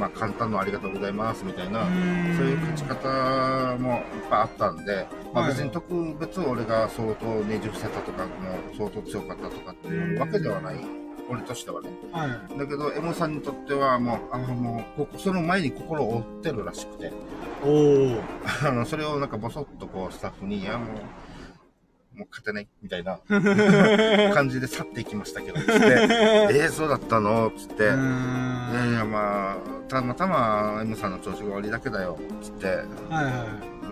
まあ、簡単のありがとうございます、みたいな、そういう勝ち方もいっぱいあったんで、まあはい別に特別俺が相当ねじ伏せたとか、もう相当強かったとかっていうわけではない。俺としてはね。はい。だけど、M さんにとってはもう、ああ、もうその前に心を折ってるらしくて、おー。あの、それをなんかボソッとこう、スタッフに、いや、もう、もう勝てない、みたいな 感じで去っていきましたけど、つって、えー、そうだったの？つって、いやいや、まあ、たまたま M さんの調子が悪いだけだよ、つって、はいは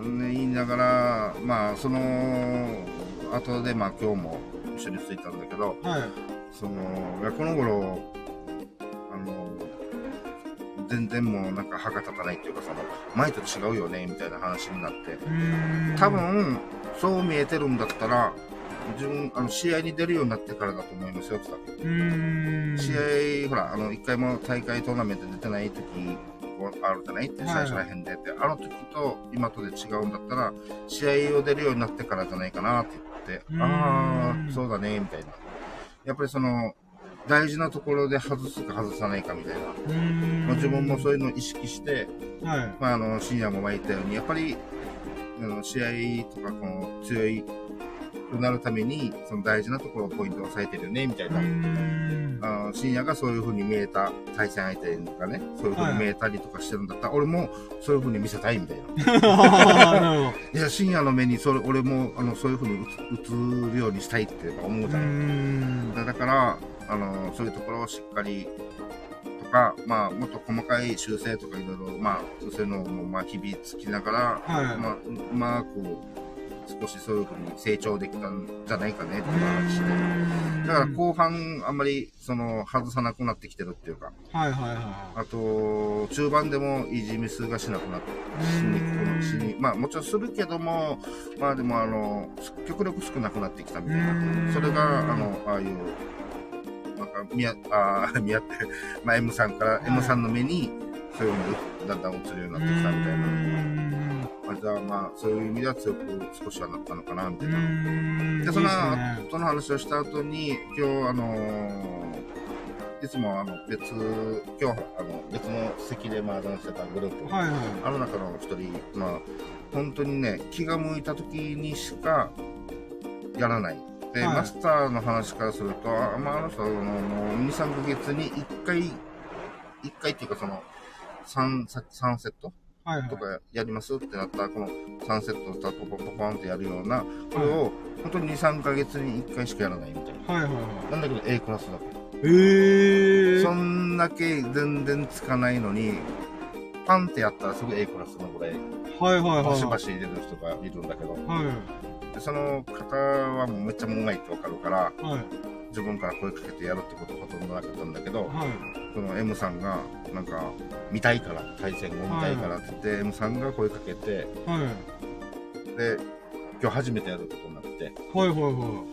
ね言いながら、まあ、その、後で、まあ、今日も一緒に着いたんだけど、い。はい。その、いやこの頃、あの、全然もうなんか歯が立たないっていうか、その、前と違うよね、みたいな話になって。多分、そう見えてるんだったら、自分、あの、試合に出るようになってからだと思いますよ、って言った。試合、ほら、あの、一回も大会トーナメント出てない時あるじゃない？って、はい最初らへんでって、あの時と今とで違うんだったら、試合を出るようになってからじゃないかなって言ってああ、そうだね、みたいな。やっぱりその、大事なところで外すか外さないかみたいな。まあ自分もそういうのを意識して、はい。まあ、あの、深夜も言ったように、やっぱり、あの、試合とか、この、強い、くなるために、その大事なところをポイントを押さえてるよね、みたいうな。あの深夜がそういう風に見えた対戦相手がね、そういう風に見えたりとかしてるんだったら、俺もそういう風に見せたいみたいな。いや、深夜の目にそれ、俺も、あの、そういう風に映映るようにしたいって思うじゃない。ん。だだから、あの、そういうところをしっかり、とか、まあ、もっと細かい修正とかいろいろ、まあ、そういうのも、まあ、日々つきながら、はい。まあ、ううまく、少しそういう風に成長できたんじゃないかね、っていう話で。だから後半、あんまり、その、外さなくなってきてるっていうか、はいはいはあと、中盤でもイージーミスがしなくなって、しにくしに、まあもちろんするけども、まあでもあの、極力少なくなってきたみたいな。それが、あの、ああいう、なんか、みや、ああ、みやって、まあ M さんから、い M さんの目に、そういうのがだんだん映るようになってきたみたいな。な。まあじゃあまあ、そういう意味では強く少しはなったのかな、みたいな。でで、その、その話をした後に、今日、あのーいつもあの別、今日、あの別の席で麻雀してたグループ、はいはい。あの中の一人、まあ、本当にね、気が向いた時にしかやらない。で、はいマスターの話からすると、あまあ、あの人はあの2、3ヶ月に1回、1回っていうかその、3, 3セットはいはい。とかやりますってなったら、この3セットをポポポポンってやるような、これを本当に2、3ヶ月に1回しかやらないみたいな。はいはいはい。なんだけど A クラスだから。えー。そんだけ全然つかないのに、パンってやったらすぐ A クラスのぐらい、はいはいはい。バシバシ入れる人がいるんだけど、はい。でその方はもうめっちゃもうまいってわかるから、はい。自分から声かけてやるってことほとんどなかったんだけど、はい。その M さんが、なんか、見たいから、対戦を見たいからって言って、M さんが声かけて、はい。で、今日初めてやることになって、はいはいは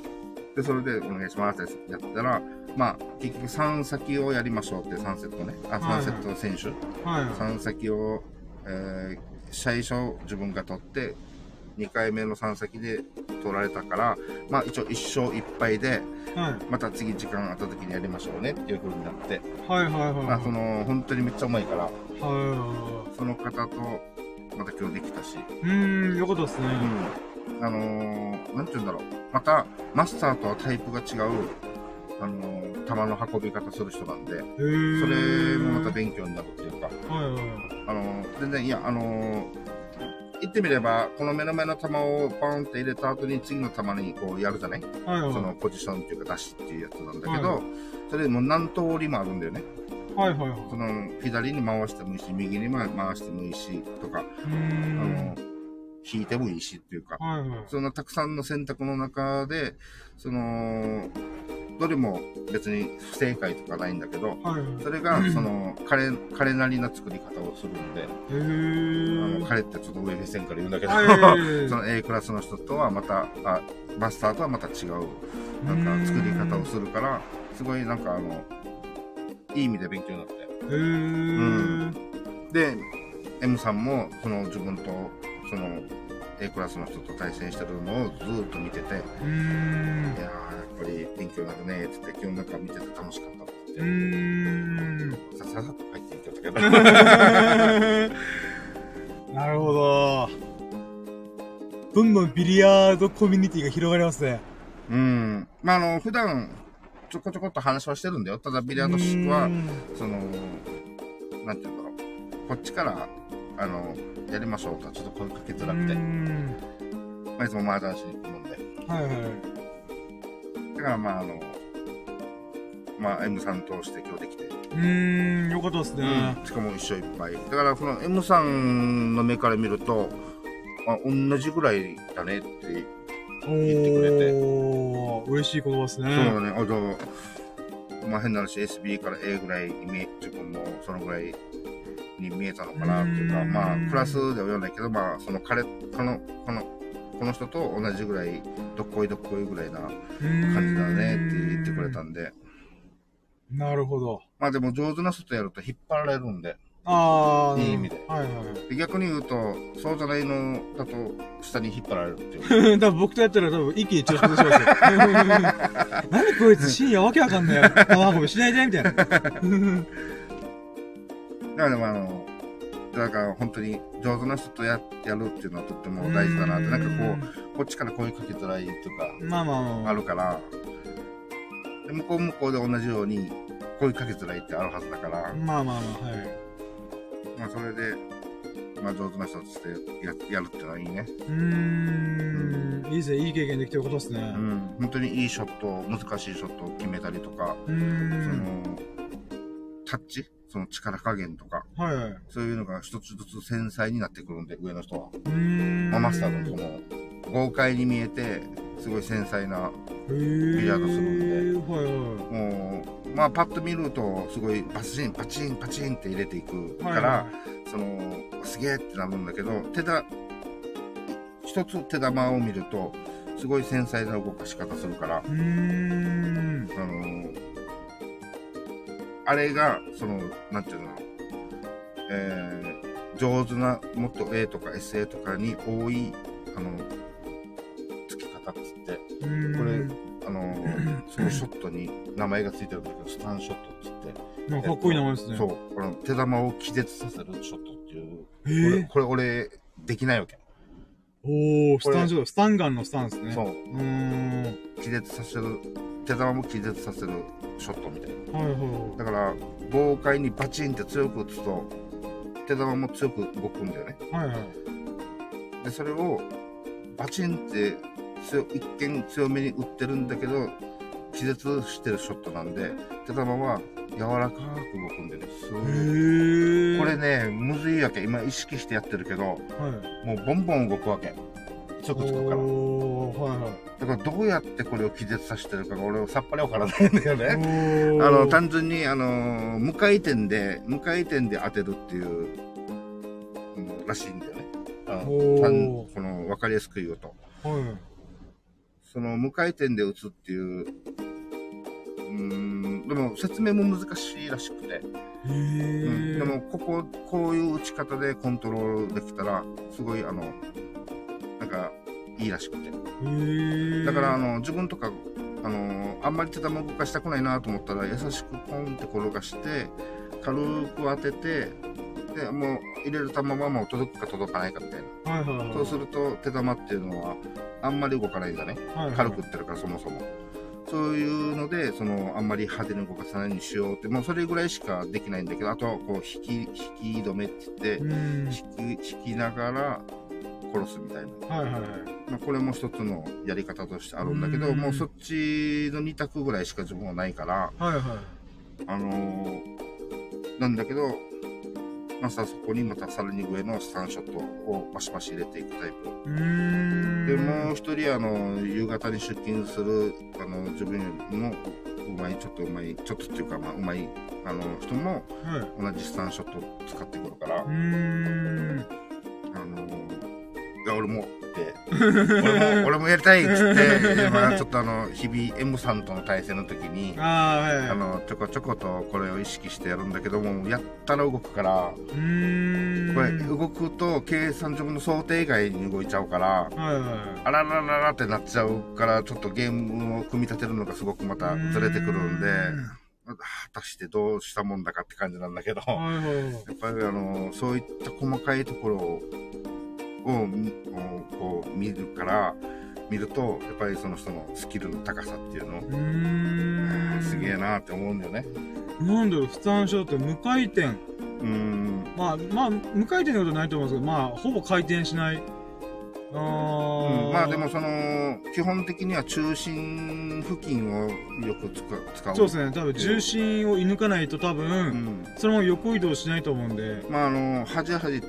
で、それでお願いしますってやったら、まあ、結局3先をやりましょうって3セットね。あ、3セット選手。い。はい。3先を、えー、最初自分が取って、2回目の3先で取られたから、まあ一応1勝1敗で、はい。また次時間あった時にやりましょうねっていう風になって、はいはいはい。まあその、本当にめっちゃうまいから、はいはその方とまた今日できたし、い。うーん、よかったですね。うん。あのー、なんて言うんだろう。また、マスターとはタイプが違う、あのー、球の運び方する人なんで。それもまた勉強になるっていうか、はいはい。あのー、全然、いや、あのー、言ってみれば、この目の前の球をパンって入れた後に次の球にこうやるじゃない？はいはい。そのポジションっていうか出しっていうやつなんだけど、はそれもう何通りもあるんだよね。はいはいはい。その左に回してもいいし、右に回してもいいし、とか、うあ。の、引いてもいいしっていうか、はいはい。そんなたくさんの選択の中で、その、どれも別に不正解とかないんだけど、はい。それが、その、彼、彼なりな作り方をするんで、へあー。の、彼ってちょっと上目線から言うんだけど、はい その A クラスの人とはまた、あ、マスターとはまた違う、なんか作り方をするから、すごいなんかあの、いい意味で勉強になって。へー。で、M さんも、その自分と、その、A クラスの人と対戦してるのをずーっと見てて、うーんい。やー、やっぱり勉強になるね、つって、今日なんか見てて楽しかったってさささっと入っていっちゃったけど。なるほど。どんどんビリヤードコミュニティが広がりますね。うん。まあ、あの、普段、ちょこちょこっと話はしてるんだよ。ただ、ビリヤード式は、その、なんていうんだろう。こっちから、あの、やりましょうとはちょっと声かけづらくて、うーんまあ、いつも麻雀しに来るんで。はいはい。だから、まあ、あの、まあ、M さん通して今日できて、うーん、よかったですね。しかも一緒いっぱい。だから、その M さんの目から見ると、あ、同じぐらいだねって、お言ってくれてー、嬉しい言葉ですね。そうだね、あ、じゃあまあ変な話、SB から A ぐらいに見え、自分もそのぐらいに見えたのかなっていうか、うんまあ、プラスでは言わないけど、まあ、その彼、この、この、この人と同じぐらい、どっこいどっこいぐらいな感じだねって言ってくれたんで、なるほど。まあでも上手な人とやると引っ張られるんで、あー。いい意味ではいはい。で逆に言うと、そうじゃないのだと、下に引っ張られるっていう。多分僕とやったら多分一気に調子崩しますよ。何こいつ深夜わけわかんないよ。あ、ごめん、しないでみたいな。だからでもあの、だから本当に上手な人とややるっていうのはとっても大事だなって、なんかこう、こっちから声かけづらいいうか、う。まあまあまあ。あるから、で向こう向こうで同じように声かけづらいってあるはずだから、まあまあまあ、はい。まあそれで、まあ上手な人としてややるっていうのはいいね。うーん。いいですね。いい経験できてることですね。うん。本当にいいショット、難しいショットを決めたりとか。その、タッチその力加減とか、はいはい。そういうのが一つずつ繊細になってくるんで、上の人は。うーん。まあ、マスターの人も、豪快に見えて、すごい繊細な、ビリヤードするんではいはい。もう、まあ、パッと見ると、すごいパチン、パチン、パチンって入れていくから、はいはその、すげえってなるんだけど、手だ、一つ手玉を見ると、すごい繊細な動かし方するから、うーん。あの、あれが、その、なんていうの、えー、上手な、もっと A とか SA とかに多い、あの、つき方っつって、これ、あの、そのショットに名前がついてるんだけど、スタンショットっつって、なんかかっこいい名前ですね。そう、この手玉を気絶させるショットっていう、へえ。これ、これ俺、できないわけ。おー、スタンショット、スタンガンのスタンですね。そうう。ーん。気絶させる、手玉も気絶させるショットみたいな。はいはだから、豪快にバチンって強く打つと、手玉も強く動くんだよね。い。はいはい。で、それを、バチンって強、一見強めに打ってるんだけど、気絶してるショットなんで、手玉は柔らかく動くんでね。す。これね、むずいわけ。今意識してやってるけど、はい。もうボンボン動くわけ。直つくから。おー、はいはい。だからどうやってこれを気絶させてるかが俺はさっぱりわからないんだよね。あの、単純に、あの、無回転で、無回転で当てるっていう、うんらしいんだよね。あのこの、わかりやすく言うと。はい。その、無回転で打つっていう、うーん、でも説明も難しいらしくて。へうん、え。でも、ここ、こういう打ち方でコントロールできたら、すごい、あの、なんか、いいらしくて。だから、あの、自分とか、あの、あんまり手玉動かしたくないなと思ったら、優しくポンって転がして、軽く当てて、で、もう入れる球はもう届くか届かないかみたいな。はいはいはい。そうすると、手玉っていうのは、あんまり動かないんだね。はいはい軽く打ってるから、そもそも。そういうので、その、あんまり派手に動かさないようにしようって、もうそれぐらいしかできないんだけど、あとは、こう、引き、引き止めって言ってう、ん。引き、引きながら殺すみたいな。はいはいはい。まあ、これも一つのやり方としてあるんだけど、うんもうそっちの2択ぐらいしか自分はないから、はいはい。あのーなんだけど、またそこにまたさらに上のスタンショットをバシバシ入れていくタイプ。で、もう一人、あの、夕方に出勤する、あの、自分よりもうまい、ちょっとうまい、ちょっとっていうか、まあ、うまい、あの、人もはい。同じスタンショットを使ってくるから。あのいや、俺もって、俺も、俺もやりたいっつって、まあ、ちょっとあの、日々 M さんとの対戦の時に、ああ、はいはい。あの、ちょこちょことこれを意識してやるんだけども、やったら動くから。これ動くと計算自分の想定外に動いちゃうから、はいはい。あららららってなっちゃうから、ちょっとゲームを組み立てるのがすごくまたずれてくるんで、果たしてどうしたもんだかって感じなんだけど。はいはいはい。やっぱりあの、そういった細かいところを、をみこう見るから、見ると、やっぱりその人のスキルの高さっていうの、うーん。すげえなって思うんだよね。なんだろう、スタンショット無回転。うーん。まあ、まあ、無回転のことないと思うんですけど、まあ、ほぼ回転しない。あーうん、まあでもその、基本的には中心付近をよく使う。使うそうですね、多分重心を射抜かないと多分、うん。そのまま横移動しないと思うんで。まああの、端端、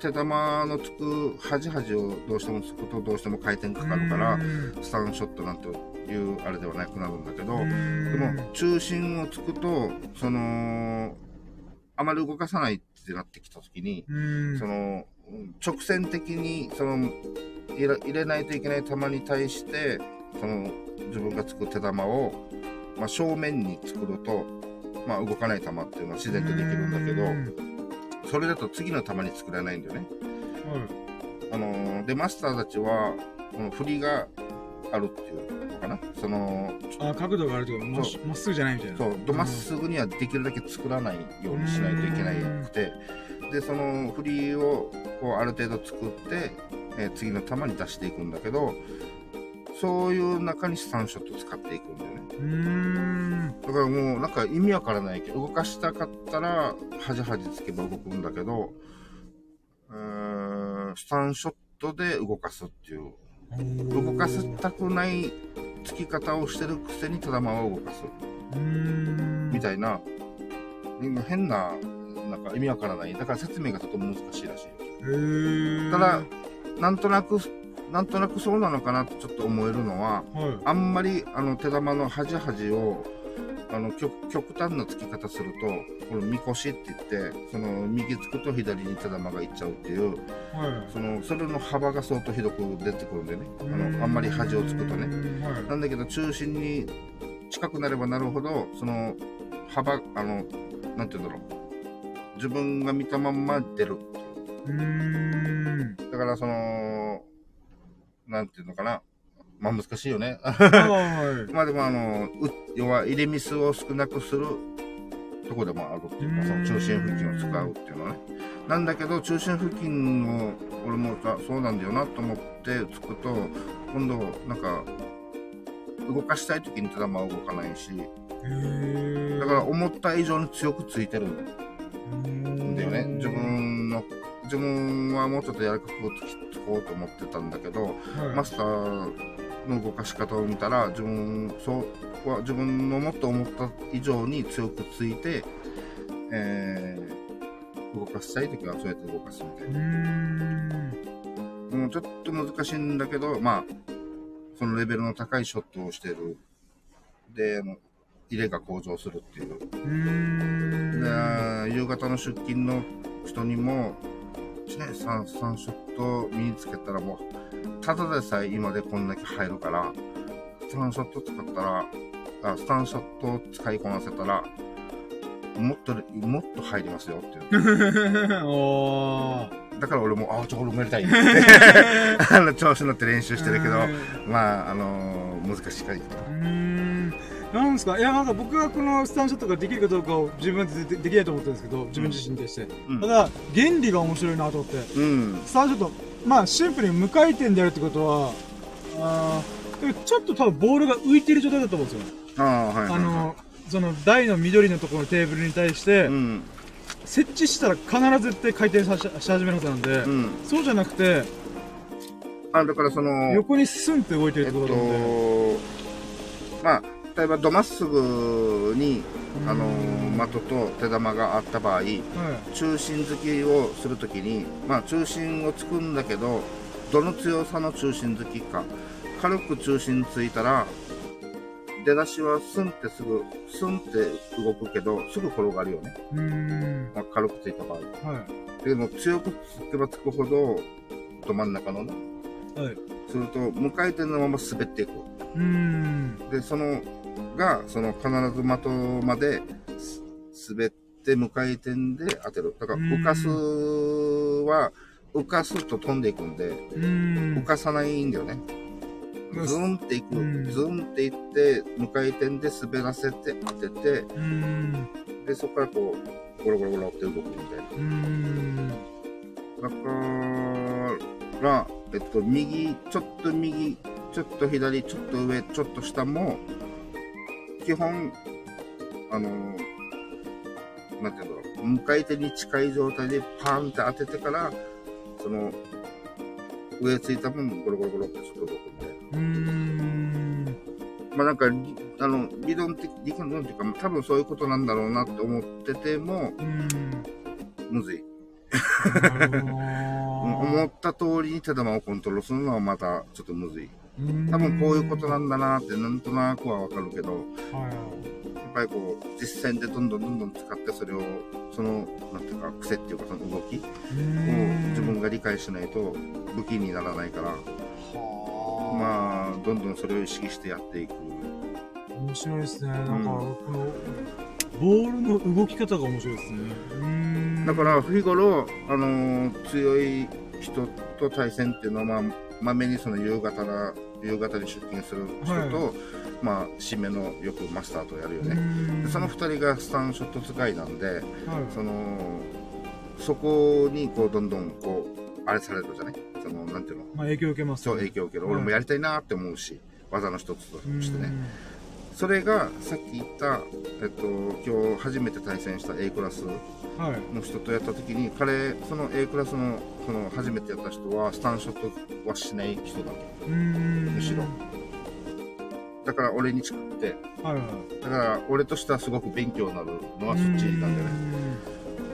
手玉のつく端々をどうしてもつくとどうしても回転かかるからスタンショットなんていうあれではなくなるんだけど、でも中心をつくと、その、あまり動かさないってなってきたときに、その、直線的に、その、入れないといけない球に対して、その、自分がつく手玉を、まあ、正面に作ると、まあ、動かない球っていうのは自然とできるんだけど、うんそれだと次の球に作れないんだよね。はいあのーで、マスターたちは、この振りがあるっていうのかな。その、あ角度があるというかまっすぐじゃないみたいな。そう、どまっすぐにはできるだけ作らないようにしないといけないくて、で、その振りをこうある程度作って、えー次の球に出していくんだけど、そういう中にスタンショット使っていくんだよね。うーんだからもうなんか意味わからないけど、動かしたかったら、端々つけば動くんだけど、えースタンショットで動かすっていう。動かしたくないつき方をしてるくせに手玉を動かす。うーんみたいな、今変な、なんか意味わからない。だから説明がとても難しいらしいよ。へーただ、なんとなく、なんとなくそうなのかなとちょっと思えるのは、はいあんまりあの手玉の端々を、あの極極端なつき方すると、このみこしって言って、その右つくと左に手玉がいっちゃうっていう、はいその、それの幅が相当ひどく出てくるんでね。あの、あんまり端をつくとね。ねはいなんだけど中心に近くなればなるほど、その幅、あの、なんて言うんだろう。自分が見たまんま出る。うーんだからその、なんていうのかな。まあ難しいよね。はい まあでもあの、う要は入れミスを少なくするとこでもあるっていうか、その中心付近を使うっていうのはね。なんだけど、中心付近を、俺もさそうなんだよなと思ってつくと、今度、なんか、動かしたい時に手玉は動かないし、だから思った以上に強くついてるんだよね。自分の、自分はもうちょっとやるかくつこうと思ってたんだけど、はいマスターの動かし方を見たら、自分、そうは自分のもっと思った以上に強くついて、えー、動かしたい時はそうやって動かすみたいな。んもうちょっと難しいんだけど、まあ、そのレベルの高いショットをしてる。で、入れが向上するっていう。う夕方の出勤の人にも、ね、3、3ショット身につけたらもう、ただでさえ今でこんだけ入るから、スタンショット使ったら、あスタンショットを使いこなせたら、もっと、もっと入りますよっていう。おーだから俺も、あ、ちょ、俺もやりたいって。あの、調子乗って練習してるけど、まあ、あのー難しいかい。うーんなんですか？いやなんか僕はこのスタンショットができるかどうかを自分ででできないと思ってるんですけど自分自身として、うんただ原理が面白いなと思ってうん。スタンショットまあシンプルに無回転でやるってことはあーでもちょっと多分ボールが浮いてる状態だと思うんですよああ、はいはい、はい。あのその台の緑のところのテーブルに対して、うん。設置したら必ず絶対回転さしし始めるはずなんで、うん。そうじゃなくてあ、だからその、横にスンって動いてるえってっことだと思うんで、と、まあ、例えば、どまっすぐに、うんあのー、的と手玉があった場合、はい中心突きをするときに、まあ、中心をつくんだけど、どの強さの中心突きか、軽く中心ついたら、出だしはスンってすぐ、スンって動くけど、すぐ転がるよね。まあ、軽くついた場合。はでも強くつけばつくほど、ど真ん中のね。い。はい。すると、無回転のまま滑っていく。うーん。で、その、が、その必ず的まで、す滑って無回転で当てる。だから、うん浮かすは、浮かすと飛んでいくんで。浮かさないんだよね。うんズンっていく、うんズンっていって、無回転で滑らせて当てて。で、そこからこう、ゴロゴロゴロって動くみたいな。だから、えっと、右、ちょっと右、ちょっと左、ちょっと上、ちょっと下も、基本、あの、なんていうんだろう、向かい手に近い状態でパーンって当ててから、その、上ついた分、ゴロゴロゴロってちょっと動くみたいな。うーん。まあなんか、りあの、理論的、理論っていうか、多分そういうことなんだろうなって思ってても、うーん。むずい。思った通りに手玉をコントロールするのはまたちょっとむずい。多分こういうことなんだなってなんとなくはわかるけど、はい。やっぱりこう、実践でどんどんどんどん使ってそれを、その、なんていうか、癖っていうかその動きを自分が理解しないと武器にならないから、はあ。まあ、どんどんそれを意識してやっていく。面白いですね。なんか、この、ボールの動き方が面白いですね。だから、日頃、あのー強い人と対戦っていうのは、まあ、まめにその夕方な、夕方に出勤する人と、はまあ、締めのよくマスターとやるよね。その二人がスタンショット使いなんで、はい。その、そこにこう、どんどんこう、あれされるじゃない？その、なんていうの？まあ影響を受けますそう影響を受ける。はい俺もやりたいなって思うし、技の一つとしてね。うんそれが、さっき言った、えっと、今日初めて対戦した A クラスはい。の人とやった時に、彼、その A クラスの、その、初めてやった人は、スタンショットはしない人だけ。うーん。むしろだから俺に近くて、はいはい。だから俺としてはすごく勉強になるのはそっちなんだよね。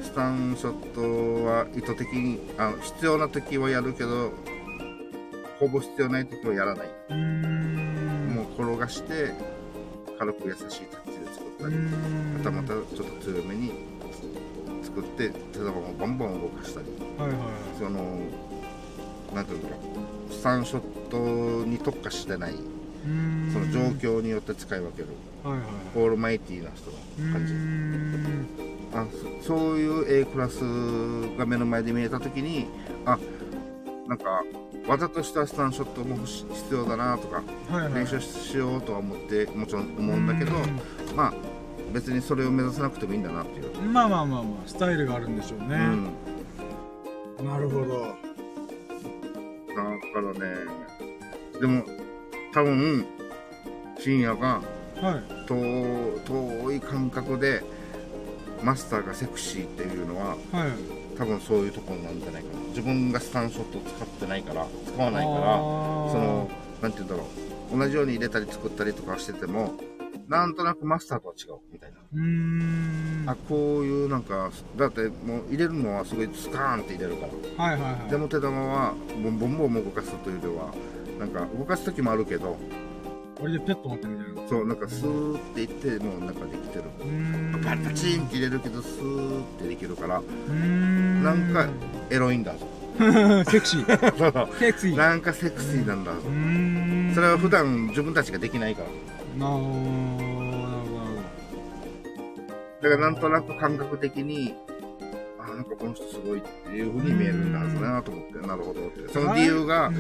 スタンショットは意図的に、あ必要な時はやるけど、ほぼ必要ない時はやらない。もう転がして、軽く優しいタッチで作ったり、またまたちょっと強めに作って、手玉をバンバン動かしたり、はいはいはい。その、なんていうんだろう、スタンショットに特化してない、その状況によって使い分ける、はいはいオールマイティーな人の感じ。あそそういう A クラスが目の前で見えたときに、あ、なんか、技としてはスタンショットも必要だなとか、はいはい練習しようとは思って、もちろん思うんだけど、うまあ、別にそれを目指さなくてもいいんだなっていう。んまあまあまあまあスタイルがあるんでしょうね、うん。なるほどだからね、でも、多分、深夜がはい遠遠い感覚で、マスターがセクシーっていうのは、はい多分そういうところなんじゃないかな。自分がスタンショットを使ってないから、使わないから、その、なんて言うんだろう。同じように入れたり作ったりとかしてても、なんとなくマスターとは違う、みたいな。うーんあ、こういうなんか、だってもう入れるのはすごいスカーンって入れるから。はいはいはいでも手玉は、ボンボンボン動かすというよりは、なんか動かす時もあるけど、俺でペット持ってるみたいなうそう、なんかスーっていって、もうなんかできてる。ーんパッパチンって入れるけど、スーってできるから、うーんなんかエロいんだぞ。セクシーそうセクシーなんかセクシーなんだぞう。ーんそれは普段自分たちができないから。なるほどなるほどなるだからなんとなく感覚的に、あ、なんかこの人すごいっていう風に見えるんだはずだなと思って、なるほどって。その理由が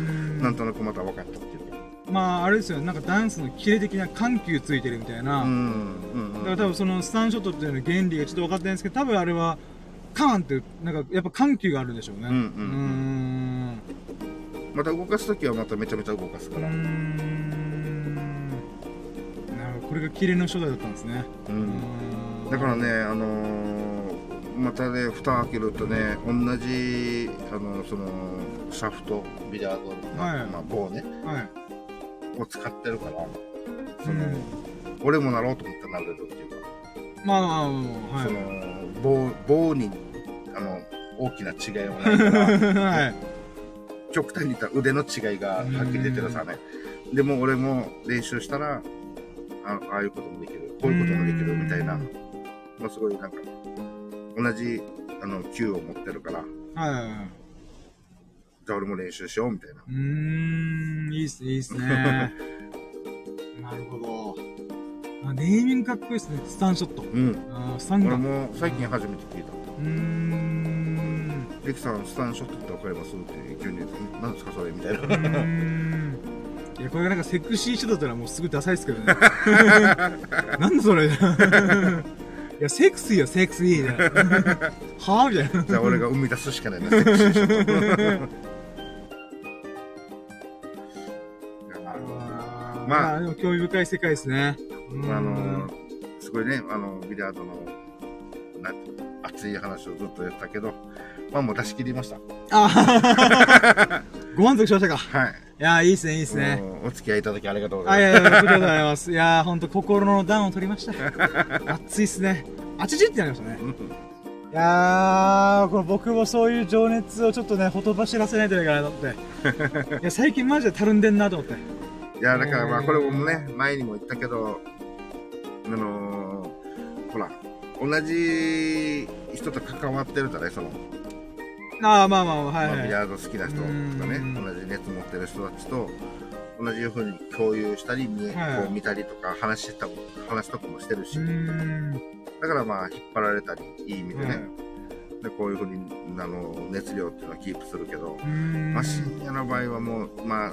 なんとなくまた分かったっていう。か。まああれですよね。なんかダンスのキレ的な緩急ついてるみたいな、うん、うん、うん。だから多分そのスタンショットっていうの原理がちょっと分かってないんですけど多分あれはカーンってなんかやっぱ緩急があるんでしょうね。うんうんうん。うーん。また動かすときはまためちゃめちゃ動かすから。ん。なるほど。これがキレの初代だったんですね。う。うんんだからね、あのー、またね、蓋開けるとね、同じ、あの、その、シャフト、ビリヤード、まあはい。まあ、棒ね、はい。を使ってるから、その、うん。俺もなろうと思ってなれるっていうか、まあはい。その、棒、棒に、あの、大きな違いはないから、はい。極端に言ったら腕の違いがはっきり出てるさね。でも俺も練習したら、あああいうこともできる、こういうこともできるみたいな、まあ、すごいなんか、同じ、あの、Q を持ってるから、はいはいはい。じゃあ俺も練習しようみたいな。うーん、いいっすね、いいっすね。なるほど。あネーミングかっこいいっすね、スタンショット。うん。あースタン俺ガン。うも最近初めて聞いた。ーん。レキさん、スタンショットってわかります？って急に、何ですかそれみたいな。うーん。いや、これがなんかセクシーショットだったらもうすぐダサいっすけどね。なんだそれ。いや、セクシーよ、セクシーみたいな。はぁみたいな。じゃあ俺が生み出すしかないな、セクシーショット。まあ、でも興味深い世界ですね。まあ、あの、すごいね、あの、ビリヤードの、なんていうの？熱い話をずっとやったけど、まあもう出し切りました。あ ご満足しましたか？はい。いやー、いいっすね、いいっすね。お付き合いいただきありがとうごあ、ざいます。ありがとうございます。いやー、ほんと心の暖を取りました。熱いっすね。あちちってなりましたね。いやー、これ僕もそういう情熱をちょっとね、ほとばしらせないといけないなと思って。いや、最近マジでたるんでんなと思って。いや、だからまあこれもね、前にも言ったけど、あのー同じ人と関わってるじゃないその、ああ、まあまあまあ、はい。まあ、はい。ビリヤード好きな人とかね、うん。同じ熱持ってる人たちと、同じふうに共有したり、見はい。こう見たりとか、話した、話とかもしてるし。だからまあ、引っ張られたり、いい意味でね、はいでこういうふうに、あの、熱量っていうのはキープするけど、まあ、深夜の場合はもう、まあ、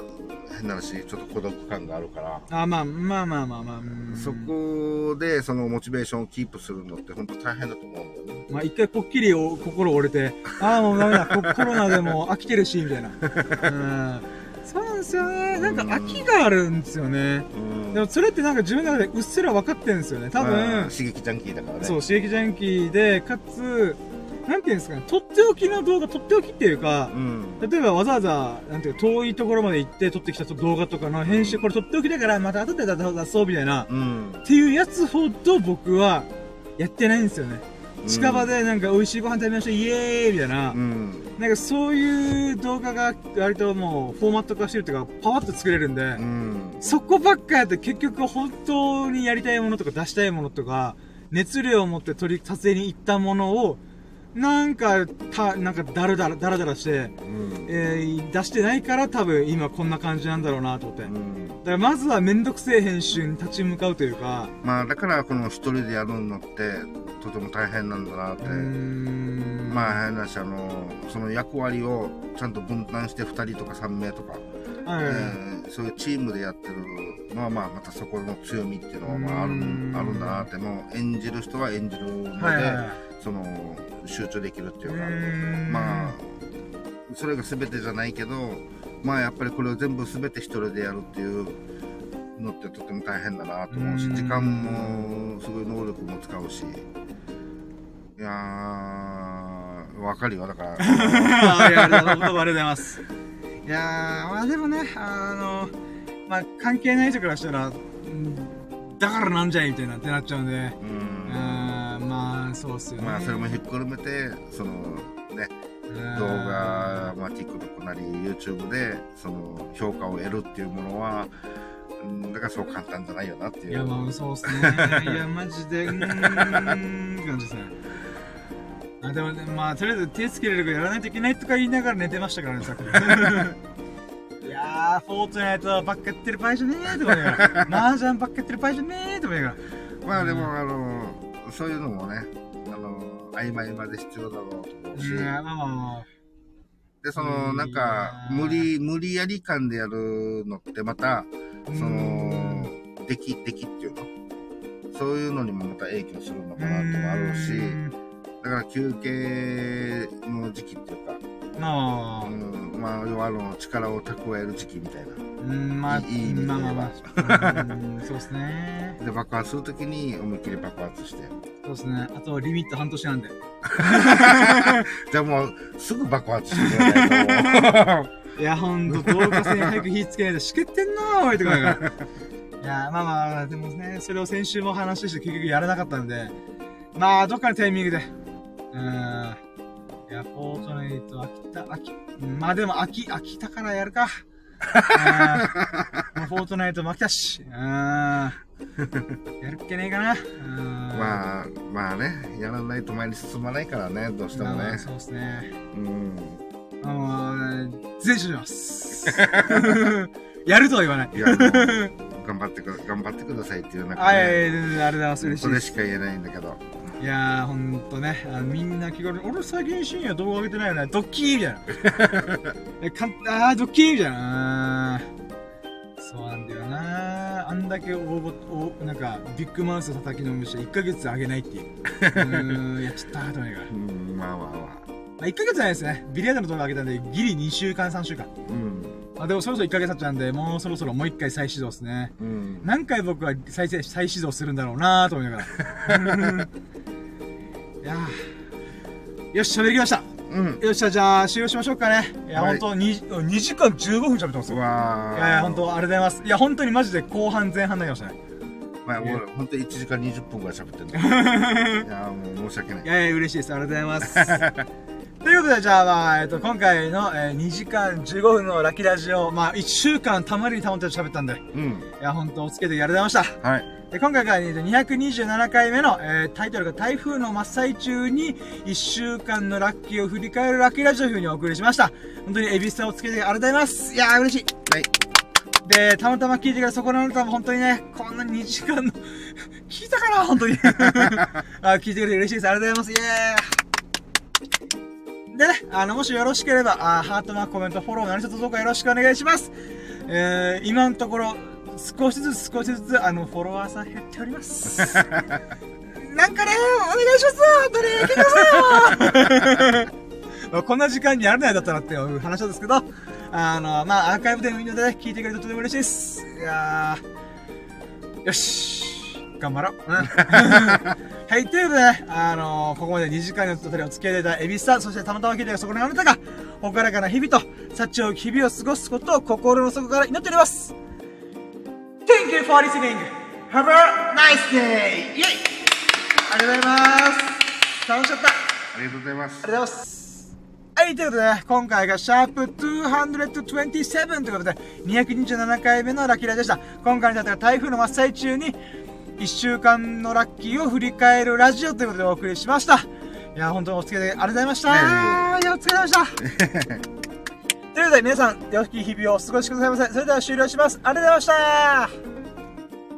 変な話、ちょっと孤独感があるから、あまあまあまあまあまあ。うんそこでそのモチベーションをキープするのって本当大変だと思うんだよね。まあ一回ぽっきりお心折れて、ああもうダメだ、ココロナでも飽きてるし、みたいな。うん。そうなんですよね。なんか飽きがあるんですよね。うんでもそれってなんか自分の中でうっすら分かってるんですよね。多まあ分、刺激ジャンキーだからね。そう、刺激ジャンキーで、かつ、なんていうんですかね、とっておきの動画、とっておきっていうか、うん。例えばわざわざ、なんていうか、遠いところまで行って撮ってきた動画とかの編集、これとっておきだから、また後で出そうみたいな、うん。っていうやつほど僕はやってないんですよね。近場でなんか美味しいご飯食べましょう、イエーイみたいな、うん。なんかそういう動画が割ともうフォーマット化してるっていうか、パワッと作れるんで、うん。そこばっかやって結局本当にやりたいものとか出したいものとか、熱量を持って撮り、撮影に行ったものを、なんか、た、なんかだらだら、だらだらして、うん。えー出してないから多分今こんな感じなんだろうなと思って。だかうんらまずはめんどくせえ編集に立ち向かうというか、まあだからこの一人でやるのってとても大変なんだなって。まあ変な話あのその役割をちゃんと分担して2人とか3名とか、はいはいはいえーそういうチームでやってるのはまあまたそこの強みっていうのはまああるうん。あるんだなってもう演じる人は演じるので、はいはい。はいその集中できるっていうかうーん。まあそれが全てじゃないけどまあやっぱりこれを全部全て一人でやるっていうのってとても大変だなと思うしうん。時間もすごい能力も使うし。いやーわかるよだから。ありがとうございます。いやー、まあでもね、あの、まあ関係ない人からしたら、うんだからなんじゃいみたいなってなっちゃうんで、ううんんまあそうっすよね。まあそれもひっくるめてそのねうん動画、まあ、TikTok なり YouTube でその評価を得るっていうものはうんだからそう簡単じゃないよなっていういや、まあそうっすね。いや、マジで、うーん、って感じですね。あでもね、まあ、とりあえず手つけれるからやらないといけないとか言いながら寝てましたからね、さっき。いやー、フォートナイトばっかやってる場合じゃねえとか言いながら、麻雀ばっかやってる場合じゃねえとか言いながら。まあでもあのそういうのもねあの曖昧まで必要だろうと思うし、いや、まあまあまあ。でそのなんか無理無理やり感でやるのってまたその出来出来っていうの？そういうのにもまた影響するのかなってもあるしだから休憩の時期っていうか、まあ、うん、まあ要はあの力を蓄える時期みたいなうん、まあ、いい意味でまあまあまあ、うんそうですね。で爆発するときに思いっきり爆発してそうですね。あと、リミット半年なんで。じゃあもうすぐ爆発してくれないと いや、ほんと、動画線早く火つけないとしけってんなー、おいとか言いながら。いや、まあまあ、でもね、それを先週も話して結局やらなかったんで、まあ、どっかのタイミングで、うーん。いや、フォートナイト、飽きた、飽き、うんまあでも飽き、飽きたからやるか。うフォートナイトも飽きたし、うん。やるっけねえかな。うん。まあ、まあね、やらないと前に進まないからね、どうしてもね。まあそうですね。うん。あのー、全します。やるとは言わない。いや、頑張ってくだ、頑張ってくださいっていう中はい、で、全然ありがとうございます。嬉しそいです。れしか言えないんだけど。いやー、ほんとね、あのみんな気軽に、俺最近深夜動画上げてないよね。ドッキーみたいな。えかんあー、ドッキーみたいな。そうなんだよなあんだけ応募、おなんか、ビッグマウス叩きのむして1ヶ月上げないっていう。うーん、やっちゃったーと思いながら。うん、まあまあまあ。まあ、1ヶ月じゃないですね。ビリヤードの動画上げたんで、ギリ2週間、3週間。うん。まあ、でもそろそろ1ヶ月経っちゃうんで、もうそろそろもう1回再始動ですね。うん。何回僕は再生、再始動するんだろうなぁと思いながら。いやーよし、喋りきました。うん。よっしゃ、じゃあ、終了しましょうかね。いや、はいほんと、2, 2時間15分喋ってます。わーいやいや、ほんと、ありがとうございます。いや、本当にマジで後半前半になりましたね。まあ、もう、ほんと1時間20分ぐらい喋ってる いや、もう申し訳ないい。やいや、嬉しいです。ありがとうございます。ということで、じゃあ、まあ、えっと、今回の、えー2時間15分のラッキーラジオ、まあ、1週間たまりにたまって喋ったんで、いうん。や、ほんと、お付き合いありがとうございました。はい。で今回がえーと227回目の、えータイトルが台風の真っ最中に1週間のラッキーを振り返るラッキーラジオ風にお送りしました。本当にエビスタをつけてありがとうございます。いやー嬉しい。はい。で、たまたま聞いてからそこのあなたも本当にね、こんな2時間の、聞いたかな？本当に。あ聞いてくれて嬉しいです。ありがとうございます。イエーイでね、あの、もしよろしければ、あハートマーク、コメント、フォロー、何卒どうかよろしくお願いします。えー、今のところ、少しずつ少しずつ、あの、フォロワーさん減っております。なんかね、お願いします本当に聞いてくださいこんな時間にやらないだったらっていう話なんですけど、あの、まあ、アーカイブでもいいので、ね、聞いてくれるととても嬉しいです。いやー、よし、頑張ろう。うん はい、ということでね、あのここまで2時間にわたりお付き合いいただいたエビスさん、そしてたまたま聞いてるそこのあなたが、ほからかな日々と、幸多き日々を過ごすことを心の底から祈っております。Thank you for listening. Have a nice day! イェイありがとうございます。楽しかった。ありがとうございます。ありがとうございます。はい、ということでね、今回がシャープ227ということで、227回目のラッキーラでした。今回のだった台風の真っ最中に、1週間のラッキーを振り返るラジオということでお送りしました。いや、本当にお付き合いありがとうございました。いや、お疲れ様でした。ということで、皆さん、良き日々をお過ごしくださいませ。それでは終了します。ありがとうございました。